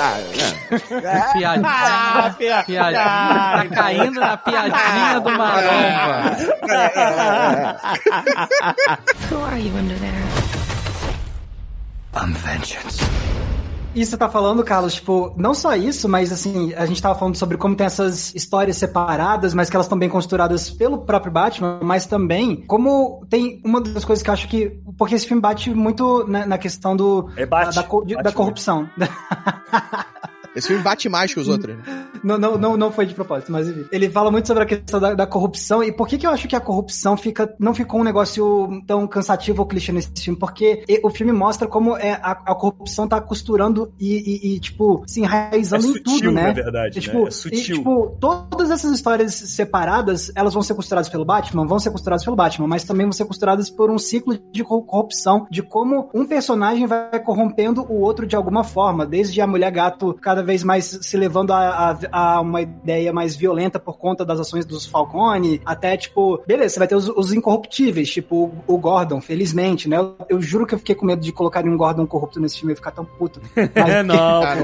Ah, é. Piadinha. Ah, pia- piadinha. Ah, Tá caindo na piadinha do maromba. Who are you under there? I'm vengeance. E você tá falando, Carlos, tipo, não só isso, mas assim, a gente tava falando sobre como tem essas histórias separadas, mas que elas estão bem costuradas pelo próprio Batman, mas também como tem uma das coisas que eu acho que. Porque esse filme bate muito na, na questão do. É bate. da, de- Bate da corrupção. Esse filme bate mais que os outros. né? Não, não, não, não foi de propósito, mas enfim. Ele fala muito sobre a questão da, da corrupção e por que, que eu acho que a corrupção fica, não ficou um negócio tão cansativo ou clichê nesse filme? Porque o filme mostra como é, a, a corrupção tá costurando e, e- e, tipo, se enraizando É em sutil, tudo, né? na verdade, E, tipo, né? É sutil. e, tipo, todas essas histórias separadas, elas vão ser costuradas pelo Batman, vão ser costuradas pelo Batman, mas também vão ser costuradas por um ciclo de cor- corrupção, de como um personagem vai corrompendo o outro de alguma forma, desde a mulher gato cada vez mais se levando a, a- a uma ideia mais violenta por conta das ações dos Falcone, até tipo, beleza, você vai ter os, os incorruptíveis, tipo o, o Gordon, felizmente, né? Eu, eu juro que eu fiquei com medo de colocarem um Gordon corrupto nesse filme e ficar tão puto. Mas- não, Ah,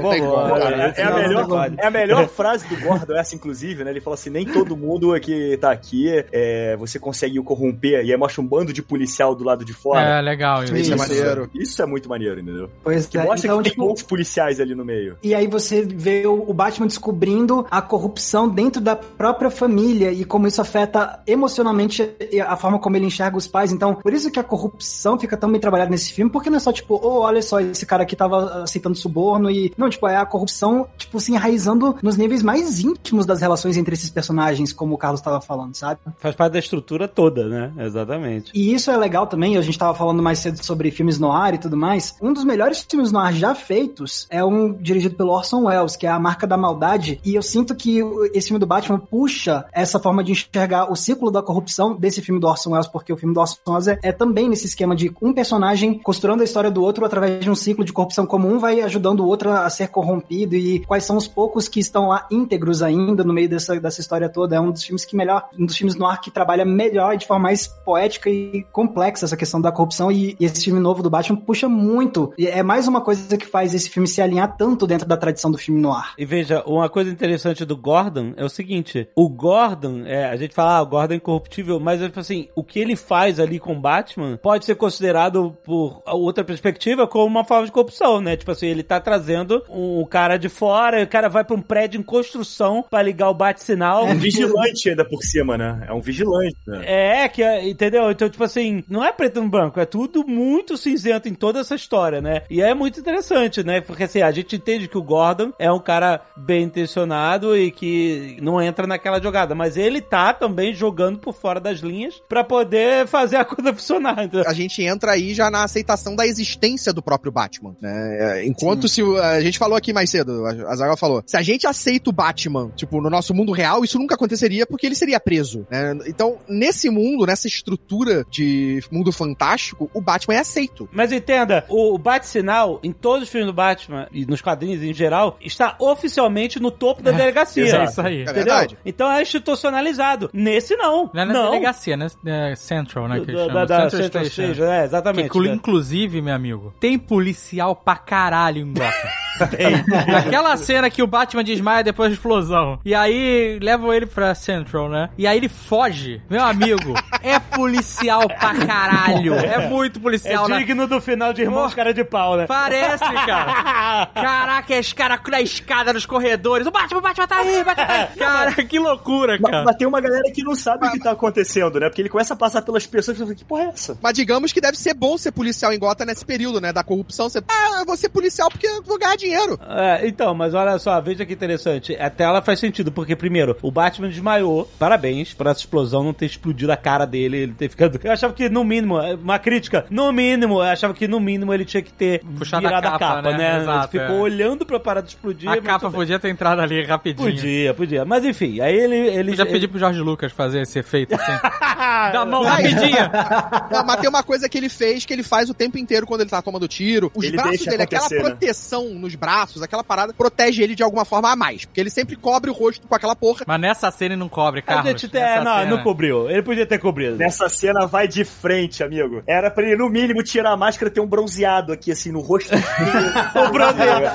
cara. É, a Não, melhor, não é a melhor frase do Gordon, essa, inclusive, né? Ele fala assim: nem todo mundo que tá aqui é, você consegue o corromper. E aí mostra um bando de policial do lado de fora. É, legal. Isso é Isso. maneiro. Isso é muito maneiro, entendeu? Pois Que é, mostra então, que tem tipo, bons policiais ali no meio. E aí você vê o Batman descobrindo a corrupção dentro da própria família e como isso afeta emocionalmente a forma como ele enxerga os pais. Então, por isso que a corrupção fica tão bem trabalhada nesse filme, porque não é só tipo, oh, olha só, esse cara aqui tava aceitando suborno e... Não, tipo, é a corrupção, tipo, se enraizando nos níveis mais íntimos das relações entre esses personagens, como o Carlos tava falando, sabe? Faz parte da estrutura toda, né? Exatamente. E isso é legal também, a gente tava falando mais cedo sobre filmes noir e tudo mais. Um dos melhores filmes noir já feitos é um dirigido pelo Orson Welles, que é A Marca da Maldade, e eu sinto que esse filme do Batman puxa essa forma de enxergar o ciclo da corrupção desse filme do Orson Welles, porque o filme do Orson Welles é, é também nesse esquema de um personagem costurando a história do outro através de um ciclo de corrupção como um vai ajudando o outro a ser corrompido e quais são os poucos que estão lá íntegros ainda no meio dessa, dessa história toda. É um dos filmes que melhor, um dos filmes no ar que trabalha melhor e de forma mais poética e complexa essa questão da corrupção e, e esse filme novo do Batman puxa muito. E é mais uma coisa que faz esse filme se alinhar tanto dentro da tradição do filme no ar. E veja, uma coisa interessante do Gordon é o seguinte: o Gordon, é, a gente fala, ah, o Gordon é incorruptível, mas tipo assim, o que ele faz ali com o Batman pode ser considerado, por outra perspectiva, como uma forma de corrupção, né? Tipo assim, ele tá trazendo um cara de fora, o cara vai pra um prédio em construção pra ligar o bate-sinal. É um vigilante ainda por cima, né? É um vigilante, né? É, que é, entendeu? Então, tipo assim, não é preto no branco, é tudo muito cinzento em toda essa história, né? E é muito interessante, né? Porque assim, a gente entende que o Gordon é um cara bem intencionado e que não entra naquela jogada, mas ele tá também jogando por fora das linhas pra poder fazer a coisa funcionar. A gente entra aí já na aceitação da existência do próprio Batman, né? É, Enquanto se o- a gente falou aqui mais cedo, a Zagal falou, se a gente aceita o Batman, tipo, no nosso mundo real, isso nunca aconteceria porque ele seria preso, né? Então, nesse mundo, nessa estrutura de mundo fantástico, o Batman é aceito. Mas entenda, o bate-sinal, em todos os filmes do Batman e nos quadrinhos em geral, está oficialmente no topo da delegacia. É isso aí. É verdade. Então é institucionalizado. Nesse não. Não é na não. delegacia, né? É Central, né? Que Da, chama. da, da Central Central Station. Station, é, Que, exatamente. inclu- inclusive, meu amigo, tem policial pra caralho em Gotham. Aquela cena que o Batman desmaia depois da explosão. E aí levam ele pra Central, né? E aí ele foge. Meu amigo, é policial pra caralho. É muito É policial, né? digno do final de Irmãos Cara de Pau, né? Parece, cara. Caraca, os caras na escada, nos corredores. O Batman, o Batman tá aí, o Batman tá aí. Cara, que loucura, Mas, cara. mas tem uma galera que não sabe o que tá acontecendo, né? Porque ele começa a passar pelas pessoas e fala, que porra é essa? Mas digamos que deve ser bom ser policial em Gotham nesse período, né? Da corrupção. Você, ah, eu vou ser policial porque eu vou ganhar dinheiro. É, então, mas olha só, veja que interessante. Até ela faz sentido, porque primeiro, o Batman desmaiou. Parabéns por essa explosão não ter explodido a cara dele, ele ter ficado. Eu achava que, no mínimo, uma crítica, no mínimo, eu achava que no mínimo ele tinha que ter Puxado a virado a capa, capa, né? né? Exato, Ficou é. olhando pra parada explodir. A mas capa podia ter entrado ali rapidinho. Podia, podia. Mas enfim, aí ele. ele Podia ele- pedir pro Jorge Lucas fazer esse efeito assim. Dá mão Vai. rapidinho. Não, mas tem uma coisa que ele fez que ele faz o tempo inteiro quando ele tá tomando tiro. Os Ele braços dele, aquela né? proteção nos braços, aquela parada, protege ele de alguma forma a mais. Porque ele sempre cobre o rosto com aquela porra. Mas nessa cena ele não cobre, A Carlos. gente tem- Nessa não, cena. não cobriu. Ele podia ter cobrido. Nessa cena vai de frente, amigo. Era pra ele, no mínimo, tirar a máscara e ter um bronzeado aqui, assim, no rosto. o bronzeado.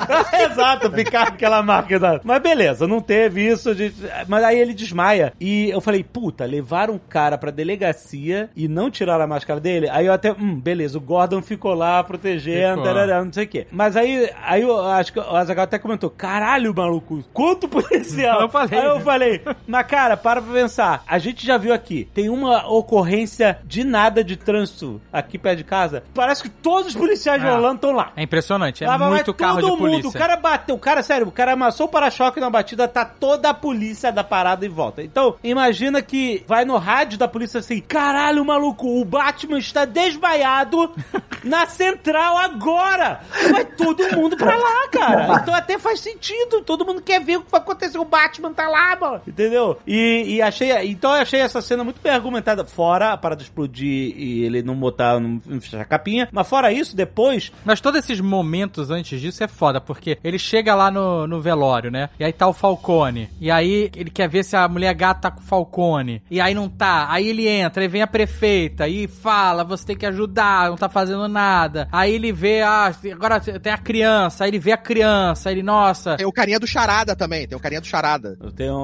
Exato, ficar aquela marca. exato. Mas beleza, não teve isso. gente- Mas aí ele desmaia. E eu falei, puta, levaram o cara pra delegacia e não tiraram a máscara dele. Aí eu até, hum, beleza, o Gordon ficou lá protegendo, Ficou. tarará, não sei o quê. Mas aí, aí eu acho que o Azaghal até comentou, caralho, maluco, quanto policial. Eu falei. Aí eu falei, mas cara, para pra pensar. A gente já viu aqui, tem uma ocorrência de nada de trânsito aqui perto de casa. Parece que todos os policiais de É. Orlando estão lá. É impressionante, é Lá muito carro todo de polícia. mundo. O cara bateu, o cara, sério, o cara amassou o para-choque na batida, tá toda a polícia da parada em volta. Então, imagina que vai no rádio da polícia assim: caralho, maluco, o Batman está desmaiado na central agora. Vai todo mundo pra lá, cara. Então até faz sentido. Todo mundo quer ver o que vai acontecer. O Batman tá lá, mano. Entendeu? E, e achei. Então eu achei essa cena muito bem argumentada. Fora a parada explodir e ele não botar, não fechar a capinha. Mas fora isso, depois, Mas todos esses momentos antes disso é foda, porque ele chega lá no, no velório, né? E aí tá o Falcone. E aí ele quer ver se a mulher gata tá com o Falcone. E aí não tá. Aí ele entra, aí vem a prefeita e fala: você tem que ajudar, não tá fazendo nada. Aí ele vê, ah, agora tem a criança. Aí ele vê a criança. Aí ele, nossa. Tem o carinha do Charada também, tem o carinha do Charada.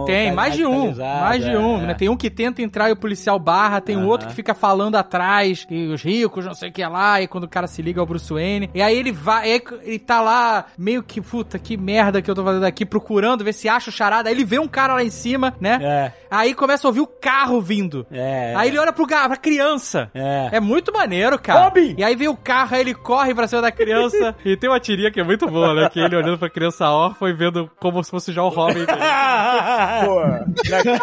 Tem, mais de um. Mais de é, um, é. né? Tem um que tenta entrar e o policial barra, tem um outro que fica falando atrás, e os ricos, não sei o que lá, e quando o cara se liga ao Bruce Wayne. E aí ele vai, aí ele tá lá, meio que, puta, que merda que eu tô fazendo aqui, procurando, ver se acha o charada. Aí ele vê um cara lá em cima, né? É, Aí começa a ouvir o carro vindo. é. Aí ele olha pro ga- pra criança. É. É muito maneiro, cara. Robin! E aí vem o carro, aí ele corre pra cima da criança. e tem uma tirinha que é muito boa, né? Que ele olhando pra criança órfã e vendo como se fosse já o Robin. Pô,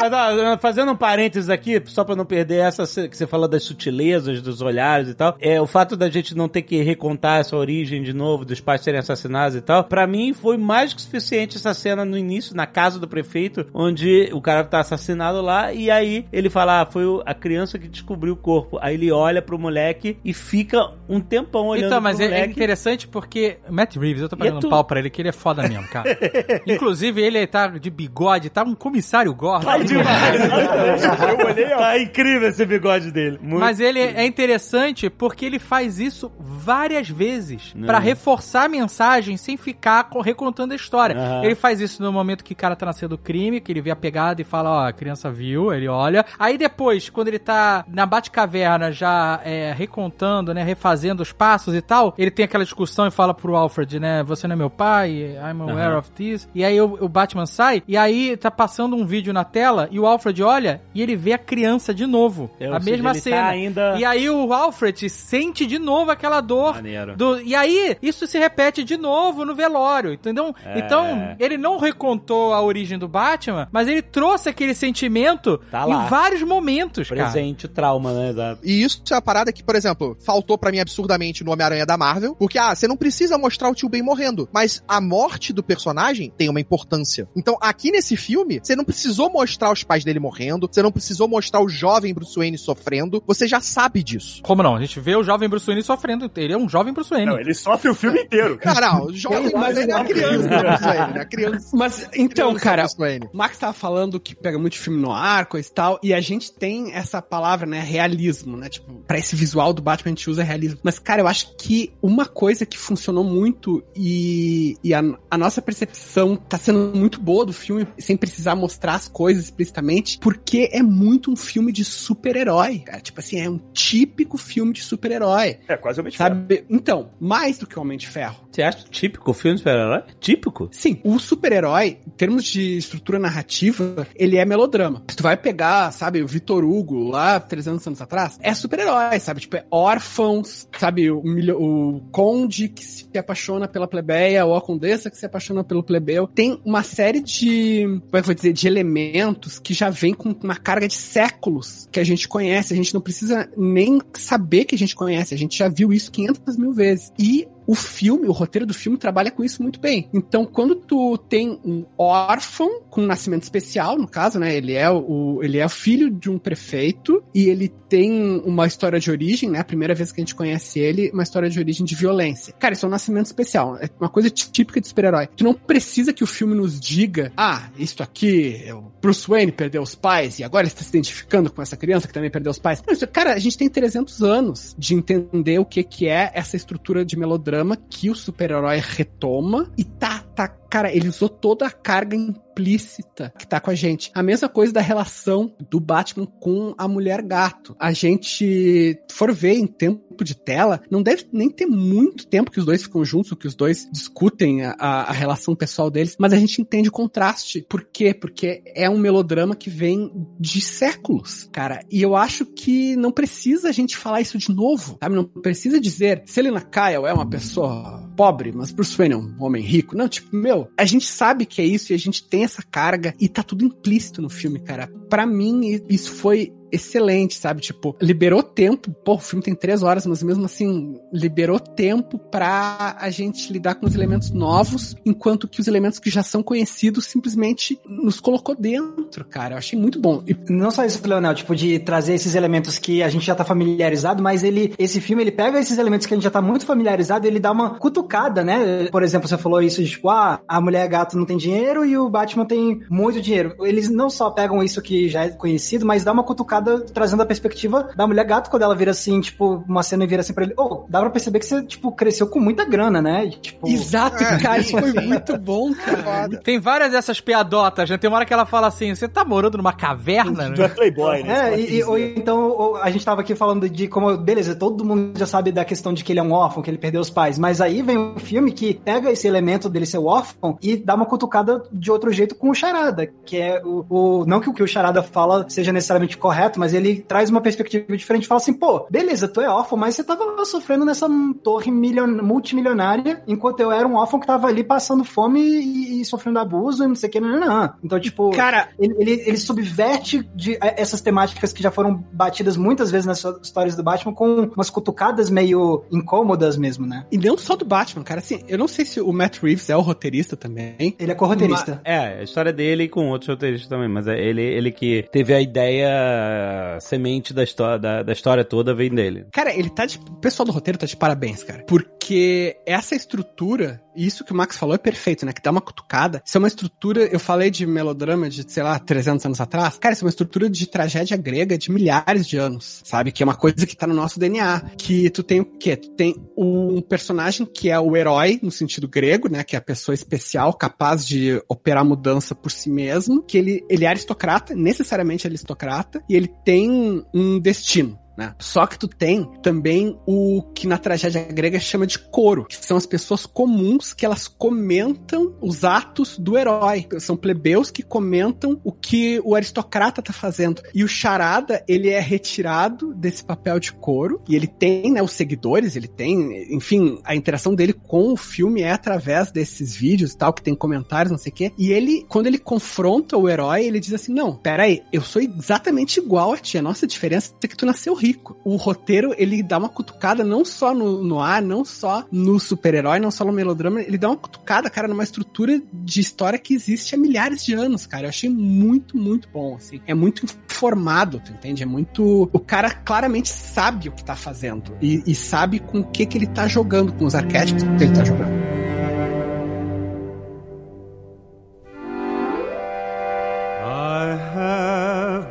Mas, fazendo um parênteses aqui, só pra não perder essa que você falou das sutilezas, dos olhares e tal, é o fato da gente não ter que recontar essa origem de novo, dos pais serem assassinados e tal, pra mim foi mais que suficiente essa cena no início, na casa do prefeito, onde o cara tá assassinado lá, e aí ele fala, ah, foi a criança que descobriu o corpo. Aí ele olha pro moleque e fica um tempão olhando Então, mas pro é, é interessante porque Matt Reeves, eu tô pagando é tu- um pau pra ele, que ele é foda mesmo, cara. Inclusive, ele tá de bigode, tá um comissário Gordon. Tá demais. Eu olhei, ó. Tá incrível esse bigode dele. Muito Mas ele é interessante porque ele faz isso várias vezes pra reforçar a mensagem sem ficar co- recontando a história. Aham. Ele faz isso no momento que o cara tá nascendo do crime, que ele vê a pegada e fala, ó, a criança viu, ele olha. Aí depois, quando ele tá na Batcaverna já é, recontando, né, refazendo os passos e tal, ele tem aquela discussão e fala pro Alfred, né, você não é meu pai, I'm aware Aham. of this. E aí o, o Batman sai e aí tá passando um vídeo na tela e o Alfred olha e ele vê a criança de novo. É, ou a mesma tá cena. ainda- E aí o Alfred sente de novo aquela dor. Maneiro. Do, e aí, isso se repete de novo no velório, entendeu? É. Então, ele não recontou a origem do Batman, mas ele trouxe aquele sentimento Tá em vários momentos, cara. Presente, o trauma, né? Exato. E isso é a parada que, por exemplo, faltou pra mim absurdamente no Homem-Aranha da Marvel, porque, ah, você não precisa mostrar o tio Ben morrendo, mas a morte do personagem tem uma importância. Então, aqui nesse filme, você não precisou mostrar os pais dele morrendo, você não precisou mostrar o jovem Bruce Wayne sofrendo, você já sabe disso. Como não? A gente vê o jovem Bruce Wayne sofrendo. Ele é um jovem Bruce Wayne. Não, ele sofre o filme inteiro. Cara, não, o jovem Mas Wayne é ele- criança Wayne, né? A criança. Mas, então, criança cara, o Max tava falando que pega muito filme no ar, coisa e tal, e a gente tem essa palavra, né, realismo, né, tipo, pra esse visual do Batman a gente usa realismo. Mas, cara, eu acho que uma coisa que funcionou muito e, e a, a nossa percepção tá sendo muito boa do filme, sem precisar mostrar as coisas explicitamente, porque é muito um filme de super-herói, cara. Tipo assim, é um típico filme de super-herói. É, quase o Homem de Ferro. Sabe? Então, mais do que o Homem de Ferro. Você acha típico o filme de super-herói? Típico? Sim, o super-herói, em termos de estrutura narrativa, ele é melodrama. Se tu vai pegar, sabe, o Vitor Hugo, lá 300 anos atrás, é super-herói, sabe? Tipo, é órfãos, sabe? O, o conde que se apaixona pela plebeia, ou a condessa que se apaixona pelo plebeu. Tem uma série de, como é que eu vou dizer, de elementos que já vem com uma carga de séculos que a gente conhece. A gente não precisa nem saber que a gente conhece. A gente já viu isso 500 mil vezes. E o filme, o roteiro do filme trabalha com isso muito bem. Então, quando tu tem um órfão com um nascimento especial, no caso, né? Ele é o, ele é filho de um prefeito e ele tem uma história de origem, né? A primeira vez que a gente conhece ele, uma história de origem de violência. Cara, isso é um nascimento especial. É uma coisa típica de super-herói. Tu não precisa que o filme nos diga, ah, isto aqui, é o Bruce Wayne perdeu os pais e agora ele está se identificando com essa criança que também perdeu os pais. Não, isso- cara, a gente tem 300 anos de entender o que que é essa estrutura de melodrama que o super-herói retoma e tá, tá, cara, ele usou toda a carga implícita que tá com a gente. A mesma coisa da relação do Batman com a mulher gato. A gente for ver em tempo de tela, não deve nem ter muito tempo que os dois ficam juntos, que os dois discutem a, a- relação pessoal deles, mas a gente entende o contraste. Por quê? Porque é um melodrama que vem de séculos, cara. E eu acho que não precisa a gente falar isso de novo, sabe? Não precisa dizer, Selina Kyle é uma pessoa pobre, mas Bruce Wayne é um homem rico. Não, tipo, meu, a gente sabe que é isso e a gente tem essa carga e tá tudo implícito no filme, cara. Pra mim, isso foi excelente, sabe? Tipo, liberou tempo. Pô, o filme tem três horas, mas mesmo assim, liberou tempo pra a gente lidar com os elementos novos, enquanto que os elementos que já são conhecidos simplesmente nos colocou dentro, cara. Eu achei muito bom. E Não só isso, Leonel, tipo, de trazer esses elementos que a gente já tá familiarizado, mas ele, esse filme, ele pega esses elementos que a gente já tá muito familiarizado e ele dá uma cutucada, né? Por exemplo, você falou isso de, tipo, ah, a mulher gato não tem dinheiro e o Batman tem muito dinheiro. Eles não só pegam isso que já é conhecido, mas dá uma cutucada trazendo a perspectiva da mulher gato quando ela vira assim, tipo, uma cena e vira assim pra ele, oh, dá pra perceber que você, tipo, cresceu com muita grana, né? E, tipo... Exato, É, cara, isso foi muito bom, cara. Tem várias dessas piadotas, né? Tem uma hora que ela fala assim: você tá morando numa caverna? Tu é Né? playboy, né? É, e, ou então ou a gente tava aqui falando de como, beleza, todo mundo já sabe da questão de que ele é um órfão, que ele perdeu os pais, mas aí vem um filme que pega esse elemento dele ser órfão e dá uma cutucada de outro jeito com o Charada, que é o, o- não que o que o Charada fala seja necessariamente correto, mas ele traz uma perspectiva diferente, fala assim, pô, beleza, tu é órfão, mas você tava sofrendo nessa torre milion, multimilionária, enquanto eu era um órfão que tava ali passando fome e, e sofrendo abuso e não sei o que, não, não, não. Então, tipo, Cara, ele, ele, ele subverte de, eh, essas temáticas que já foram batidas muitas vezes nas histórias do Batman com umas cutucadas meio incômodas mesmo, né? e não só do Batman, cara, assim, eu não sei se o Matt Reeves é o roteirista também. Ele é corroteirista. É, a história dele e com outros roteiristas também, mas é ele, ele que teve a ideia semente da história, da, da história toda vem dele. Cara, ele tá de. O pessoal do roteiro tá de parabéns, cara. Porque essa estrutura, isso que o Max falou é perfeito, né? Que dá uma cutucada. Isso é uma estrutura. Eu falei de melodrama de, sei lá, 300 anos atrás. Cara, isso é uma estrutura de tragédia grega de milhares de anos, sabe? Que é uma coisa que tá no nosso DNA. Que tu tem o quê? Tu tem um personagem que é o herói, no sentido grego, né? Que é a pessoa especial, capaz de operar mudança por si mesmo. Que ele, ele é aristocrata, necessariamente aristocrata, e ele tem um destino. Né? Só que tu tem também o que na tragédia grega chama de coro, que são as pessoas comuns que elas comentam os atos do herói. São plebeus que comentam o que o aristocrata tá fazendo. E o charada, ele é retirado desse papel de coro, e ele tem, né, os seguidores, ele tem, enfim, a interação dele com o filme é através desses vídeos e tal, que tem comentários, não sei o quê. E ele, quando ele confronta o herói, ele diz assim: Não, pera aí, eu sou exatamente igual a ti. A nossa diferença é que tu nasceu rico. O roteiro, ele dá uma cutucada não só no, no ar, não só no super-herói, não só no melodrama, ele dá uma cutucada, cara, numa estrutura de história que existe há milhares de anos, cara. Eu achei muito, muito bom, assim. É muito informado, tu entende? É muito... O cara claramente sabe o que tá fazendo e, e sabe com o que que ele tá jogando, com os arquétipos que ele tá jogando.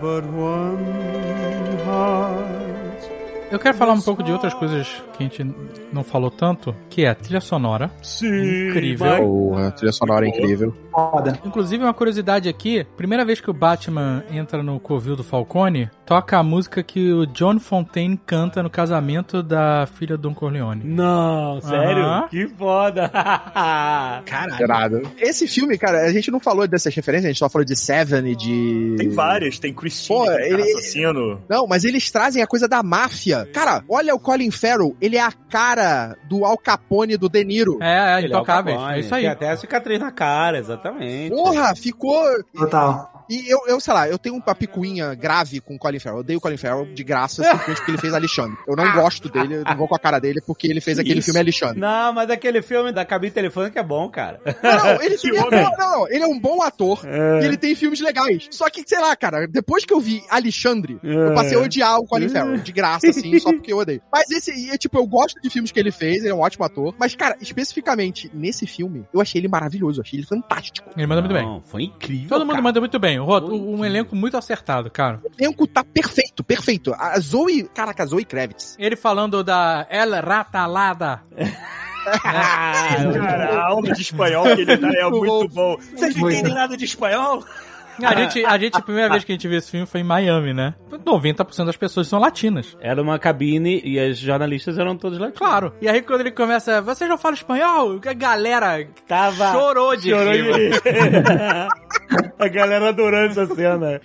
But one. Eu quero falar um pouco de outras coisas que a gente não falou tanto, que é a trilha sonora. Sim. Incrível. Porra, a trilha sonora é incrível. Foda. Inclusive, uma curiosidade aqui: primeira vez que o Batman entra no covil do Falcone, toca a música que o John Fontaine canta no casamento da filha do Don Corleone. Não, sério? Aham. Que foda. Caralho. Esse filme, cara, a gente não falou dessas referências, a gente só falou de Seven e de. Tem várias, tem Christine, Pô, ele- assassino. Não, mas eles trazem a coisa da máfia. Cara, olha o Colin Farrell, ele é a cara do Al Capone do De Niro. É, é Ele intocável. Capone. É isso aí. Tem até a cicatriz na cara, exatamente. Porra, ficou. Total. E eu, eu, sei lá, eu tenho uma picuinha grave com o Colin Farrell. Eu odeio o Colin Farrell de graça, simplesmente porque ele fez Alexandre. Eu não gosto dele, eu não vou com a cara dele porque ele fez aquele Isso. filme Alexandre. Não, mas aquele filme da cabine telefônica é bom, cara. Não, não, ele, não, não, não, ele é um bom ator É. e ele tem filmes legais. Só que, sei lá, cara, depois que eu vi Alexandre, eu passei a odiar o Colin Farrell, de graça, assim, só porque eu odeio. Mas esse, e, é, tipo, eu gosto de filmes que ele fez, ele é um ótimo ator. Mas, cara, especificamente nesse filme, eu achei ele maravilhoso, eu achei ele fantástico. Ele manda muito bem. Foi incrível. Todo mundo cara. manda muito bem. Um elenco muito acertado, cara. O elenco tá perfeito, perfeito. A Zoe, caraca, a Zoe Kravitz. Ele falando da El Ratalada. Cara, a aula de espanhol que ele dá é muito bom. Vocês não entendem nada de espanhol? A gente, a gente, a primeira vez que a gente viu esse filme foi em Miami, né? 90% das pessoas são latinas. Era uma cabine e as jornalistas eram todos lá. Claro. E aí quando ele começa, vocês não falam espanhol? A galera Tava. chorou de Chorou rir, A galera adorando essa cena.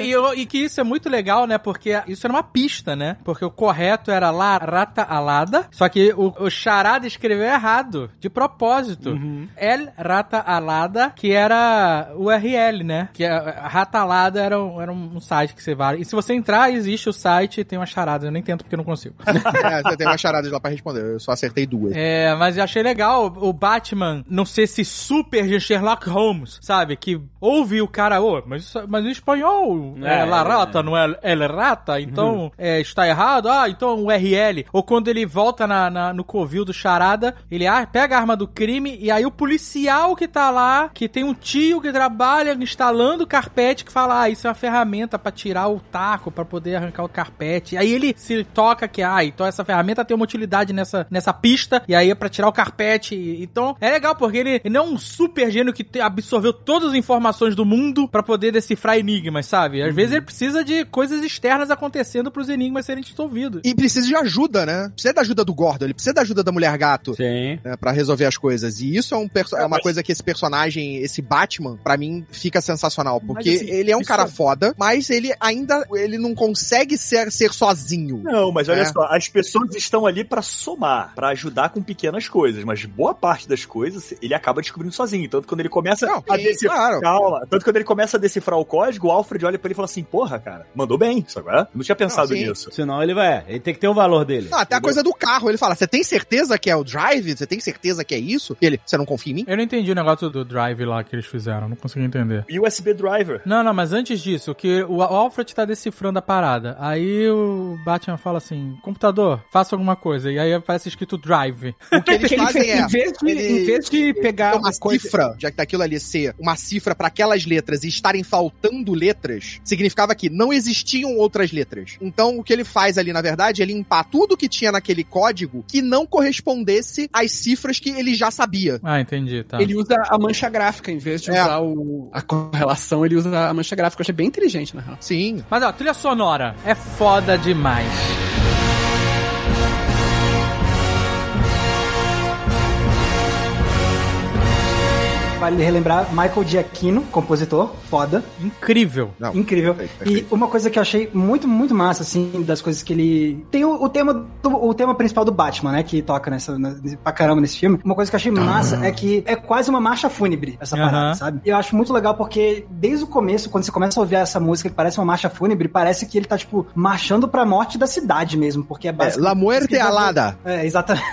E, e, e que isso é muito legal, né? Porque isso era uma pista, né? Porque o correto era lá, rata alada, só que o, o charada escreveu errado, de propósito. El rata alada, que era o URL, né? Que a, a rata alada era, um- era um site que você vai. E se você entrar, existe o site e tem uma charada. Eu nem tento porque eu não consigo. É, você tem umas charadas lá pra responder, eu só acertei duas. É, mas eu achei legal o Batman não ser esse super de Sherlock Holmes, sabe? Que ouve o cara, ô, mas, isso- mas em espanhol é, É, la é, rata, não é el rata, então é, está errado, ah, então o URL. Ou quando ele volta na, na- no covil do Charada, ele ah, pega a arma do crime e aí o policial que tá lá, que tem um tio que trabalha instalando o carpete, que fala, ah, isso é uma ferramenta pra tirar o taco, pra poder arrancar o carpete. Aí ele se toca que, ah, então essa ferramenta tem uma utilidade nessa, nessa pista, e aí é pra tirar o carpete. Então, é legal, porque ele, ele não é um super gênio que absorveu todas as informações do mundo pra poder decifrar enigmas, sabe? Às vezes ele precisa de coisas externas acontecendo pros enigmas serem resolvidos. E precisa de ajuda, né? Precisa da ajuda do Gordon, ele precisa da ajuda da Mulher Gato. Sim. né, pra resolver as coisas. E isso é, um é uma coisa que esse personagem, esse Batman, pra mim, fica sensacional. Porque assim, ele é um cara é- foda, mas ele ainda. Ele não consegue ser, ser sozinho. Não, mas olha É. só, as pessoas estão ali pra somar, pra ajudar com pequenas coisas, mas boa parte das coisas ele acaba descobrindo sozinho. Tanto quando ele começa Não, a e- decifrar. claro. Calma. Tanto quando ele começa a decifrar o código, o Alfred olha pra ele e fala assim: Porra, cara, mandou bem, isso agora? Não tinha pensado Não, nisso. Senão ele vai. Ele tem que ter o valor dele. Não, até a coisa do carro. Ele fala: Você tem certeza que é o drive? Você tem certeza que é isso? E ele: Você não confia em mim? Eu não entendi o negócio do drive lá que eles fizeram, não consegui entender. USB driver. Não, não, mas antes disso, que o Alfred tá decifrando a parada. Aí o Batman fala assim: computador, faça alguma coisa. E aí aparece escrito drive. O que eles ele fazem é. em, vez de, ele- em vez de pegar uma uma coisa. cifra, já que tá aquilo ali ser uma cifra pra aquelas letras e estarem faltando letras, significava que não existiam outras letras. Então, o que ele faz ali, na verdade, é limpar tudo que tinha naquele código que não correspondesse às cifras que ele já sabia. Ah, entendi, tá. Ele usa a mancha gráfica, em vez de É. usar o, a correlação, ele usa a mancha gráfica. Eu achei bem inteligente, na real. Sim. Mas ó, trilha sonora é foda demais. Vale relembrar Michael Giacchino, compositor, foda, Incrível. Não, incrível. perfeito, E perfeito. uma coisa que eu achei muito, muito massa, assim, das coisas que ele. Tem o, o tema do- o tema principal do Batman, né? Que toca nessa, na, pra caramba nesse filme. Uma coisa que eu achei massa é que é quase uma marcha fúnebre, essa Aham. parada, sabe? Eu acho muito legal porque desde o começo, quando você começa a ouvir essa música que parece uma marcha fúnebre, parece que ele tá, tipo, marchando pra morte da cidade mesmo. Porque é É, basicamente. La Muerte tá- Alada. É, exatamente.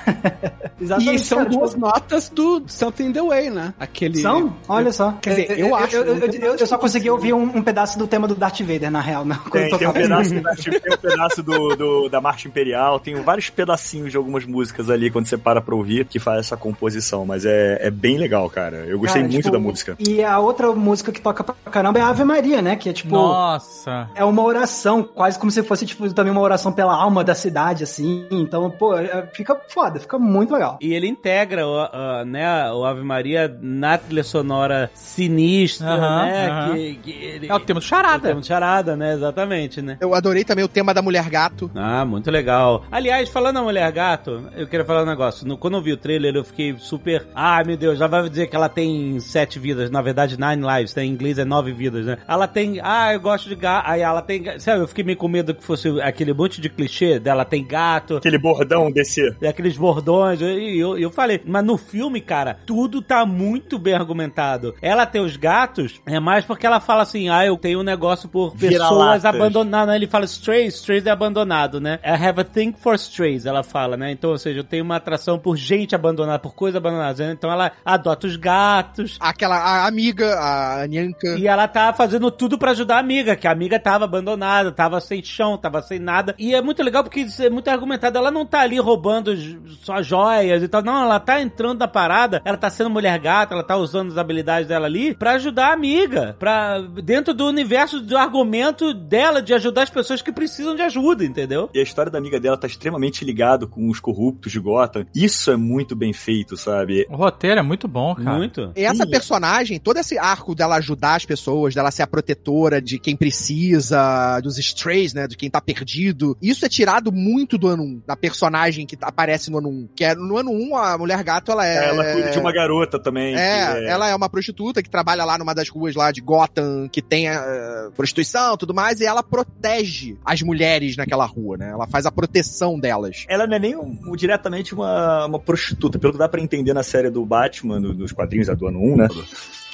exatamente. E são cara, tipo, duas notas do Something in the Way, né? Aquele. São? Olha só. Quer dizer, eu acho, Eu, eu, não eu- tem eu- eu só consegui ouvir um, um pedaço do tema do Darth Vader, na real. Não, quando Tem, tem um pedaço, tem um pedaço do, do- da Marcha Imperial, tem vários pedacinhos de algumas músicas ali quando você para pra ouvir que faz essa composição, mas é, é bem legal, cara. Eu gostei Cara, muito tipo, da música. E a outra música que toca pra caramba é a Ave Maria, né? Que é tipo. Nossa. É uma oração, quase como se fosse, tipo, também uma oração pela alma da cidade, assim. Então, pô, é- fica foda, fica muito legal. E ele integra o, a- né, o Ave Maria na trilha sonora sinistra, né? Que, que ele, É o tema do É o charada. tema de charada, né? Exatamente, né? Eu adorei também o tema da Mulher Gato. Ah, muito legal. Aliás, falando na Mulher Gato, eu queria falar um negócio. No- quando eu vi o trailer, eu fiquei super. Ah, meu Deus, já vai dizer que ela tem sete vidas. Na verdade, nine lives. né? Em inglês é nove vidas, né? Ela tem. Ah, eu gosto de gato. Aí ela tem. Sabe, eu fiquei meio com medo que fosse aquele monte de clichê dela tem gato. Aquele bordão desse. Aqueles bordões, e eu, eu, falei, mas no filme, cara, tudo tá muito bem argumentado. Ela tem os gatos, é mais porque ela fala assim: ah, eu tenho um negócio por pessoas abandonadas. Ele fala strays, strays é abandonado, né? I have a thing for strays, ela fala, né? Então, ou seja, eu tenho uma atração por gente abandonada, por coisas abandonadas. né? Então ela adota os gatos. Aquela a amiga, a Nyanka. E ela tá fazendo tudo pra ajudar a amiga, que a amiga tava abandonada, tava sem chão, tava sem nada. E é muito legal porque isso é muito argumentado. Ela não tá ali roubando só joias e tal. Não, ela tá entrando na parada, ela tá sendo mulher gata, ela tá usando as habilidades dela ali pra ajudar a amiga. Pra, dentro do universo do argumento dela de ajudar as pessoas que precisam de ajuda, entendeu? E a história da amiga dela tá extremamente ligado com os corruptos de Gotham. Isso é muito bem feito, sabe? O roteiro é muito bom, cara. Muito. E essa Sim. personagem, todo esse arco dela ajudar as pessoas, dela ser a protetora de quem precisa, dos strays, né, de quem tá perdido, isso é tirado muito do ano 1, da personagem que aparece no ano 1. Que é, no ano 1, a Mulher Gato, ela é... Ela cuida de uma garota também. É, que ela é uma prostituta que trabalha lá numa das ruas lá de Gotham, que tem eh, prostituição e tudo mais, e ela protege as mulheres naquela rua, né? Ela faz a proteção delas. Ela não é nem um- diretamente uma, uma prostituta, pelo que dá pra entender na série do Batman, no- nos quadrinhos é do ano 1, né?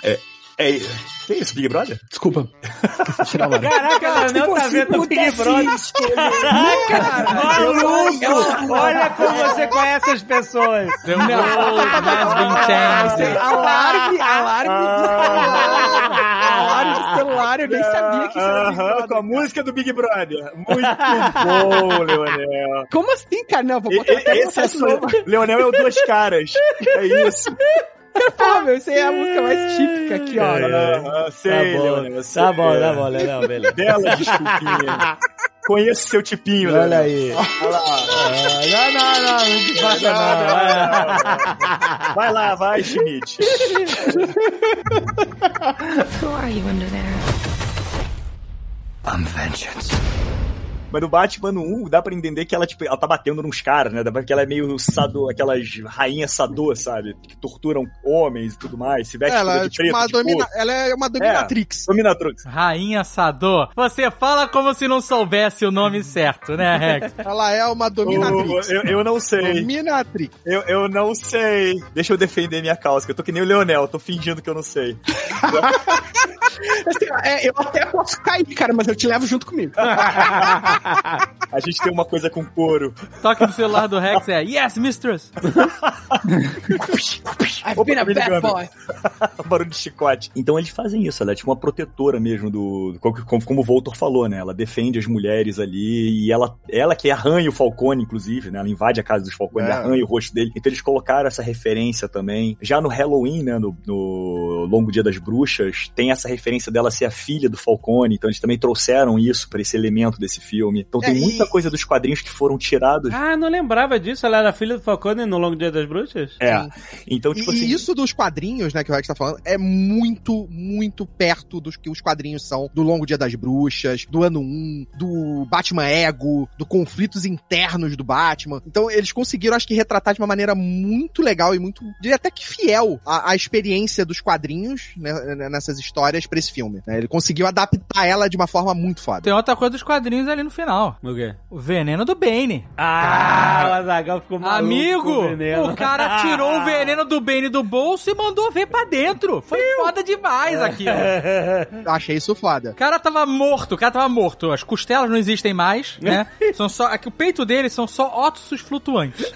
É. É. Que isso, Big Brother? Desculpa. Tirar o. Caraca, o Leonel tá vendo o Big Brother. Caraca, maluco! Olha como você conhece as pessoas. The world has been changed. Alarme, alarme. Alarme de celular, eu nem sabia que isso era Big Aham, Brother, com a música do Big Brother. Muito bom, Leonel. Como assim, cara? Não, vou E- botar e- até Esse é só... Leonel é o Duas Caras. É isso. Pô, meu, isso aí é a música mais típica aqui, ó. Aham, sei, Tá bom, Leonel. sei. tá bom, tá bom, Leonel, beleza. Bela desculpinha. Conheço seu tipinho, Olha Leonel. aí. Olha lá. Ah, Não, não, não, não te faça não. Vai lá, vai, Schmidt. Who are you under there? I'm vengeance. Mas no Batman no 1, dá pra entender que ela, tipo, ela tá batendo nos caras, né? Dá pra que ela é meio sado, aquelas rainhas sadô, sabe? Que torturam homens e tudo mais. Se veste Ela, é de tipo, preto, uma tipo, domina... ela é uma dominatrix. Dominatrix. Rainha Sador. Você fala como se não soubesse o nome certo, né, Rex? Ela é uma dominatrix. Eu, eu não sei. Dominatrix. Eu, eu não sei. Deixa eu defender minha causa, que eu tô que nem o Leonel, tô fingindo que eu não sei. Assim, é, eu até posso cair, cara, mas eu te levo junto comigo. A gente tem uma coisa com couro. Toque do celular do Rex é Yes, mistress! I've been a Opa, bad boy. Barulho de chicote. Então eles fazem isso, ela é tipo uma protetora mesmo do. Como, como o Voltor falou, né? Ela defende as mulheres ali e ela, ela que arranha o Falcone, inclusive, né? Ela invade a casa dos Falcone, É. arranha o rosto dele. Então eles colocaram essa referência também. Já no Halloween, né? No, no Longo Dia das Bruxas, tem essa referência dela ser a filha do Falcone. Então eles também trouxeram isso pra esse elemento desse filme. Então tem É, e- muita coisa dos quadrinhos que foram tirados. Ah, não lembrava disso. Ela era filha do Falcone no Longo Dia das Bruxas? É. Então, tipo e assim. isso dos quadrinhos, né, que o Rex tá falando, é muito, muito perto dos que os quadrinhos são do Longo Dia das Bruxas, do Ano 1, do Batman Ego, do conflitos internos do Batman. Então, eles conseguiram, acho que, retratar de uma maneira muito legal e muito, diria até que fiel à, à experiência dos quadrinhos né, nessas histórias pra esse filme. né? Ele conseguiu adaptar ela de uma forma muito foda. Tem outra coisa dos quadrinhos ali no final. O quê? O veneno do Bane. Ah, o Azagal ficou maluco com Amigo, o o cara tirou o veneno do Bane do bolso e mandou ver pra dentro. Foi foda demais aquilo. Eu achei isso foda. O cara tava morto, o cara tava morto. As costelas não existem mais, né? São só. Aqui, o peito dele são só ossos flutuantes.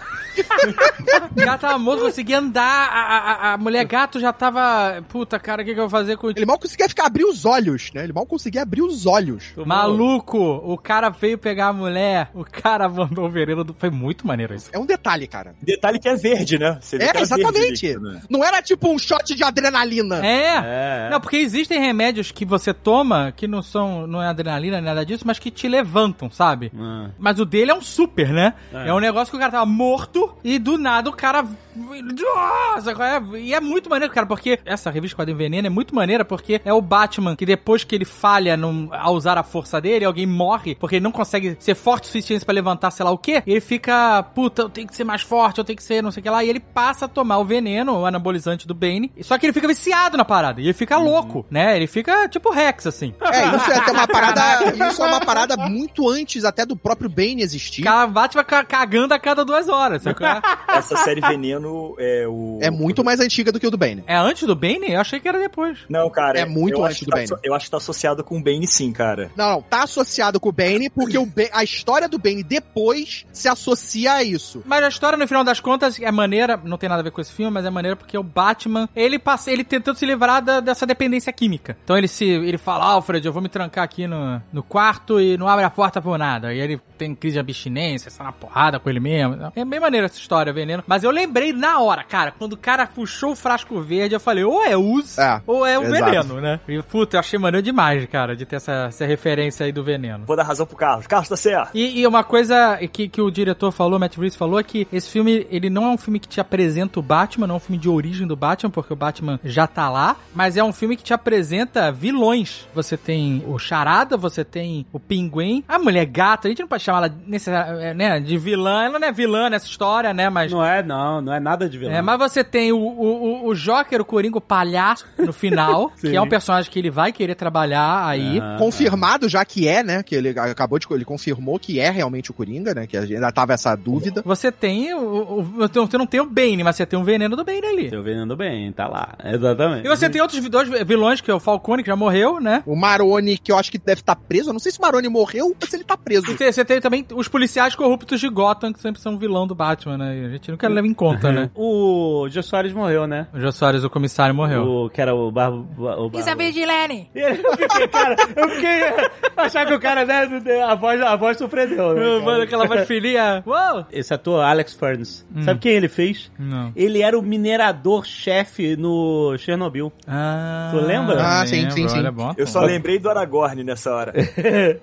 O cara tava morto, conseguia andar. A, a- a mulher gato já tava. Puta, cara, o que, que eu vou fazer com Ele mal conseguia ficar abrir os olhos, né? Ele mal conseguia abrir os olhos. Maluco, o cara veio pegar a mulher, o cara mandou o veneno do. Foi muito maneiro isso. É um detalhe, cara. Detalhe que é verde, né? Você É, verde exatamente. líquido, né? Não era tipo um shot de adrenalina. É. É. Não, porque existem remédios que você toma que não são, não é adrenalina, nada disso, mas que te levantam, sabe? Ah. Mas o dele é um super, né? É. É, um negócio que o cara tava morto e do nada o cara. Nossa, é- e é muito maneiro, cara, porque essa revista Quadrinho Veneno é muito maneira porque é o Batman que depois que ele falha num, a usar a força dele, alguém morre porque ele não consegue ser forte o suficiente pra levantar sei lá o quê, ele fica, puta, eu tenho que ser mais forte, eu tenho que ser não sei o que lá, e ele passa a tomar o veneno, o anabolizante do Bane, só que ele fica viciado na parada, e ele fica louco, né? Ele fica tipo Rex, assim. É, isso é até uma parada. Isso é uma parada muito antes até do próprio Bane existir. O Batman ca- cagando a cada duas horas, sabe é? Essa série Veneno é o. É muito mais antiga do que o do Bane. É antes do Bane? Eu achei que era depois. Não, cara. É muito eu antes do tá Bane. Eu acho que tá associado com o Bane, sim, cara. Não, não, tá associado com o Bane porque o Ba- a história do Bane depois se associa a isso. Mas a história, no final das contas, é maneira, não tem nada a ver com esse filme, mas é maneira porque o Batman, ele passa, ele tentando se livrar da- dessa dependência química. Então ele se, ele fala, Alfred, eu vou me trancar aqui no, no quarto e não abre a porta por nada. E ele tem crise de abstinência, sai na porrada com ele mesmo. É bem maneira essa história, veneno. Mas eu lembrei na hora, cara, quando o cara puxou o frasco verde, eu falei, ou é uso, É, ou é o exato. veneno, né? E, puta, eu achei maneiro demais, cara, de ter essa, essa referência aí do veneno. Vou dar razão pro Carlos. Carlos tá certo. E, e uma coisa que, que o diretor falou, Matt Reeves falou, é que esse filme, ele não é um filme que te apresenta o Batman, não é um filme de origem do Batman, porque o Batman já tá lá, mas é um filme que te apresenta vilões. Você tem o Charada, você tem o Pinguim, a Mulher Gata, a gente não pode chamar ela necessari- né, de vilã, ela não é vilã nessa história, né, mas... Não é, não, não é nada de vilão. É, mas você tem o, o, o- o Joker, o Coringa, o palhaço, no final, que é um personagem que ele vai querer trabalhar aí. Ah, Confirmado já que é, né? Que ele acabou de. Ele confirmou que é realmente o Coringa, né? Que ainda tava essa dúvida. Você tem o, o- Você não tem o Bane, mas você tem o veneno do Bane ali. Tô vendendo bem, tá lá. Exatamente. E você tem outros vi- dois vilões, que é o Falcone, que já morreu, né? O Maroni, que eu acho que deve estar preso. Eu não sei se o Maroni morreu ou se ele tá preso. E você tem também os policiais corruptos de Gotham, que sempre são vilão do Batman, né? A gente nunca leva em conta, né? O Jô Soares morreu, né? O Jô Soares, o comissário, morreu. O que era o Barbo. O Barbo. vigilante! Eu fiquei, cara, eu fiquei. Achar que o cara, né? A voz, a voz surpreendeu, né? Mano, aquela voz filha. Uou! Esse ator, Alex Furnace, sabe quem ele fez? Não. Ele era o minerador-chefe no Chernobyl. Ah, Tu lembra? Ah, sim, sim, sim. olha, bom. Eu só lembrei do Aragorn nessa hora.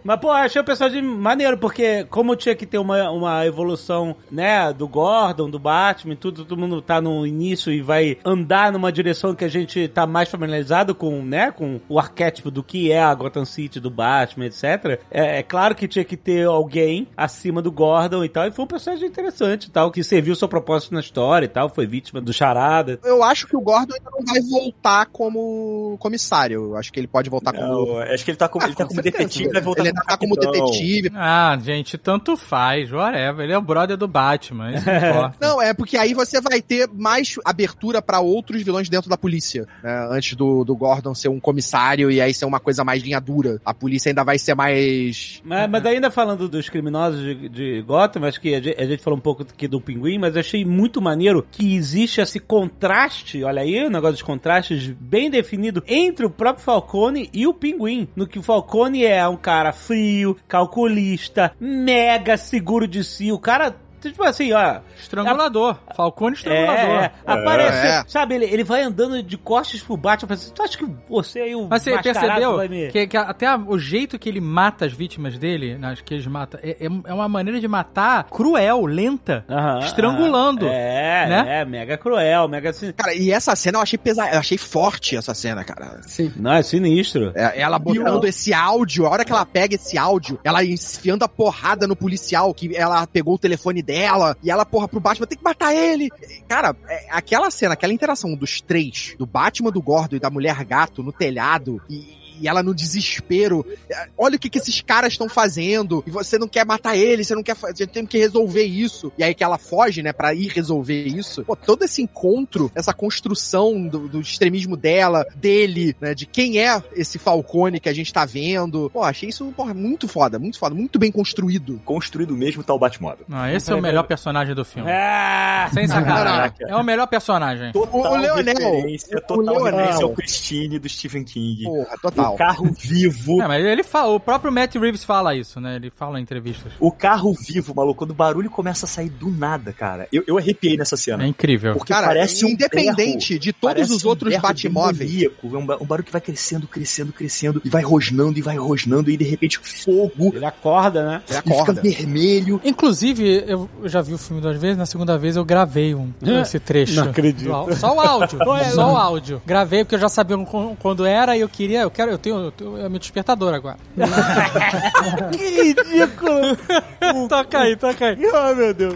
Mas, pô, achei o personagem maneiro, porque como tinha que ter uma, uma evolução, né, do Gordon, do Batman e tudo, todo mundo tá no início e vai andar numa direção que a gente tá mais familiarizado com, né, com o arquétipo do que é a Gotham City, do Batman, etc. É, é claro que tinha que ter alguém acima do Gordon e tal, e foi um personagem interessante e tal, que serviu seu propósito na história e tal, foi vítima do charada. Eu acho que o Gordon ainda não vai voltar como comissário. Eu acho que ele pode voltar como. Não, acho que ele tá como, ele tá com como detetive, vai voltar Ele como ainda tá como detetive. Ah, gente, tanto faz, whatever. Ele é o brother do Batman, isso não importa. Não, é porque aí você vai ter mais abertura pra outros vilões dentro da polícia, né? Antes do, do Gordon ser um comissário e aí ser uma coisa mais linha dura. A polícia ainda vai ser mais. Mas, mas ainda falando dos criminosos de, de Gotham, acho que a gente, a gente falou um pouco aqui do Pinguim, mas achei muito maneiro que existe esse contraste, olha aí, o negócio dos contrastes bem definido entre o próprio Falcone e o Pinguim. No que o Falcone é um cara frio, calculista, mega seguro de si, o cara... Tipo assim, ó. Estrangulador. Falcone estrangulador. É, é, aparece, É. sabe, ele, ele vai andando de costas pro Batman, assim, tu acha que você aí, o Mas você percebeu vai me... que, que até a- o jeito que ele mata as vítimas dele, nas que eles matam, é, é- é uma maneira de matar cruel, lenta, Aham, estrangulando. aham. É, né? é, mega cruel, mega assim. Cara, e essa cena eu achei pesada. Eu achei forte essa cena, cara. Sim. Não, é sinistro. É, ela botando esse áudio, a hora que ela pega esse áudio, ela enfiando a porrada no policial, que ela pegou o telefone dela, e ela, porra, pro Batman, tem que matar ele. Cara, é, aquela cena, aquela interação dos três, do Batman, do Gordo e da Mulher Gato no telhado, e. E ela no desespero. é, Olha o que, que esses caras estão fazendo. E você não quer matar ele, você não quer fazer. Tem que resolver isso. E aí que ela foge, né, pra ir resolver isso. Pô, todo esse encontro, essa construção do, do extremismo dela, dele, né, de quem é esse Falcone que a gente tá vendo. Pô, achei isso, porra, muito foda, muito foda, muito bem construído. Construído mesmo tá o Batmóvel. Não, esse é o melhor personagem do filme. Ah! Sem sacanagem. É o melhor personagem. Total o Leonel, referência, o total Leonel. referência ao Christine do Stephen King. Porra, total. O carro vivo. É, mas ele fala, o próprio Matt Reeves fala isso, né? Ele fala em entrevistas. O carro vivo, maluco, quando o barulho começa a sair do nada, cara. Eu, eu arrepiei nessa cena. É incrível. Porque Cara, parece um independente berro. de todos os um outros demoníaco. É um, um barulho que vai crescendo, crescendo, crescendo, e vai rosnando, e vai rosnando, e de repente fogo, Ele acorda, né? É a e fica vermelho. Inclusive, eu já vi o filme duas vezes, na segunda vez eu gravei um, esse trecho. Não acredito. Só o áudio. só o áudio. Gravei porque eu já sabia qu- quando era e eu queria. Eu quero, eu tenho. Eu tenho é meu despertador agora. Que ridículo! toca aí, toca aí. oh, meu Deus.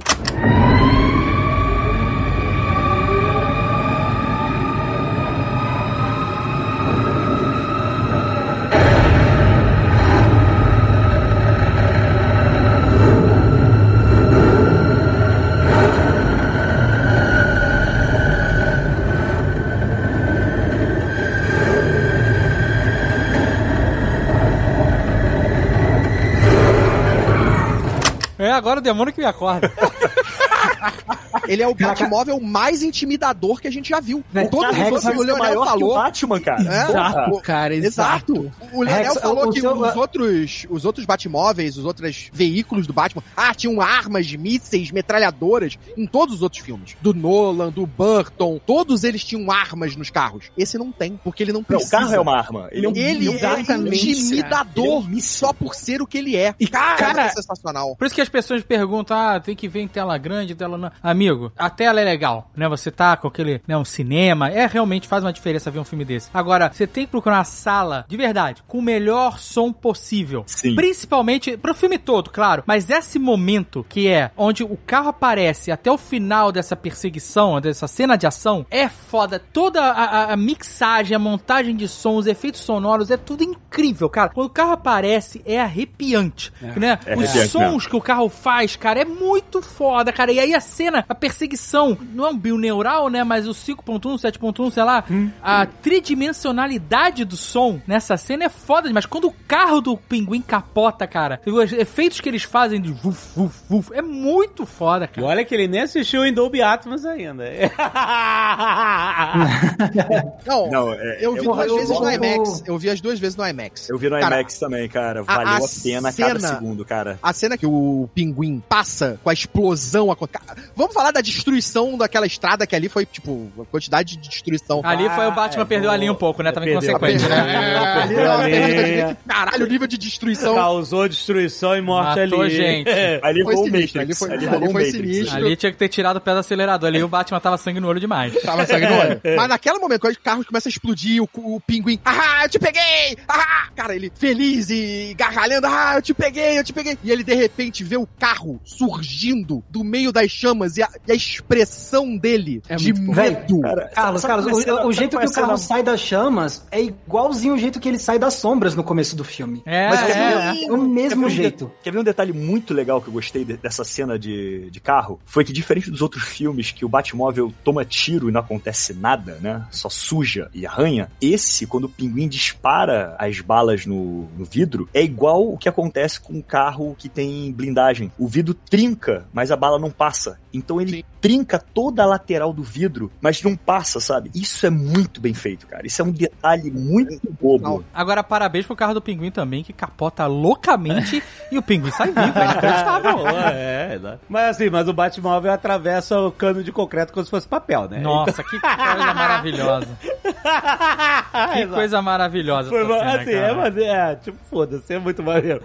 Agora o demônio que me acorda. Ele é o Batmóvel mais intimidador que a gente já viu. Todos Rex, os outros, o Maior Leonel que o falou. Batman, cara. É, Exato, o- cara, exato. Exato. O Leonel Rex, falou o que seu- os outros, os outros Batmóveis, os outros veículos do Batman, ah, tinham armas, mísseis, metralhadoras em todos os outros filmes. Do Nolan, do Burton, todos eles tinham armas nos carros. Esse não tem, porque ele não Não, precisa. o carro é uma arma. Ele é um Ele é Exatamente, intimidador Ele é um só por ser o que ele é. E, Cara, cara, é sensacional. Por isso que as pessoas perguntam, ah, tem que ver em tela grande, tela não. Amigo, a tela é legal, né? Você tá com aquele, né, um cinema, é realmente faz uma diferença ver um filme desse. Agora, você tem que procurar uma sala, de verdade, com o melhor som possível. Sim. Principalmente, pro filme todo, claro, mas esse momento que é onde o carro aparece até o final dessa perseguição, dessa cena de ação, é foda. Toda a, a- a mixagem, a montagem de som, os efeitos sonoros, é tudo incrível, cara. Quando o carro aparece, é arrepiante, né? é Os arrepiante sons que o carro faz, cara, é muito foda, cara. E aí a cena, a perseguição, não é um bineural, né? Mas o 5.1, 7.1, sei lá, a tridimensionalidade do som nessa cena é foda demais. Quando o carro do pinguim capota, cara, os efeitos que eles fazem de vuf, vuf, vuf, é muito foda, E cara. olha que ele nem assistiu em Dolby Atmos ainda. Não, Não, é, eu vi eu, duas eu- vezes no eu- IMAX. Eu vi as duas vezes no IMAX. eu vi no Cara, IMAX também, cara. a- Valeu a, a pena cada cena- segundo, cara. A cena que o pinguim passa com a explosão. A... Vamos falar da destruição daquela estrada que ali foi, tipo, a quantidade de destruição. Ali foi o Batman perdeu a linha um pouco, né? Também consequente, né? É, ali, ali, ali, Caralho, o nível de destruição. Causou destruição e morte Matou ali. gente. Ali Foi foi o sinistro, ali foi- rolou ali o foi Matrix. sinistro. Ali tinha que ter tirado o pé do acelerador. Ali o Batman tava sangue no olho demais. Tava sangue no olho. Mas naquele momento, quando os carros começam a explodir, o, o pinguim, ah, eu te peguei! Ah! Cara, ele feliz e gargalhando, ah, eu te peguei, eu te peguei. E ele, de repente, vê o carro surgindo do meio das chamas e a, e a expressão dele É de medo. Cara, Carlos, Carlos, é o, cena- o sabe jeito que é o a carro sai das chamas é igualzinho o jeito que ele sai das sombras no começo do filme. É, Mas é, é, é. é o mesmo Quer ver um jeito. de- Quer ver um detalhe muito legal que eu gostei de- dessa cena de, de carro? Foi que, diferente dos outros filmes que o Batmóvel toma tiro e não acontece nada, né? Só suja e arranha. Esse, quando o pinguim dispara as balas no, no vidro, é igual o que acontece com um carro que tem blindagem. O vidro trinca, mas a bala não passa. Então ele trinca toda a lateral do vidro, mas não passa, sabe? Isso é muito bem feito, cara. Isso é um detalhe muito bobo. Agora, parabéns pro carro do pinguim também, que capota loucamente e o pinguim sai vivo. É inacreditável. É, é. Mas assim, mas o Batmóvel atravessa o cano de concreto como se fosse papel, né? Nossa, que coisa maravilhosa. Que Exato. coisa maravilhosa. Foi, cena, assim, cara. é, maneiro, é, tipo, foda-se, é muito maneiro.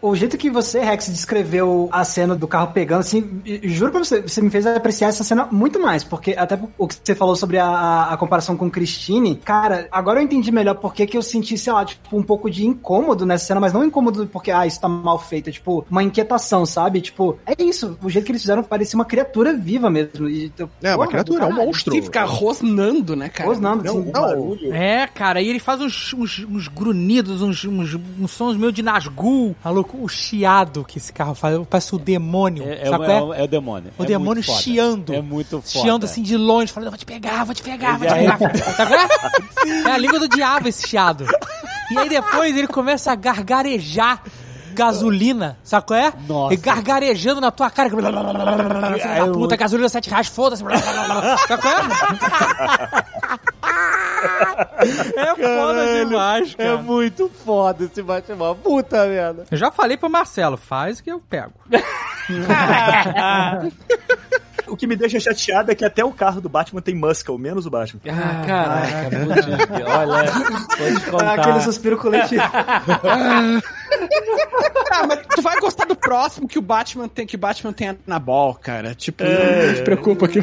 O jeito que você, Rex, descreveu a cena do carro pegando, assim, juro pra você, você me fez apreciar essa cena muito mais, porque até o que você falou sobre a, a- comparação com Christine, cara, agora eu entendi melhor porque que eu senti, sei lá, tipo, um pouco de incômodo nessa cena, mas não incômodo porque, ah, isso tá mal feito, é tipo, uma inquietação, sabe? Tipo, é isso, o jeito que eles fizeram parecia uma criatura viva mesmo. E, eu- É, uma criatura, é um monstro. Sim, ficar rosnando, né, cara? Rosnando, Não, assim. o barulho. É, cara, e ele faz uns, uns, uns grunhidos, uns, uns, uns sons meio de Nazgûl. Maluco, o chiado que esse carro faz, parece o demônio. É, é, sabe o- qual é? é o- é o demônio. O É demônio foda. Chiando. É muito foda. Chiando assim de longe, falando, vou te pegar, vou te pegar, vou te Ele pegar. Sabe qual é? É a língua do diabo esse chiado. E aí depois ele começa a gargarejar gasolina, sabe qual é? Nossa. E gargarejando na tua cara. Filho da puta, gasolina 7 reais, foda-se. Sabe qual é? É foda demais, É cara. muito foda esse Batmóvel. Puta merda. Eu já falei pro Marcelo, faz que eu pego. O que me deixa chateado é que até o carro do Batman tem muscle, menos o Batman. Ah, caraca, olha, vou te contar. Aquele suspiro coletivo. Ah, mas tu vai gostar do próximo que o Batman tem, que o Batman tem Anabol, cara. Tipo, não, não se preocupa que.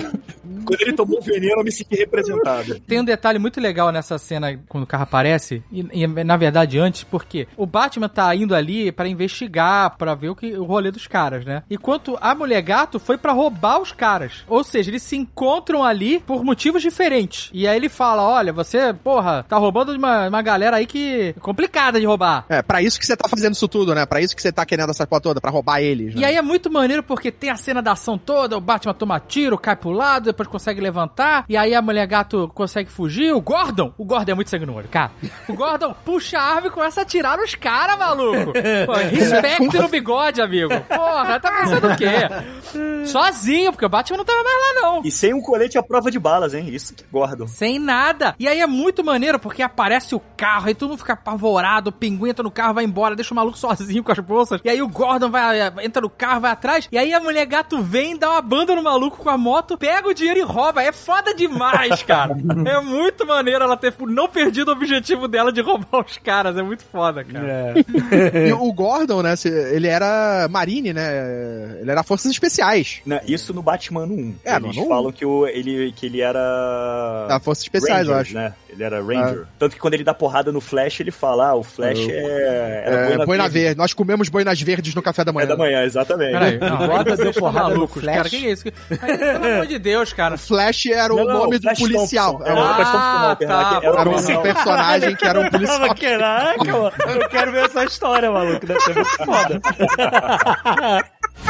Quando ele tomou o veneno, eu me senti representado. Tem um detalhe muito legal nessa cena quando o carro aparece, e, e, na verdade antes, porque o Batman tá indo ali pra investigar, pra ver o, que, o rolê dos caras, né? Enquanto a mulher gato foi pra roubar os caras. Ou seja, eles se encontram ali por motivos diferentes. E aí ele fala: olha, você, porra, tá roubando de uma, uma galera aí que é complicada de roubar. É, pra isso que você tá fazendo isso tudo, né? Pra isso que você tá querendo essa porra toda, pra roubar eles. Né? E aí é muito maneiro porque tem a cena da ação toda, o Batman toma tiro, cai pro lado, depois consegue levantar, e aí a mulher gato consegue fugir. O Gordon, o Gordon é muito sangue no olho, cara. O Gordon puxa a arma e começa a atirar nos caras, maluco. Pô, respeito no bigode, amigo. Porra, tá pensando o quê? Sozinho, porque o Batman não tava mais lá, não. E sem um colete à prova de balas, hein? Isso que Gordon. Sem nada. E aí é muito maneiro, porque aparece o carro, aí todo mundo fica apavorado, o pinguim entra no carro, vai embora, deixa o maluco sozinho com as bolsas. E aí o Gordon vai, entra no carro, vai atrás. E aí a mulher gato vem, dá uma banda no maluco com a moto, pega o dinheiro e rouba. É foda demais, cara. é muito maneiro ela ter não perdido o objetivo dela de roubar os caras. É muito foda, cara. E o Gordon, né? Ele era Marine, né? Ele era Forças Especiais. Né, Isso no Batman 1. É, Eles no 1? falam que, o, ele, que ele era. Da Forças Especiais, eu Rangers, acho. Né? Ele era Ranger. Tanto que quando ele dá porrada no Flash, ele fala: ah, o Flash Eu- é. Era É, boina boina verde. verde. Nós comemos boinas verdes no café da manhã. É da manhã, exatamente. Peraí, não, agora deu porrada no Flash? cara. Que é isso? Pelo amor de Deus, cara. O Flash era o Não, não, nome do Flash policial. Thompson. Era, Thompson, Ah, perdão, tá. era era um personagem que era um policial. Tava, caraca, mano. Eu quero ver essa história, maluco. Deve ser muito foda.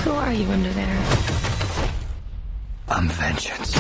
Who are you under there? I'm vengeance.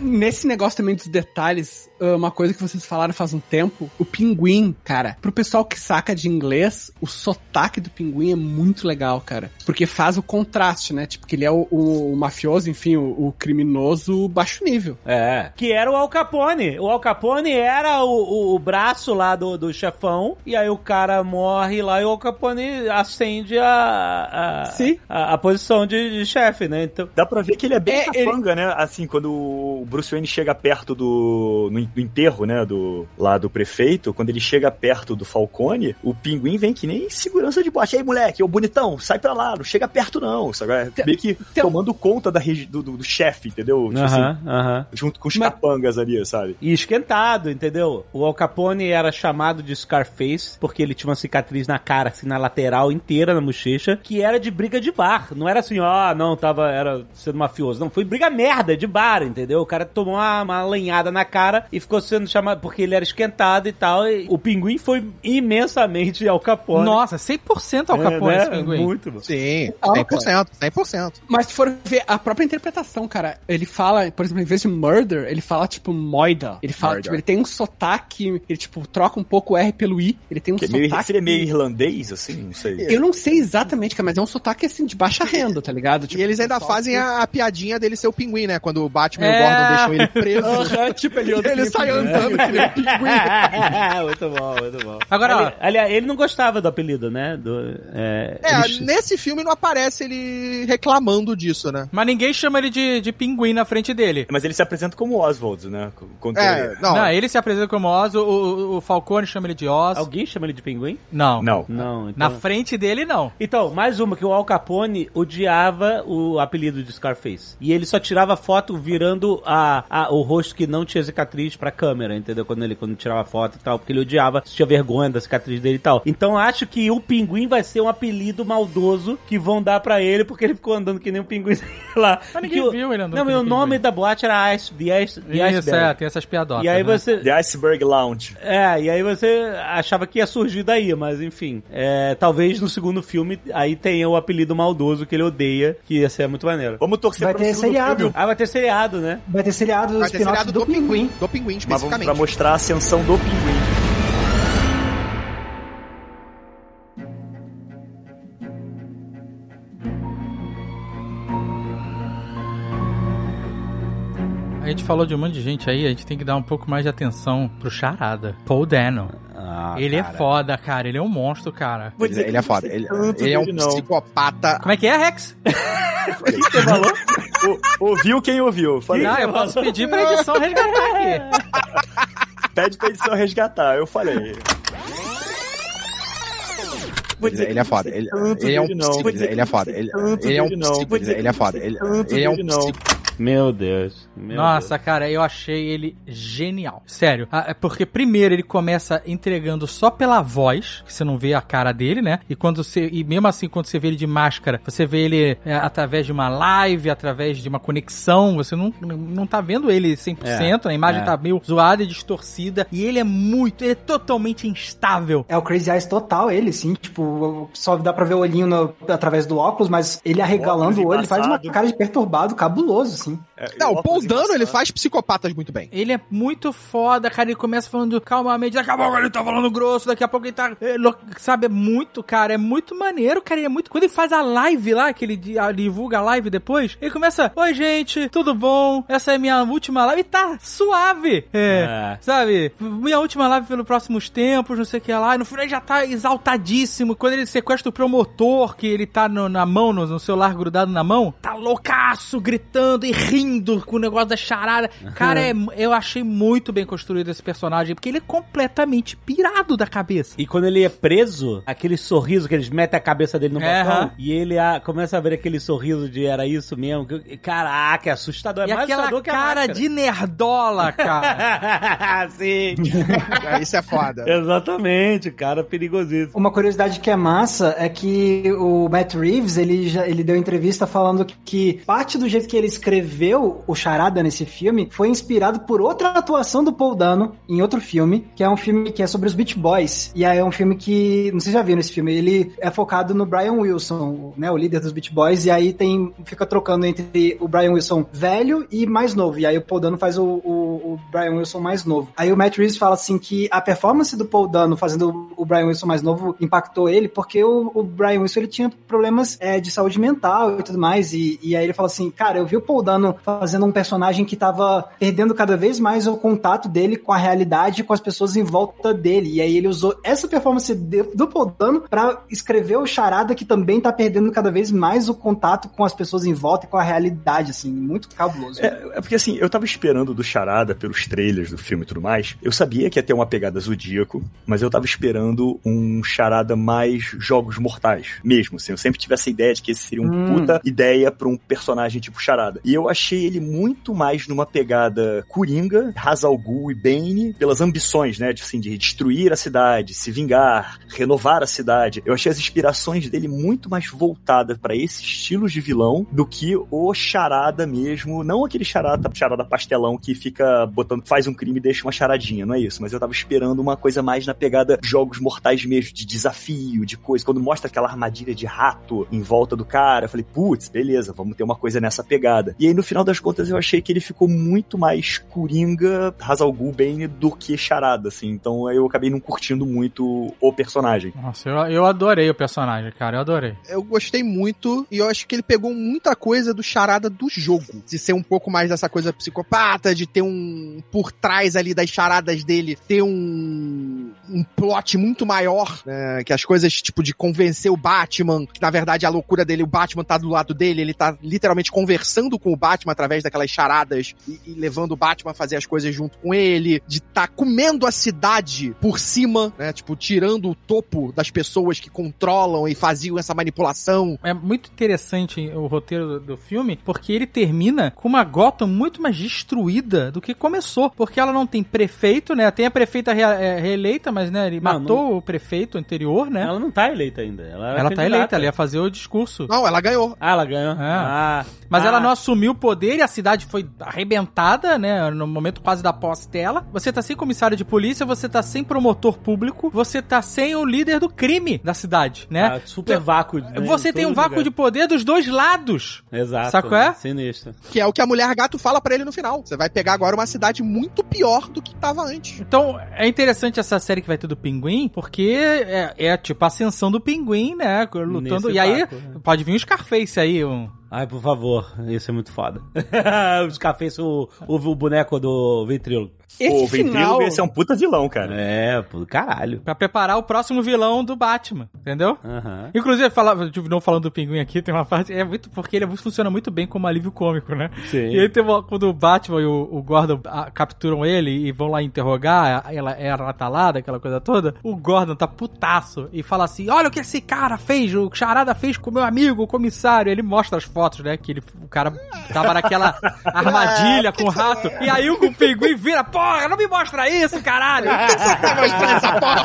Nesse negócio também dos detalhes, ah, uma coisa que vocês falaram faz um tempo, o pinguim, cara, pro pessoal que saca de inglês, o sotaque do pinguim é muito legal, cara. Porque faz o contraste, né? Tipo, que ele é o, o- o mafioso, enfim, o, o criminoso baixo nível. É. Que era o Al Capone. O Al Capone era o, o- o braço lá do, do chefão. E aí o cara morre lá e o Al Capone acende a, a, Sim. a, a posição de, de chefe, né? Então. Dá pra ver que ele é bem É, capanga, né? Assim, quando o Bruce Wayne chega perto do. no, no enterro, né? Do, lá do prefeito, quando ele chega perto do Falcone, o pinguim vem que nem segurança de bote. Aí, moleque, ô bonitão, sai pra lá, não chega perto, não. Sabe? É Tem- Meio que tem- tomando conta da regi- do, do, do chefe, entendeu? Tipo assim, Aham, aham. junto com os Mas- capangas ali, sabe? E esquentado, entendeu? O Al Capone era chamado de Scarface porque ele tinha uma cicatriz na cara, assim, na lateral inteira, na bochecha, que era de briga de bar. Não era assim, ó, não, tava, era sendo mafioso. Não, foi briga merda de bar, entendeu? O cara tomou uma, uma lenhada na cara e ficou sendo chamado porque ele era esquentado e tal. E o pinguim foi imensamente Al Capone. Nossa, 100% ao É, Capone né? esse pinguim. Muito. Sim, Ah, 100%, 100%. Mas se for ver a própria interpretação, cara, ele fala, por exemplo, em vez de murder, ele fala tipo moida. Ele fala, tipo, ele tem um sotaque, ele tipo troca um pouco o R pelo I. Ele tem um Que é meio, sotaque. seria meio irlandês, assim, não sei. Eu não sei exatamente, cara, mas é um sotaque assim de baixa renda, tá ligado? E eles ainda pessoal fazem que- a, a piadinha dele ser o pinguim, né? Quando o Batman e É. o Gordon deixam ele preso. Tipo, ele ele sai andando que nem um pinguim. muito bom, muito bom. Agora, aliás, ele não gostava do apelido, né? Do, é, É, ele- nesse filme não aparece ele reclamando disso, né? Mas ninguém chama ele de, de pinguim na frente dele. Mas ele se apresenta como Oswald, né? É, não. Não, ele se apresenta como Oz, o, o, o Falcone chama ele de Oz. Alguém chama ele de pinguim? Não. Não. Não, então... Na frente dele, não. Então, mais uma, que o Al Capone odiava o apelido de Scarface. E ele só tirava foto virando a, a- o rosto que não tinha cicatriz pra câmera, entendeu? Quando ele quando tirava foto e tal, porque ele odiava, tinha vergonha da cicatriz dele e tal. Então acho que o pinguim vai ser um apelido maldoso que vão dar pra ele, porque ele ficou andando que nem um pinguim sei lá. Mas ninguém o- viu ele andando Não, que o nome pinguim. da boate era Ice, The Ice, The Isso, Iceberg. é, tem essas piadotas. E aí né? você... The Iceberg Lounge. É, e aí você achava que ia surgir daí, mas enfim. É, talvez no segundo filme aí tenha o apelido maldoso que ele odeia, que ia ser muito maneiro. Vamos torcer Vai pro ter segundo seriado. filme, Ah, vai ter seriado, né? Vai ter seriado do Vai ter spin-off seriado do, Pinguim. Do pinguim, mas vamos especificamente. pra mostrar a ascensão do pinguim. A gente falou de um monte de gente aí, a gente tem que dar um pouco mais de atenção pro Charada. Paul Dano. Ah, ele cara. é foda, cara. Ele é um monstro, cara. Vou dizer Ele, é eu não foda. Ele, ele é um não. psicopata. Como é que é, Rex? O que você falou? O- ouviu quem ouviu? Falei, Não, eu posso pedir pra edição resgatar aqui. pede pra edição resgatar. Eu falei. Vou dizer Ele, é foda. Ele, ele é um dele, não. psico- Vou dizer Ele é foda. Ele, ele é um dele, não. psico- Vou dizer que Ele é Ele, ele é um dele, não. psico- Meu Deus. Meu Nossa, cara, eu achei ele genial. Sério. É Porque primeiro ele começa entregando só pela voz, que você não vê a cara dele, né? E quando você. E mesmo assim, quando você vê ele de máscara, você vê ele é, através de uma live, através de uma conexão. Você não, não tá vendo ele 100%, a imagem é. tá meio zoada e distorcida. E ele é muito. Ele é totalmente instável. É o Crazy Eyes total, ele, sim. Tipo, só dá pra ver o olhinho no- através do óculos, mas ele arregalando Óculos o olho, ele faz uma cara de perturbado, cabuloso, sim. É, Não, o Paul óculos Dano, ele faz psicopatas muito bem. Ele é muito foda, cara. Ele começa falando calmamente, daqui a pouco ele tá falando grosso, daqui a pouco ele tá. é, lo- sabe, é muito, cara. É muito maneiro, cara. Ele é muito. Quando ele faz a live lá, que ele, di- divulga a live depois, ele começa: Oi, gente, tudo bom? Essa é minha última live. E tá suave. É. É. Sabe? Minha última live pelos próximos tempos, não sei o que lá. E no final ele já tá exaltadíssimo. Quando ele sequestra o promotor, que ele tá no- na mão, no, no celular grudado na mão, tá loucaço, gritando e rindo com o negócio da charada. Cara, é- eu achei muito bem construído esse personagem, porque ele é completamente pirado da cabeça. E quando ele é preso, aquele sorriso que eles metem a cabeça dele no É, balcão, aham. e ele ah, começa a ver aquele sorriso de era isso mesmo. que- Caraca, é assustador. É e mais aquela assustador que a cara máscara. de nerdola, cara. Sim. É, Isso é foda. Exatamente, cara, perigosíssimo. Uma curiosidade que é massa é que o Matt Reeves, ele já ele deu entrevista falando que, que parte do jeito que ele escreveu o Charada nesse filme foi inspirado por outra atuação do Paul Dano em outro filme, que é um filme que é sobre os Beach Boys. E aí é um filme que, não sei se já viram esse filme, ele é focado no Brian Wilson, né, o líder dos Beach Boys, e aí tem fica trocando entre o Brian Wilson velho e mais novo. E aí o Paul Dano faz o, o, o Brian Wilson mais novo. Aí o Matt Reeves fala assim que a performance do Paul Dano fazendo o Brian Wilson mais novo impactou ele porque o, o Brian Wilson ele tinha problemas é, de saúde mental e tudo mais. E, e aí ele fala assim, cara, eu vi o Paul Dano fazendo um personagem que tava perdendo cada vez mais o contato dele com a realidade, com as pessoas em volta dele. E aí ele usou essa performance do Paul Dano pra escrever o Charada que também tá perdendo cada vez mais o contato com as pessoas em volta e com a realidade, assim, muito cabuloso. É, é porque assim, eu tava esperando do Charada pelos trailers do filme e tudo mais. Eu sabia que ia ter uma pegada zodíaco, mas eu tava esperando um Charada mais jogos mortais mesmo. Assim, eu sempre tive essa ideia de que esse seria um Hum. puta ideia pra um personagem tipo Charada. E eu achei ele muito mais numa pegada Coringa, Hazal e Bane, pelas ambições, né, de, assim, de destruir a cidade, se vingar, renovar a cidade. Eu achei as inspirações dele muito mais voltadas pra esse estilo de vilão do que o Charada mesmo, não aquele Charada, Charada pastelão que fica botando, faz um crime e deixa uma charadinha, não é isso, mas eu tava esperando uma coisa mais na pegada jogos mortais mesmo, de desafio, de coisa, quando mostra aquela armadilha de rato em volta do cara, eu falei, putz, beleza, vamos ter uma coisa nessa pegada. E aí no final das contas eu achei que ele ficou muito mais Coringa, Hazal Bane do que Charada, assim, então eu acabei não curtindo muito o personagem. Nossa, eu, eu adorei o personagem, cara. Eu adorei. Eu gostei muito e eu acho que ele pegou muita coisa do charada do jogo. De ser um pouco mais dessa coisa psicopata, de ter um. Por trás ali das charadas dele, ter um. Um plot muito maior, né? Que as coisas, tipo, de convencer o Batman, que na verdade a loucura dele, o Batman tá do lado dele, ele tá literalmente conversando com o Batman através daquelas charadas e, e levando o Batman a fazer as coisas junto com ele, de tá comendo a cidade por cima, né? Tipo, tirando o topo das pessoas que controlam e faziam essa manipulação. É muito interessante o roteiro do, filme, porque ele termina com uma Gotham muito mais destruída do que começou. Porque ela não tem prefeito, né? Tem a prefeita é, reeleita, mas né, ele Não, matou o prefeito anterior, né? Ela não tá eleita ainda. Ela, era Ela tá eleita, ela ia fazer o discurso. Não, ela ganhou. Ah, ela ganhou. É. Ah, Mas ah, ela não assumiu o poder e a cidade foi arrebentada, né? No momento quase da posse dela. Você tá sem comissário de polícia, você tá sem promotor público, você tá sem o líder do crime da cidade, né? Ah, super vácuo. né, Você em tem um vácuo lugar. de poder dos dois lados. Exato. Sabe qual é? Sinistro. Que é o que a mulher gato fala pra ele no final. Você vai pegar agora uma cidade muito pior do que tava antes. Então, é interessante essa série que vai ter do Pinguim, porque é, é tipo a ascensão do Pinguim, né? Lutando. Nesse e aí, né? pode vir um Scarface aí, um. Ai, por favor, isso é muito foda. Os cafés, o, o, o boneco do Ventrilo. Esse o final... Ventrilo esse é um puta vilão, cara. É, pô, caralho. Pra preparar o próximo vilão do Batman, entendeu? Aham. Inclusive, falar, de novo falando do pinguim aqui, tem uma parte. É muito. Porque ele é funciona muito bem como alívio cômico, né? Sim. E aí tem uma, quando o Batman e o, o Gordon ah, capturam ele e vão lá interrogar, ela é ratalada, aquela coisa toda. O Gordon tá putaço e fala assim: Olha o que esse cara fez, o Charada fez com o meu amigo, o comissário. Ele mostra as fotos, né? Que ele, o cara tava naquela armadilha com o rato. E aí o, o pinguim vira: Porra, não me mostra isso, caralho!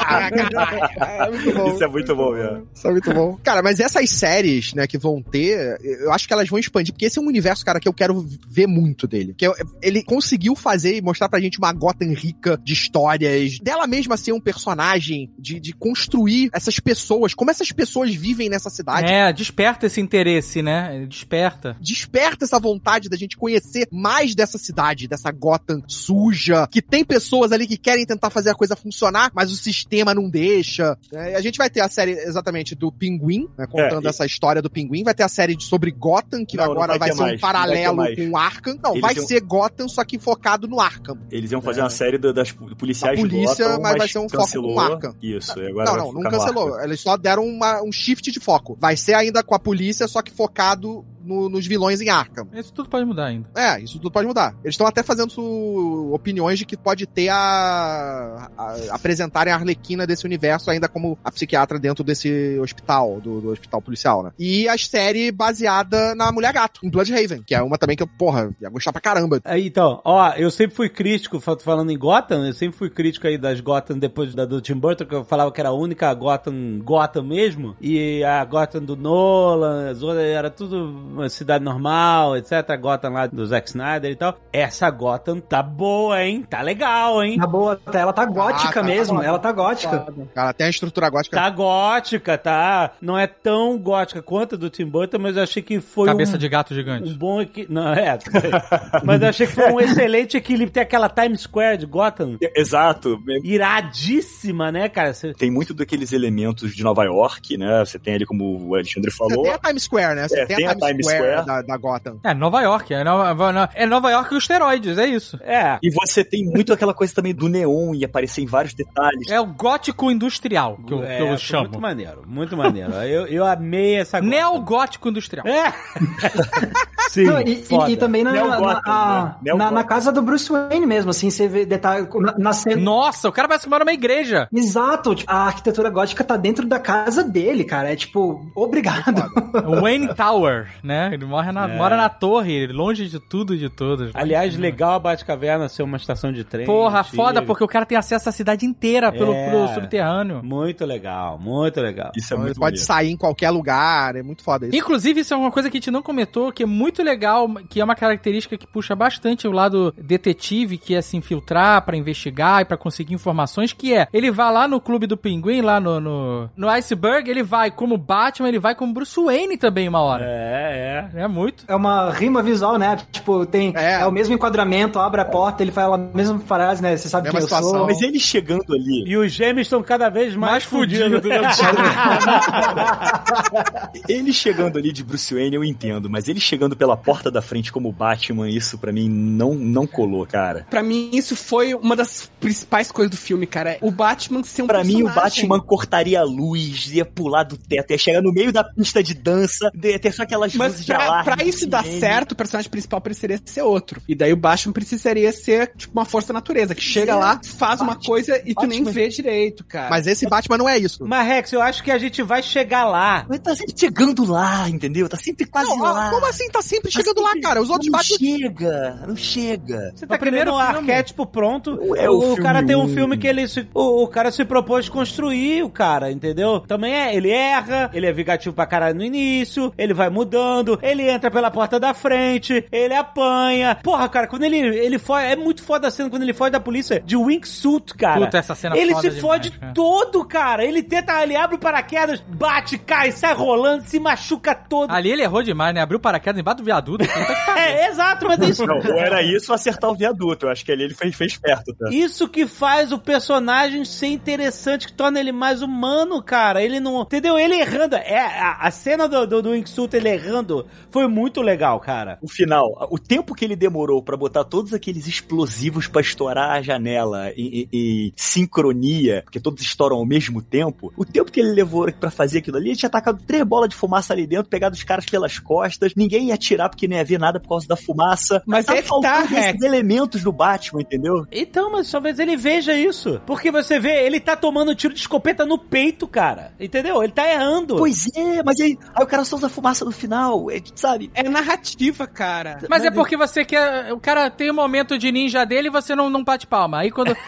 É muito bom. Isso é muito bom, mesmo. Isso é muito bom. Cara, mas essas séries, né, que vão ter, eu acho que elas vão expandir, porque esse é um universo, cara, que eu quero ver muito dele. Que eu- ele conseguiu fazer e mostrar pra gente uma Gotham rica de histórias, dela mesma ser um personagem, de, de construir essas pessoas, como essas pessoas vivem nessa cidade. É, desperta esse interesse, né? Desperta. desperta essa vontade da gente conhecer mais dessa cidade, dessa Gotham suja, que tem pessoas ali que querem tentar fazer a coisa funcionar, mas o sistema não deixa. É, e a gente vai ter a série exatamente do Pinguim, né, contando É, e- essa história do Pinguim, vai ter a série de- sobre Gotham, que Não, não agora vai vai, ter ser um mais, não vai ter paralelo com o Arkham. Não, Eles vai iam- ser Gotham, só que focado no Arkham. Eles iam fazer uma série da- das policiais Da polícia, Gotham, mas vai ser um foco cancelou. com Arkham. Isso, e agora não, vai não, não no cancelou. Eles só deram uma- um shift de foco. Vai ser ainda com a polícia, só que focado no- nos vilões em Arkham. Isso tudo pode mudar ainda. É, isso tudo pode mudar. Eles estão até fazendo su- opiniões de que pode ter a, a- apresentarem a Arlequina desse universo ainda como a psiquiatra dentro desse hospital, do, do hospital policial, né? E a série baseada na Mulher Gato, em Bloodhaven, que é uma também que eu, porra, ia gostar pra caramba. Aí, então, ó, eu sempre fui crítico, fa- falando em Gotham, eu sempre fui crítico aí das Gotham depois da do Tim Burton, que eu falava que era a única Gotham Gotham mesmo, e a Gotham do Nolan, as outras, era tudo uma cidade normal, etc. A Gotham lá do Zack Snyder e tal. Essa Gotham tá boa, hein? Tá legal, hein? Na boa, tá- ela tá gótica tá mesmo, foda. ela tá gótica. Ela tem a estrutura gótica. Tá gótica, tá? Não é tão gótica quanto a do Tim Burton, mas eu achei que foi Cabeça um, de gato um gigante. bom equi... Não, é. mas eu achei que foi um excelente equilíbrio. Tem aquela Times Square de Gotham Exato. iradíssima, né, cara? Você- Tem muito daqueles elementos de Nova York, né? Você tem ali, como o Alexandre Você falou. tem a Times Square, né? Você É, tem, tem a a Times, Times Square, Square. Da, da Gotham. É Nova York, é Nova, é Nova York e os esteroides, é isso. É. E você tem muito aquela coisa também do neon e aparecer em vários detalhes. É o gótico industrial, que eu, É, que eu foi chamo. Muito maneiro, muito maneiro. Eu, eu amei essa Gotham. Neogótico industrial. É. Sim, Não, e, foda. e- e também na, Neo na, né? Neo na- na casa do Bruce Wayne mesmo, assim, você vê detalhe na, na cena. Nossa, o cara parece que mora numa igreja. Exato, tipo, a arquitetura gótica tá dentro da casa dele, cara. É tipo, obrigado. Wayne Tower, né? Ele mora na, É. mora na torre, longe de tudo e de todos. Aliás, legal a Batcaverna ser uma estação de trem. Porra, foda, porque o cara tem acesso à cidade inteira pelo, É. pelo subterrâneo. Muito legal, muito legal. Isso é Então, muito ele pode bonito. sair em qualquer lugar, é muito foda isso. Inclusive, isso é uma coisa que a gente não comentou, que é muito legal, que é uma característica que puxa bastante o lado detetive, que é se infiltrar pra investigar e pra conseguir informações, que é, ele vai lá no clube do pinguim, lá no, no, no Iceberg, ele vai como Batman, ele vai como Bruce Wayne também uma hora. É, é. É, muito. É uma rima visual, né? Tipo, tem. É. É, o mesmo enquadramento, abre a porta, ele fala a mesma frase, né? Você sabe Mesma quem eu situação. sou. Mas ele chegando ali, E os gêmeos estão cada vez mais, Mais fudido fudidos. ele chegando ali de Bruce Wayne eu entendo, mas ele chegando pela porta da frente como Batman, isso pra mim não, não colou, cara. Pra mim, isso foi uma das principais coisas do filme, cara. O Batman ser um Pra mim, o. Batman cortaria a luz, ia pular do teto, ia chegar no meio da pista de dança, ia ter só aquelas Mas de pra, pra isso dar sirene. certo, o personagem principal precisaria ser outro. E daí o Batman precisaria ser, tipo, uma força da natureza, que chega lá, faz uma coisa e tu nem Batman. vê direito, cara. Mas esse Batman não é isso. Mas, Rex, eu acho que a gente vai chegar lá. Mas tá sempre chegando lá, entendeu? Tá sempre quase Não, lá. como assim? Tá sempre Tá chegando lá, sempre- cara. Os outros não Batman. chega, não chega. Você tá O primeiro um filme. arquétipo pronto. É o o cara tem um um. filme que ele se, o, o cara se propôs construir, o cara, entendeu? Também é, ele erra, ele é vingativo pra caralho no início, ele vai mudando, ele entra pela porta da frente, ele apanha. Porra, cara, quando ele ele foge, é muito foda a cena quando ele foge da polícia de wingsuit, cara. Puta, essa cena Ele foda se demais, fode cara. todo, cara. Ele tenta, ele abre o paraquedas, bate, cai, sai rolando, se machuca todo. Ali ele errou demais, né? Abriu o paraquedas embaixo do viaduto. É, exato, mas isso Não, ou era isso acertar o viaduto. Eu acho que ali ele fez, fez perto, tá? Isso que faz o personagem ser interessante, que torna ele mais humano, cara. Ele não. Entendeu? Ele errando. É, a, a cena do, do, do Wingsuit ele errando foi muito legal, cara. O final, o tempo que ele demorou pra botar todos aqueles explosivos pra estourar a janela em, em- em sincronia, porque todos estouram ao mesmo tempo, o tempo que ele levou pra fazer aquilo ali, ele tinha tacado três bolas de fumaça ali dentro, pegado os caras pelas costas, ninguém ia atirar porque não ia ver nada por causa da fumaça. Mas é tá, faltando esses elementos do Batman, entendeu? Então, mas talvez ele veja isso. Porque você vê, ele tá tomando tiro de escopeta no peito, cara. Entendeu? Ele tá errando. Pois é, mas aí, aí o cara só usa fumaça no final, é, sabe? É narrativa, cara. Mas é porque você quer. O cara tem um momento de ninja dele e você não, não bate palma. Aí quando.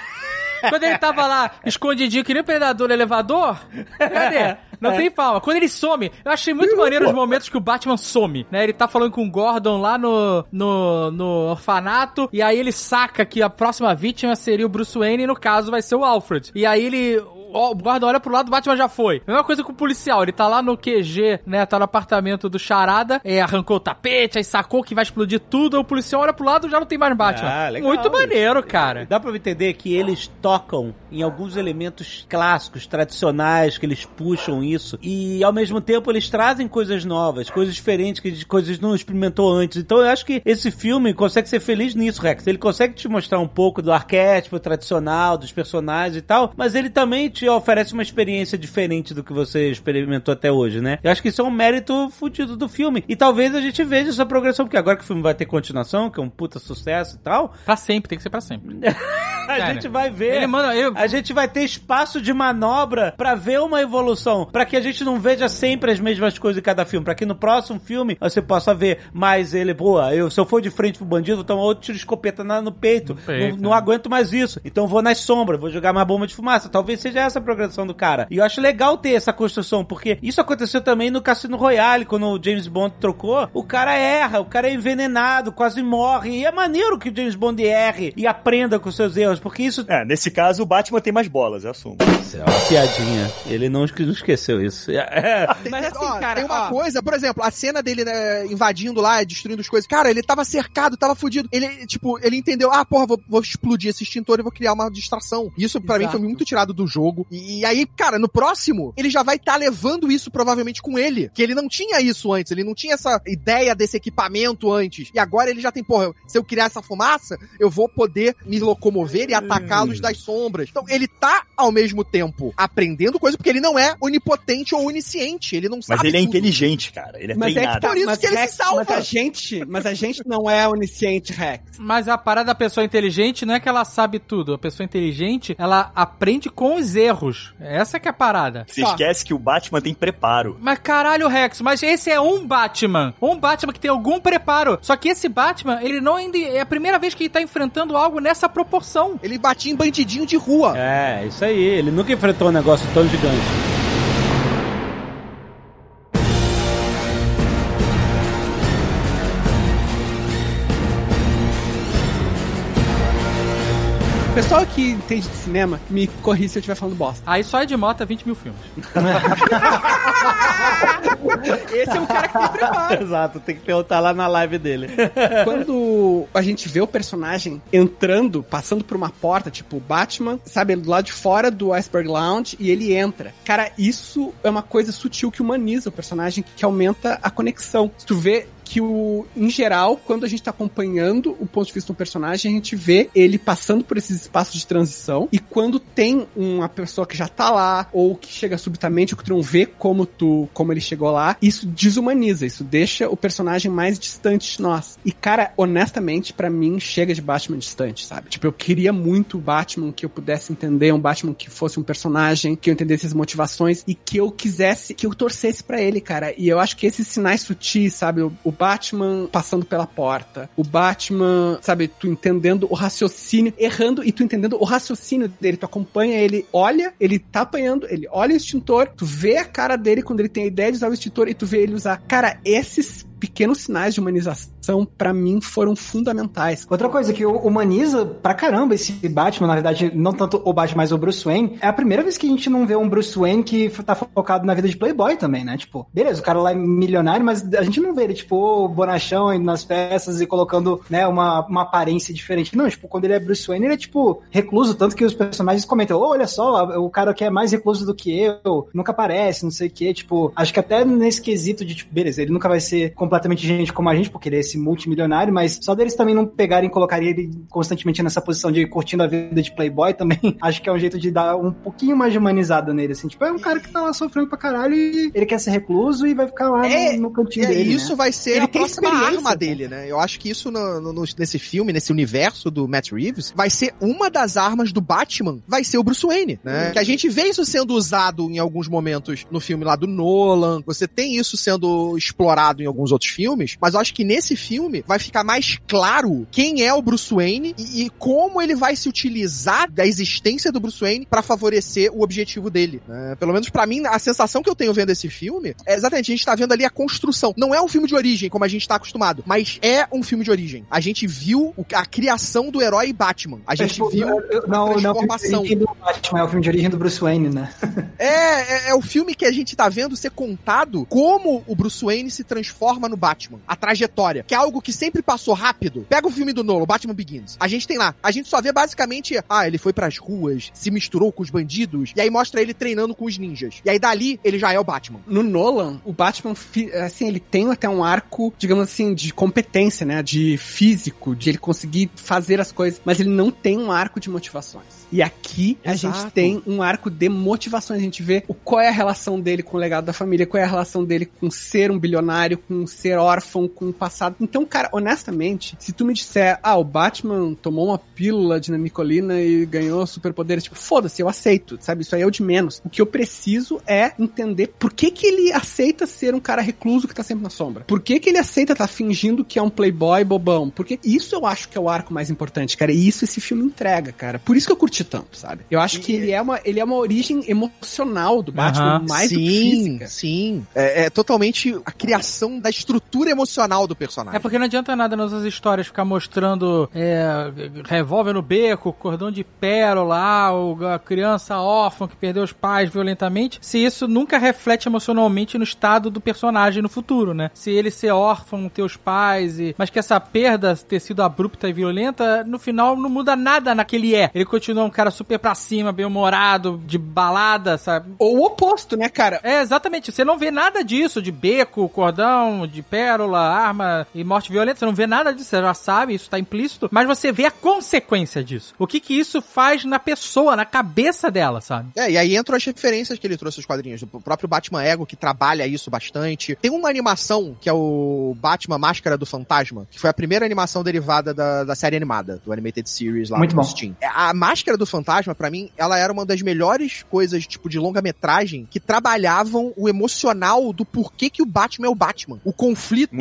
Quando ele tava lá, escondidinho, que nem o predador no elevador, cadê? Não tem palma. Quando ele some, eu achei muito maneiro os momentos que o Batman some, né? Ele tá falando com o Gordon lá no, no, no orfanato, e aí ele saca que a próxima vítima seria o Bruce Wayne, e no caso vai ser o Alfred. E aí ele ó, o guarda olha pro lado, o Batman já foi. Mesma coisa com o policial, ele tá lá no QG, né, tá no apartamento do Charada, é, arrancou o tapete, aí sacou que vai explodir tudo, aí o policial olha pro lado, já não tem mais Batman. Ah, legal Muito isso. maneiro, cara. Dá pra entender que eles tocam em alguns elementos clássicos, tradicionais, que eles puxam isso. E ao mesmo tempo eles trazem coisas novas, coisas diferentes, que coisas não experimentou antes. Então eu acho que esse filme consegue ser feliz nisso, Rex. Ele consegue te mostrar um pouco do arquétipo tradicional, dos personagens e tal, mas ele também te oferece uma experiência diferente do que você experimentou até hoje, né? Eu acho que isso é um mérito fudido do filme. E talvez a gente veja essa progressão, porque agora que o filme vai ter continuação, que é um puta sucesso e tal, Pra sempre, tem que ser pra sempre. A Cara, gente vai ver. Ele manda. Eu, A gente vai ter espaço de manobra pra ver uma evolução, Pra que a gente não veja sempre as mesmas coisas em cada filme, Pra que no próximo filme você possa ver mais ele, boa, eu se eu for de frente pro bandido, vou tomar outro tiro de escopeta no peito, peito, não, não aguento mais isso, então vou nas sombras, vou jogar mais bomba de fumaça, talvez seja essa a progressão do cara. E eu acho legal ter essa construção, porque isso aconteceu também no Cassino Royale, quando o James Bond trocou, o cara erra, o cara é envenenado, quase morre, e é maneiro que o James Bond erre e aprenda com seus erros, porque isso É, nesse caso o Batman tem mais bolas, eu assumo. isso é uma piadinha. Ele não, esque- não esqueceu isso. É, Mas assim, Ó, cara, tem uma ó. coisa, por exemplo, a cena dele né, invadindo lá, destruindo as coisas. Cara, ele tava cercado, tava fudido. Ele, tipo, ele entendeu, ah, porra, vou, vou explodir esse extintor e vou criar uma distração. Isso pra mim foi muito tirado do jogo. E, e aí, cara, no próximo, ele já vai estar levando isso provavelmente com ele. Que ele não tinha isso antes, ele não tinha essa ideia desse equipamento antes. E agora ele já tem, porra, se eu criar essa fumaça, eu vou poder me locomover e atacá-los das sombras. Então, ele tá, ao mesmo tempo, aprendendo coisa, porque ele não é onipotente ou onisciente. Ele não Mas sabe ele é tudo. inteligente, cara. Ele é Mas é que treinado. tá, Por isso mas que ele se salva. Mas a gente, mas a gente não é onisciente, Rex. Mas a parada da pessoa inteligente não é que ela sabe tudo. A pessoa inteligente, ela aprende com os erros. Essa que é a parada. Você Só. esquece que o Batman tem preparo. Mas caralho, Rex, mas esse é um Batman. Um Batman que tem algum preparo. Só que esse Batman, ele não ainda. É a primeira vez que ele tá enfrentando algo nessa proporção. Ele batia em bandidinho de rua. é, isso aí. Ele nunca enfrentou um negócio tão gigante. Pessoal que entende de cinema, me corri se eu estiver falando bosta. Aí só é de moto é 20 mil filmes. Esse é um cara que tem preparo. Exato, tem que perguntar lá na live dele. Quando a gente vê o personagem entrando, passando por uma porta, tipo o Batman, sabe, do lado de fora do Iceberg Lounge, e ele entra. Cara, isso é uma coisa sutil que humaniza o personagem, que aumenta a conexão. Se tu vê que o, em geral, quando a gente tá acompanhando o ponto de vista do personagem, a gente vê ele passando por esses espaços de transição, e quando tem uma pessoa que já tá lá, ou que chega subitamente, ou que tu não vê como tu, como ele chegou lá, isso desumaniza, isso deixa o personagem mais distante de nós. E, cara, honestamente, pra mim, chega de Batman distante, sabe? Tipo, eu queria muito o Batman que eu pudesse entender, um Batman que fosse um personagem, que eu entendesse as motivações, e que eu quisesse, que eu torcesse pra ele, cara. E eu acho que esses sinais sutis, sabe? O Batman passando pela porta, o Batman, sabe, tu entendendo o raciocínio, errando e tu entendendo o raciocínio dele, tu acompanha ele, olha, ele tá apanhando, ele olha o extintor, tu vê a cara dele quando ele tem a ideia de usar o extintor e tu vê ele usar. Cara, esses pequenos sinais de humanização, pra mim, foram fundamentais. Outra coisa que humaniza pra caramba esse Batman, na verdade, não tanto o Batman, mas o Bruce Wayne, é a primeira vez que a gente não vê um Bruce Wayne que tá focado na vida de Playboy também, né? Tipo, beleza, o cara lá é milionário, mas a gente não vê ele, tipo, bonachão indo nas festas e colocando, né, uma, uma aparência diferente. Não, tipo, quando ele é Bruce Wayne, ele é, tipo, recluso, tanto que os personagens comentam, oh, olha só, o cara que é mais recluso do que eu, nunca aparece, não sei o quê, tipo, acho que até nesse quesito de, tipo, beleza, ele nunca vai ser completamente gente como a gente, porque ele é esse multimilionário, mas só deles também não pegarem e colocarem ele constantemente nessa posição de curtindo a vida de playboy também, acho que é um jeito de dar um pouquinho mais de humanizada nele, assim, tipo, é um cara que tá lá sofrendo pra caralho e ele quer ser recluso e vai ficar lá É, no, no cantinho É, dele, isso né? vai ser Ele a próxima arma dele, né? Eu acho que isso no- no- no- nesse filme, nesse universo do Matt Reeves, vai ser uma das armas do Batman, vai ser o Bruce Wayne, né? Que a gente vê isso sendo usado em alguns momentos no filme lá do Nolan, você tem isso sendo explorado em alguns outros filmes, mas eu acho que nesse filme vai ficar mais claro quem é o Bruce Wayne e, e como ele vai se utilizar da existência do Bruce Wayne pra favorecer o objetivo dele. né? Pelo menos pra mim, a sensação que eu tenho vendo esse filme é exatamente, a gente tá vendo ali a construção. Não é um filme de origem, como a gente tá acostumado, mas é um filme de origem. A gente viu a criação do herói Batman. A gente Tipo, viu eu- não, a não, o filme de transformação. origem do Batman, é o filme de origem do Bruce Wayne, né? É, é, é o filme que a gente tá vendo ser contado como o Bruce Wayne se transforma no Batman. A trajetória. Que é algo que sempre passou rápido. Pega o filme do Nolan, Batman Begins. A gente tem lá. A gente só vê basicamente, ah, ele foi pras ruas, se misturou com os bandidos, e aí mostra ele treinando com os ninjas. E aí dali, ele já é o Batman. No Nolan, o Batman, assim, ele tem até um arco, digamos assim, de competência, né? De físico, de ele conseguir fazer as coisas, mas ele não tem um arco de motivações. E aqui a Exato. gente tem um arco de motivações. A gente vê o, qual é a relação dele com o legado da família, qual é a relação dele com ser um bilionário, com ser órfão com o passado. Então, cara, honestamente, se tu me disser, ah, o Batman tomou uma pílula de nanicolina e ganhou superpoderes, tipo, foda-se, eu aceito, sabe? Isso aí é o de menos. O que eu preciso é entender por que que ele aceita ser um cara recluso que tá sempre na sombra. Por que que ele aceita estar tá fingindo que é um playboy bobão? Porque isso eu acho que é o arco mais importante, cara. E isso esse filme entrega, cara. Por isso que eu curti tanto, sabe? Eu acho que ele é uma, ele é uma origem emocional do Batman, Aham. mais do que sim, física. sim. É, é totalmente a criação da estrutura emocional do personagem. É porque não adianta nada nas outras histórias ficar mostrando é, revólver no beco, cordão de pérola, ah, o- a criança órfã que perdeu os pais violentamente, se isso nunca reflete emocionalmente no estado do personagem no futuro, né? Se ele ser órfão, ter os pais, e... mas que essa perda ter sido abrupta e violenta, no final não muda nada na que ele é. Ele continua um cara super pra cima, bem-humorado, de balada, sabe? Ou o oposto, né, cara? É, exatamente. Você não vê nada disso, de beco, cordão, de pérola, arma e morte violenta. Você não vê nada disso, você já sabe, isso tá implícito. Mas você vê a consequência disso. O que que isso faz na pessoa, na cabeça dela, sabe? É, e aí entram as referências que ele trouxe aos quadrinhos. O próprio Batman Ego, que trabalha isso bastante. Tem uma animação, que é o Batman Máscara do Fantasma, que foi a primeira animação derivada da, da série animada, do Animated Series lá Muito no bom. Steam. A Máscara do Fantasma, pra mim, ela era uma das melhores coisas, tipo, de longa-metragem, que trabalhavam o emocional do porquê que o Batman é o Batman. O conflito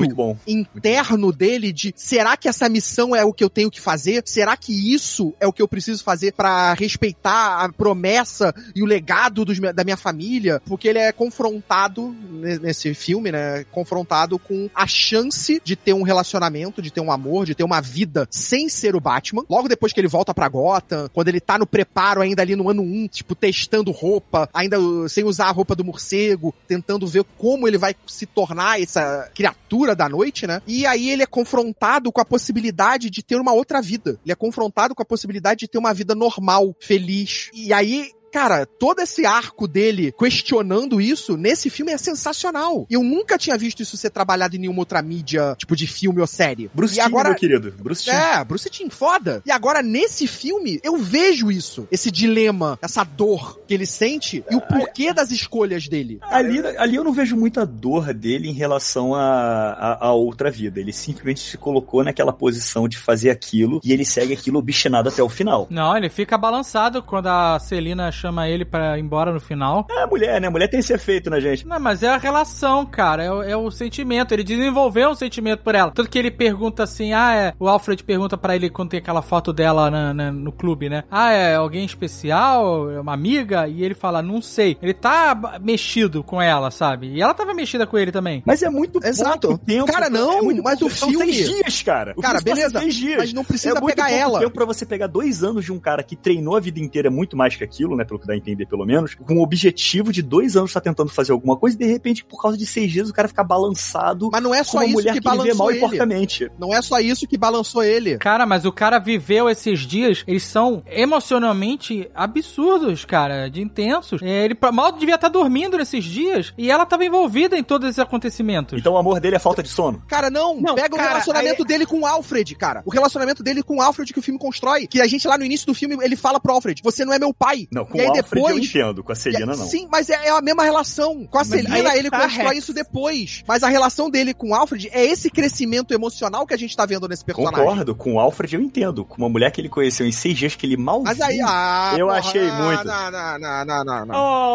interno dele de será que essa missão é o que eu tenho que fazer? Será que isso é o que eu preciso fazer pra respeitar a promessa e o legado dos da minha família? Porque ele é confrontado ne- nesse filme, né? Confrontado com a chance de ter um relacionamento, de ter um amor, de ter uma vida sem ser o Batman. Logo depois que ele volta pra Gotham, quando ele tá no preparo ainda ali no ano 1, tipo, testando roupa, ainda uh, sem usar a roupa do morcego, tentando ver como ele vai se tornar essa criatura da noite, né? E aí ele é confrontado com a possibilidade de ter uma outra vida. Ele é confrontado com a possibilidade de ter uma vida normal, feliz. E aí Cara, todo esse arco dele questionando isso, nesse filme é sensacional. Eu nunca tinha visto isso ser trabalhado em nenhuma outra mídia, tipo de filme ou série. Bruce e Timm, agora, meu querido. Bruce Timm. é, Bruce Timm, foda. E agora, nesse filme, eu vejo isso. Esse dilema, essa dor que ele sente e o porquê das escolhas dele. Ali, ali eu não vejo muita dor dele em relação a, a, a outra vida. Ele simplesmente se colocou naquela posição de fazer aquilo e ele segue aquilo obstinado até o final. Não, ele fica balançado quando a Celina chama ele pra ir embora no final. É a mulher, né? A mulher tem esse efeito na gente. Não, mas é a relação, cara. É, o- é o sentimento. Ele desenvolveu um sentimento por ela. Tanto que ele pergunta assim: ah, é. O Alfred pergunta pra ele quando tem aquela foto dela na- na- no clube, né? Ah, é alguém especial? É uma amiga? E ele fala: não sei. Ele tá mexido com ela, sabe? E ela tava mexida com ele também. Mas é muito Exato. pouco tempo. Cara, não, é muito mas pouco- o são filme- seis dias, cara. O Cara, beleza, Seis dias. mas não precisa é pegar ela. tempo pra você pegar dois anos de um cara que treinou a vida inteira muito mais que aquilo, né? Pelo que dá a entender, pelo menos. Com o objetivo de dois anos tá tentando fazer alguma coisa e de repente, por causa de seis dias, o cara fica balançado. Mas não é com só uma isso mulher que que ele balançou mal e ele. porcamente. Não é só isso que balançou ele. Cara, mas o cara viveu esses dias, eles são emocionalmente absurdos, cara, de intensos. É, ele mal devia estar dormindo nesses dias e ela tava envolvida em todos esses acontecimentos. Então o amor dele é falta de sono. Cara, não, Não, pega o cara, relacionamento dele com o Alfred, cara. O relacionamento dele com o Alfred que o filme constrói. Que a gente lá no início do filme, ele fala pro Alfred, você não é meu pai. Não, com e aí o Alfred eu entendo, com a Celina não. Sim, mas é, é a mesma relação. Com a Mas Celina, aí ele tá, constrói Rex. isso depois. Mas a relação dele com o Alfred é esse crescimento emocional que a gente tá vendo nesse personagem. Concordo, com o Alfred eu entendo. Com uma mulher que ele conheceu em seis dias que ele mal Mas aí, ah, Eu porra, achei não, muito. Não, não, não, não, não, não.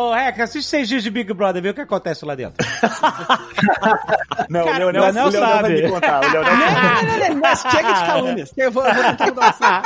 Ô, Reca, assiste seis dias de Big Brother, vê o que acontece lá dentro. Não, Cara, o Leonel, o Leonel o Leonel vai sabe. me contar. O Leonel Não, não, não, não, não, chega de calúnias. Eu vou, eu vou tentar mudar.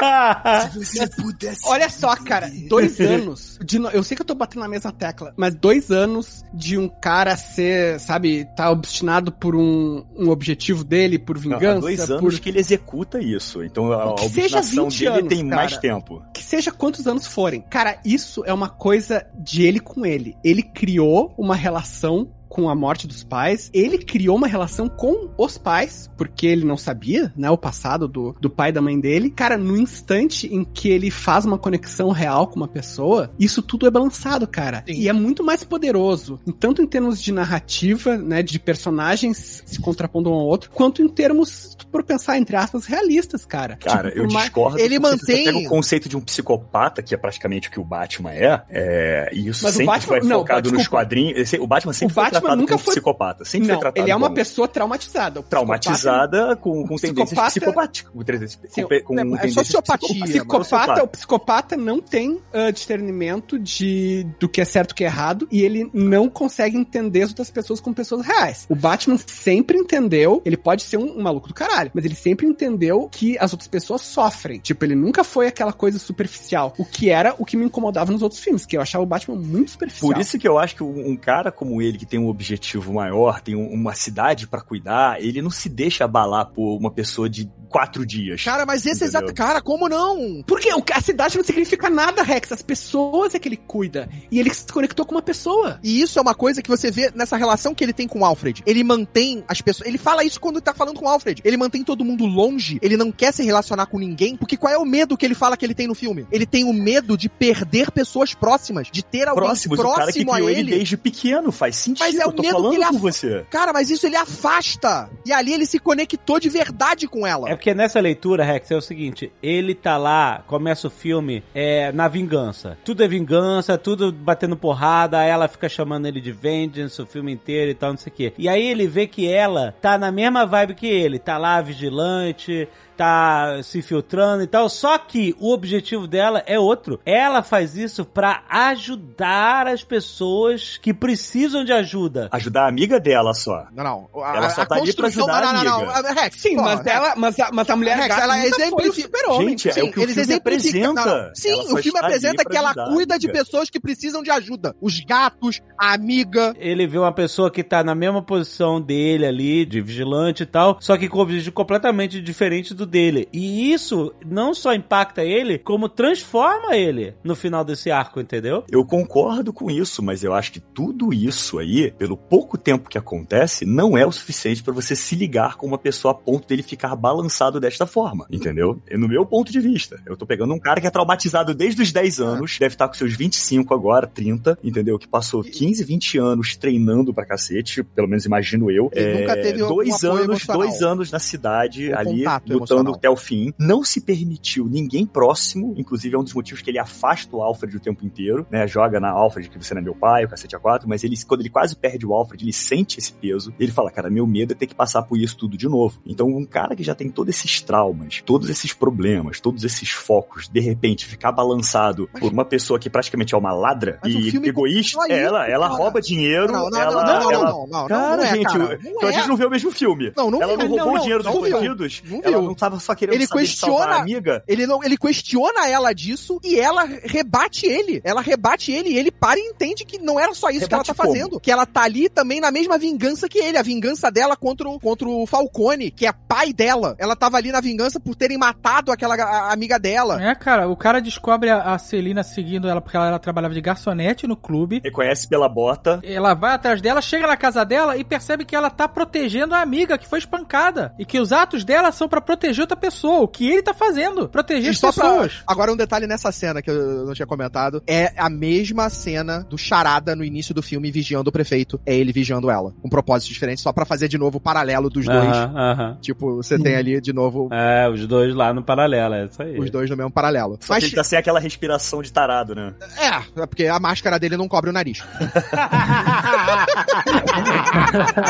Se você pudesse. Olha só, cara, dois anos de. Eu sei que eu tô batendo na mesma tecla, mas dois anos de um cara ser, sabe, tá obstinado por um, um objetivo dele, por Não, vingança, há dois anos por. que ele executa isso. Então a, a Que seja obstinação 20 dele anos, tem cara. mais tempo. Que seja quantos anos forem. Cara, isso é uma coisa de ele com ele. Ele criou uma relação com a morte dos pais, ele criou uma relação com os pais, porque ele não sabia, né, o passado do, do pai e da mãe dele. Cara, no instante em que ele faz uma conexão real com uma pessoa, isso tudo é balançado, cara. Sim. E é muito mais poderoso, tanto em termos de narrativa, né, de personagens se contrapondo um ao outro, quanto em termos, por pensar, entre aspas, realistas, cara. Cara, Tipo, eu mais- discordo. ele mantém- você pega o conceito de um psicopata, que é praticamente o que o Batman é, é e isso Mas o sempre Batman- foi não, focado nos desculpa. quadrinhos. O Batman sempre O foi Batman tratado nunca como foi- psicopata. Sempre Não, foi tratado ele é uma como pessoa traumatizada. Traumatizada com, com tendências psicopáticas. Com, Sim, com, com é sociopatia. Psicopata, o psicopata não tem ah, discernimento de do que é certo e o que é errado e ele não consegue entender as outras pessoas como pessoas reais. O Batman sempre entendeu, ele pode ser um, um maluco do caralho, mas ele sempre entendeu que as outras pessoas sofrem. Tipo, ele nunca foi aquela coisa superficial. O que era o que me incomodava nos outros filmes, que eu achava o Batman muito superficial. Por isso que eu acho que um cara como ele, que tem um objetivo maior, tem um- uma cidade pra cuidar, ele não se deixa abalar por uma pessoa de quatro dias. Cara, mas esse Entendeu? exato. Cara, como não? Porque a cidade não significa nada, Rex. As pessoas é que ele cuida. E ele se conectou com uma pessoa. E isso é uma coisa que você vê nessa relação que ele tem com o Alfred. Ele mantém as pessoas. Ele fala isso quando tá falando com o Alfred. Ele mantém todo mundo longe. Ele não quer se relacionar com ninguém. Porque qual é o medo que ele fala que ele tem no filme? Ele tem o medo de perder pessoas próximas. De ter alguém Próximos, próximo a ele ele. desde pequeno, faz sentido. Mas é o medo que ele com af- você. Cara, mas isso ele afasta. E ali ele se conectou de verdade com ela. É porque nessa leitura, Rex, é o seguinte: ele tá lá, começa o filme é, na vingança. Tudo é vingança, tudo batendo porrada, ela fica chamando ele de Vengeance o filme inteiro e tal, não sei o quê. E aí ele vê que ela tá na mesma vibe que ele, tá lá vigilante. Tá se filtrando e tal, só que o objetivo dela é outro. Ela faz isso pra ajudar as pessoas que precisam de ajuda. Ajudar a amiga dela só. Não, não. A, Ela só tá ali pra construção- ajudar a não, não, amiga. não, Rex, Sim, pô, mas, Rex, ela, mas, a, mas a mulher Rex, ela o exemplifica- super-homem. Gente, é Sim, o que o eles filme exemplificam. apresenta. não, não. Sim, o filme apresenta que ela a cuida de amiga. pessoas que precisam de ajuda. Os gatos, a amiga. Ele vê uma pessoa que tá na mesma posição dele ali, de vigilante e tal, só que com um objetivo completamente diferente do dele. E isso não só impacta ele, como transforma ele no final desse arco, entendeu? Eu concordo com isso, mas eu acho que tudo isso aí, pelo pouco tempo que acontece, não é o suficiente pra você se ligar com uma pessoa a ponto dele ficar balançado desta forma, entendeu? É No meu ponto de vista, eu tô pegando um cara que é traumatizado desde os 10 anos, deve estar com seus 25 agora, 30, entendeu? Que passou 15, 20 anos treinando pra cacete, pelo menos imagino eu. E nunca teve dois apoio anos, emocional. dois anos na cidade, Um ali, lutando até o fim. Não se permitiu ninguém próximo, inclusive é um dos motivos que ele afasta o Alfred o tempo inteiro, né? Joga na Alfred que você não é meu pai, o cacete A4, mas ele, quando ele quase perde o Alfred, ele sente esse peso. Ele fala, cara, meu medo é ter que passar por isso tudo de novo. Então, um cara que já tem todos esses traumas, todos esses problemas, todos esses focos, de repente ficar balançado por uma pessoa que praticamente é uma ladra Mas e filme egoísta, ela, ela cara. rouba dinheiro, Não, não, ela, não, não, ela- não, não, não, Cara, não é, gente, cara. Não então a é. gente não vê o mesmo filme. Não, não ela não roubou o dinheiro dos bandidos. Não ela não tava só querendo Ele saber questiona- a amiga. Ele não, ele questiona ela disso e ela rebate ele. Ela rebate ele e ele para e entende que não era só isso que ela Rebate tá como? fazendo. Que ela tá ali também na mesma vingança que ele. A vingança dela contra o, contra o Falcone, que é pai dela. Ela tava ali na vingança por terem matado aquela a- amiga dela. É, cara, o cara descobre a, a Celina seguindo ela porque ela, ela trabalhava de garçonete no clube. Reconhece pela bota. Ela vai atrás dela, chega na casa dela e percebe que ela tá protegendo a amiga que foi espancada. E que os atos dela são pra proteger outra pessoa. O que ele tá fazendo? Proteger as só pra- pessoas. Agora um detalhe nessa cena que eu não tinha comentado. É a mesma cena do Charada no início do filme vigiando o prefeito. É ele vigiando ela. Com propósitos diferentes, só pra fazer de novo o paralelo dos dois. Aham, aham. Tipo, você tem ali de novo É, os dois lá no paralelo, é isso aí. os dois no mesmo paralelo. Só que ele tá sem aquela respiração de tarado, né? É, é porque a máscara dele não cobre o nariz.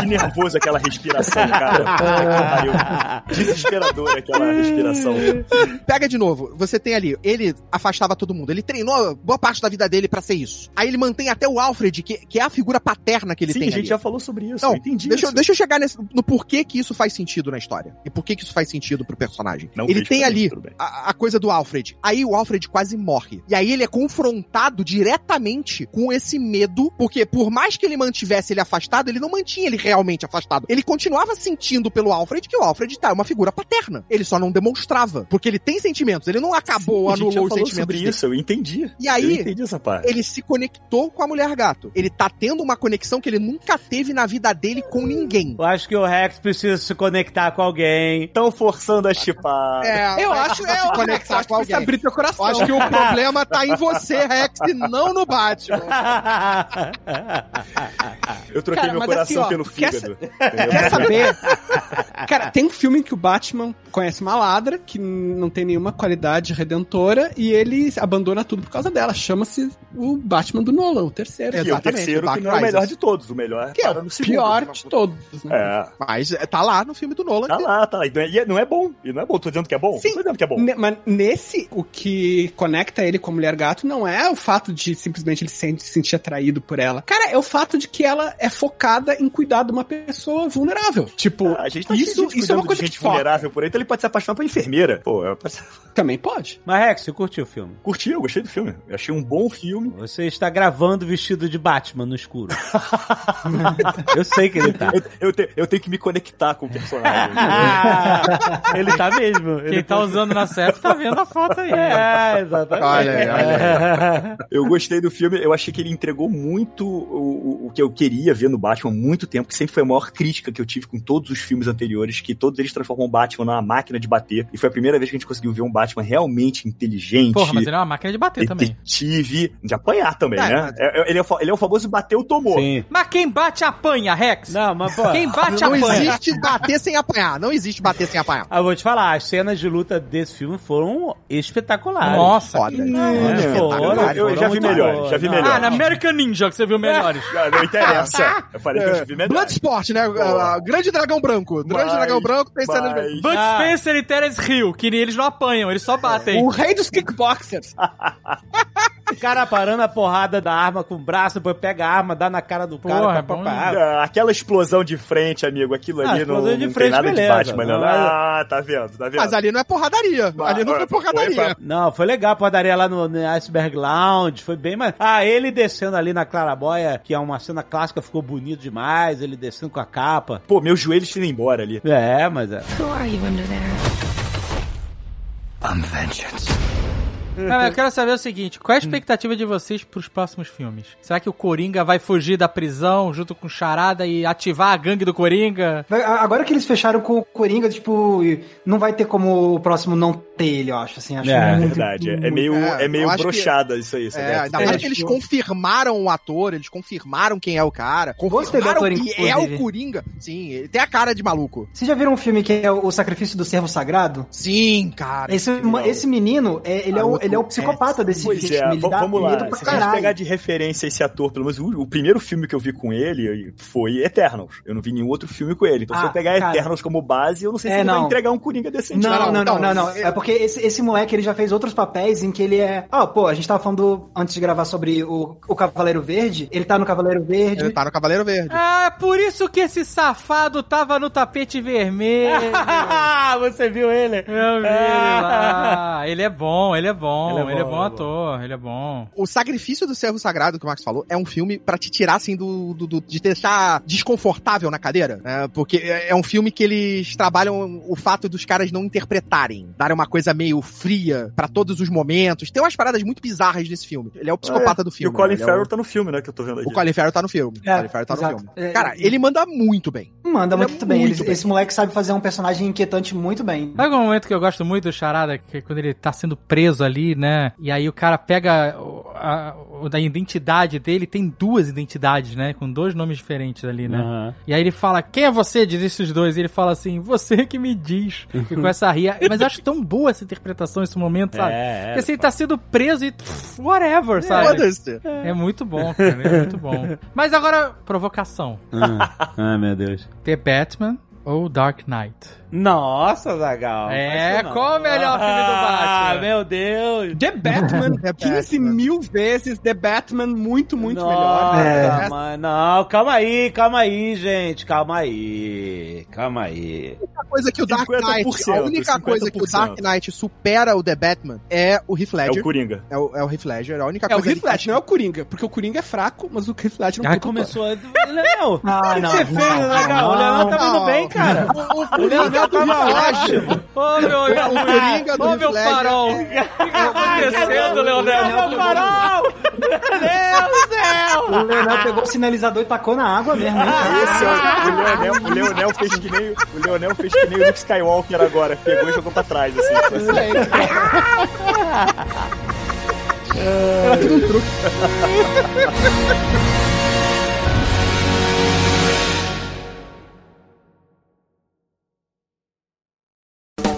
Que nervoso aquela respiração, cara. Puta que pariu. Desesperadora aquela respiração. Pega de novo, você tem ali, ele afastava todo mundo, ele treinou boa parte da vida dele pra ser isso. Aí ele mantém até o Alfred, que, que é a figura paterna que ele Sim, tem a gente ali. já falou sobre isso. Não, eu entendi deixa, eu- isso. deixa eu chegar nesse- no porquê que isso faz sentido na história. E por que isso faz sentido pro personagem. Não ele tem mim, ali a, a coisa do Alfred. Aí o Alfred quase morre. E aí ele é confrontado diretamente com esse medo, porque por mais que ele mantivesse ele afastado, ele não mantinha ele realmente afastado. Ele continuava sentindo pelo Alfred que o Alfred tá, é uma figura paterna. Ele só não demonstrava. Porque ele tem sentimentos, ele não acabou, Sim, anulou os sentimentos sobre dele. isso, eu entendi. E aí, eu entendi essa parte. ele se conectou com a mulher gato. Ele tá tendo uma conexão que ele nunca teve na vida dele com ninguém. Eu acho que o Rex precisa se conectar com alguém. Estão forçando a chipar. É, Eu acho, precisar é, se o conectar Rex, acho com que alguém. abrir teu coração. Eu acho que o problema tá em você, Rex, e não no Batman. Eu troquei Cara, meu coração assim, ó, pelo quer fígado. Quer saber? Cara, tem um filme em que o Batman conhece uma ladra que não tem nenhuma qualidade redentora e ele abandona tudo por causa dela. Chama-se o Batman do Nolan, o terceiro. O Exatamente, terceiro, Dark que não é o melhor de todos. O melhor Que é para o segundo. pior de todos. Né? É. Mas é, tá lá no filme do Nolan. Tá que- lá, tá lá. E não é- é- não é bom. E não é bom. Tô dizendo que é bom? Sim. Tô dizendo que é bom. Mas nesse, o que conecta ele com a mulher gato não é o fato de simplesmente ele se se sentir atraído por ela. Cara, é o fato de que ela é focada em cuidar de uma pessoa vulnerável. Tipo, A gente tá isso, isso é uma coisa de que gente foca. vulnerável por aí, então ele pode se apaixonar por enfermeira. Pô, eu Também pode. Mas, Rex, você curtiu o filme? curti, eu gostei do filme. Eu achei um bom filme. Você está gravando vestido de Batman no escuro. eu sei que ele tá. Eu, eu, te- eu tenho que me conectar com o personagem. Ah, ele tá mesmo. Quem Ele tá usando na série tá vendo a foto aí. É, exatamente. Olha aí, olha Eu gostei do filme, eu achei que ele entregou muito o, o- o que eu queria ver no Batman há muito tempo, que sempre foi a maior crítica que eu tive com todos os filmes anteriores, que todos eles transformam o Batman numa máquina de bater. E foi a primeira vez que a gente conseguiu ver um Batman realmente inteligente. Porra, mas ele é uma máquina de bater também. Detetive, de apanhar também, É, né? É- é- ele, é, ele é o famoso bateu, tomou. Sim. Mas quem bate apanha, Rex? Não, mas, pô. Quem bate Não apanha. existe bater sem apanhar. Não existe bater sem apanhar. Ah, eu vou te falar, as cenas de luta desse filme foram espetaculares. Nossa. Foda. É, É, foram, eu já vi foram melhor, muito já vi boas. melhor. Ah, na American Ninja que você viu melhores. Não, não interessa. Eu falei que eu já vi melhor. Bloodsport, né? Boa. Ah, Grande Dragão Branco. Grande Mas- Dragão Branco tem cenas mas- bem. Bud Ah. Spencer e Terence Hill, que eles não apanham, eles só batem. O rei dos kickboxers. O cara parando a porrada da arma com o braço, depois pega a arma, dá na cara do cara. Porra, é pá. Ah, Aquela explosão de frente, amigo, aquilo Ah, ali não, explosão de não frente, tem nada beleza. de Batman, não. Não, Ah, tá vendo, tá vendo? Mas ali não é porradaria. Ali não foi porradaria. Não, foi legal a padaria lá no, no Iceberg Lounge, foi bem mais... Ah, ele descendo ali na Claraboia, que é uma cena clássica, ficou bonito demais, ele descendo com a capa. Pô, meus joelhos indo embora ali. É, mas é... Who are you under there? I'm vengeance. Não, eu quero saber o seguinte: qual é a expectativa de vocês pros próximos filmes? Será que o Coringa vai fugir da prisão junto com o Charada e ativar a gangue do Coringa? Agora que eles fecharam com o Coringa, tipo, não vai ter como o próximo não ter ele, eu acho, assim. Acho É, É muito, verdade, é, é muito- meio, É, é, meio acho que- brochada isso aí. Isso É, é, ainda É, mais que eles confirmaram o ator, eles confirmaram quem é o cara. Confirmaram ator, que é o Coringa. Sim, ele tem a cara de maluco. Vocês já viram um filme que é o Sacrifício do Servo Sagrado? Sim, cara. Esse, esse menino, é, ele, é o, ele é o psicopata desse Pois filme. é, ele vamos lá. Se a gente pegar de referência esse ator, pelo menos o, o primeiro filme que eu vi com ele foi Eternals. Eu não vi nenhum outro filme com ele. Então, se Ah, eu pegar cara. Eternals como base, eu não sei se É, ele vai não. entregar um Coringa decente. Não, não, não, não. não, não. É porque esse, esse moleque ele já fez outros papéis em que ele é. Ah, pô, a gente tava falando antes de gravar sobre o, o Cavaleiro Verde. Ele tá no Cavaleiro Verde. Ele tá no Cavaleiro Verde. Ah, por isso que esse safado tava no tapete vermelho. Você viu ele? Eu vi ele lá. Ele é bom, ele é bom, Ele é ele é bom, bom, ele é ator, ele é bom. O Sacrifício do Servo Sagrado, que o Max falou, é um filme pra te tirar, assim, do, do, do- de deixar desconfortável na cadeira. né? porque é é um filme que eles trabalham o fato dos caras não interpretarem, darem uma coisa meio fria pra todos os momentos. Tem umas paradas muito bizarras nesse filme. Ele é o psicopata do E filme. o Colin né? Ele é Farrell tá no filme, né? Que eu tô vendo aqui. O Colin Farrell tá no filme. É, o Colin Farrell tá no exato. filme. É, Cara, ele manda muito bem. Manda Ele é muito bem. muito Ele- bem. Esse moleque sabe fazer um personagem inquietante muito bem. Sabe um momento que eu gosto muito do Charada, que é quando ele tá sendo preso ali, né? E aí o cara pega a, da identidade dele, tem duas identidades, né? Com dois nomes diferentes ali, né? Aham. E aí ele fala, quem é você? Diz esses dois. E ele fala assim, você que me diz. E começa a rir. Mas eu acho tão boa essa interpretação, esse momento, sabe? É, Porque assim, ele tá sendo preso e pff, whatever, sabe? Foda-se. É muito bom, cara. É muito bom. Mas agora, provocação. Ah, ai, meu Deus. The Batman ou Dark Knight? Nossa, Zagal. É, qual o melhor filme do Batman? Ah, meu Deus. The Batman, The 15 Batman. mil vezes The Batman, muito, muito Nossa, melhor. É. mano, não, calma aí, calma aí, gente, calma aí, calma aí. única coisa que o Dark 50%, Knight, a única coisa que o Dark 50%. Knight supera o The Batman é o Heath É Ledger. o Coringa. É o, é o Heath Ledger, a única É o coisa Heath Ledger, não é o Coringa, porque o Coringa é fraco, mas o Heath Ledger não Aí começou a... Léo, Ah, o não, você não, fez, Legal? O Leonel tá não. indo bem, cara. O Leonel tava ótimo. Ô, meu, O Coringa do ô, meu farol. O que tá acontecendo, Leonel? Meu farol! Meu Deus do céu! O Leonel pegou o sinalizador e tacou na água mesmo, hein? Esse é o, o Leonel, o Leonel fez que nem o Leonel fez que nem o Luke Skywalker agora, pegou e jogou pra trás assim. Era tudo um truque.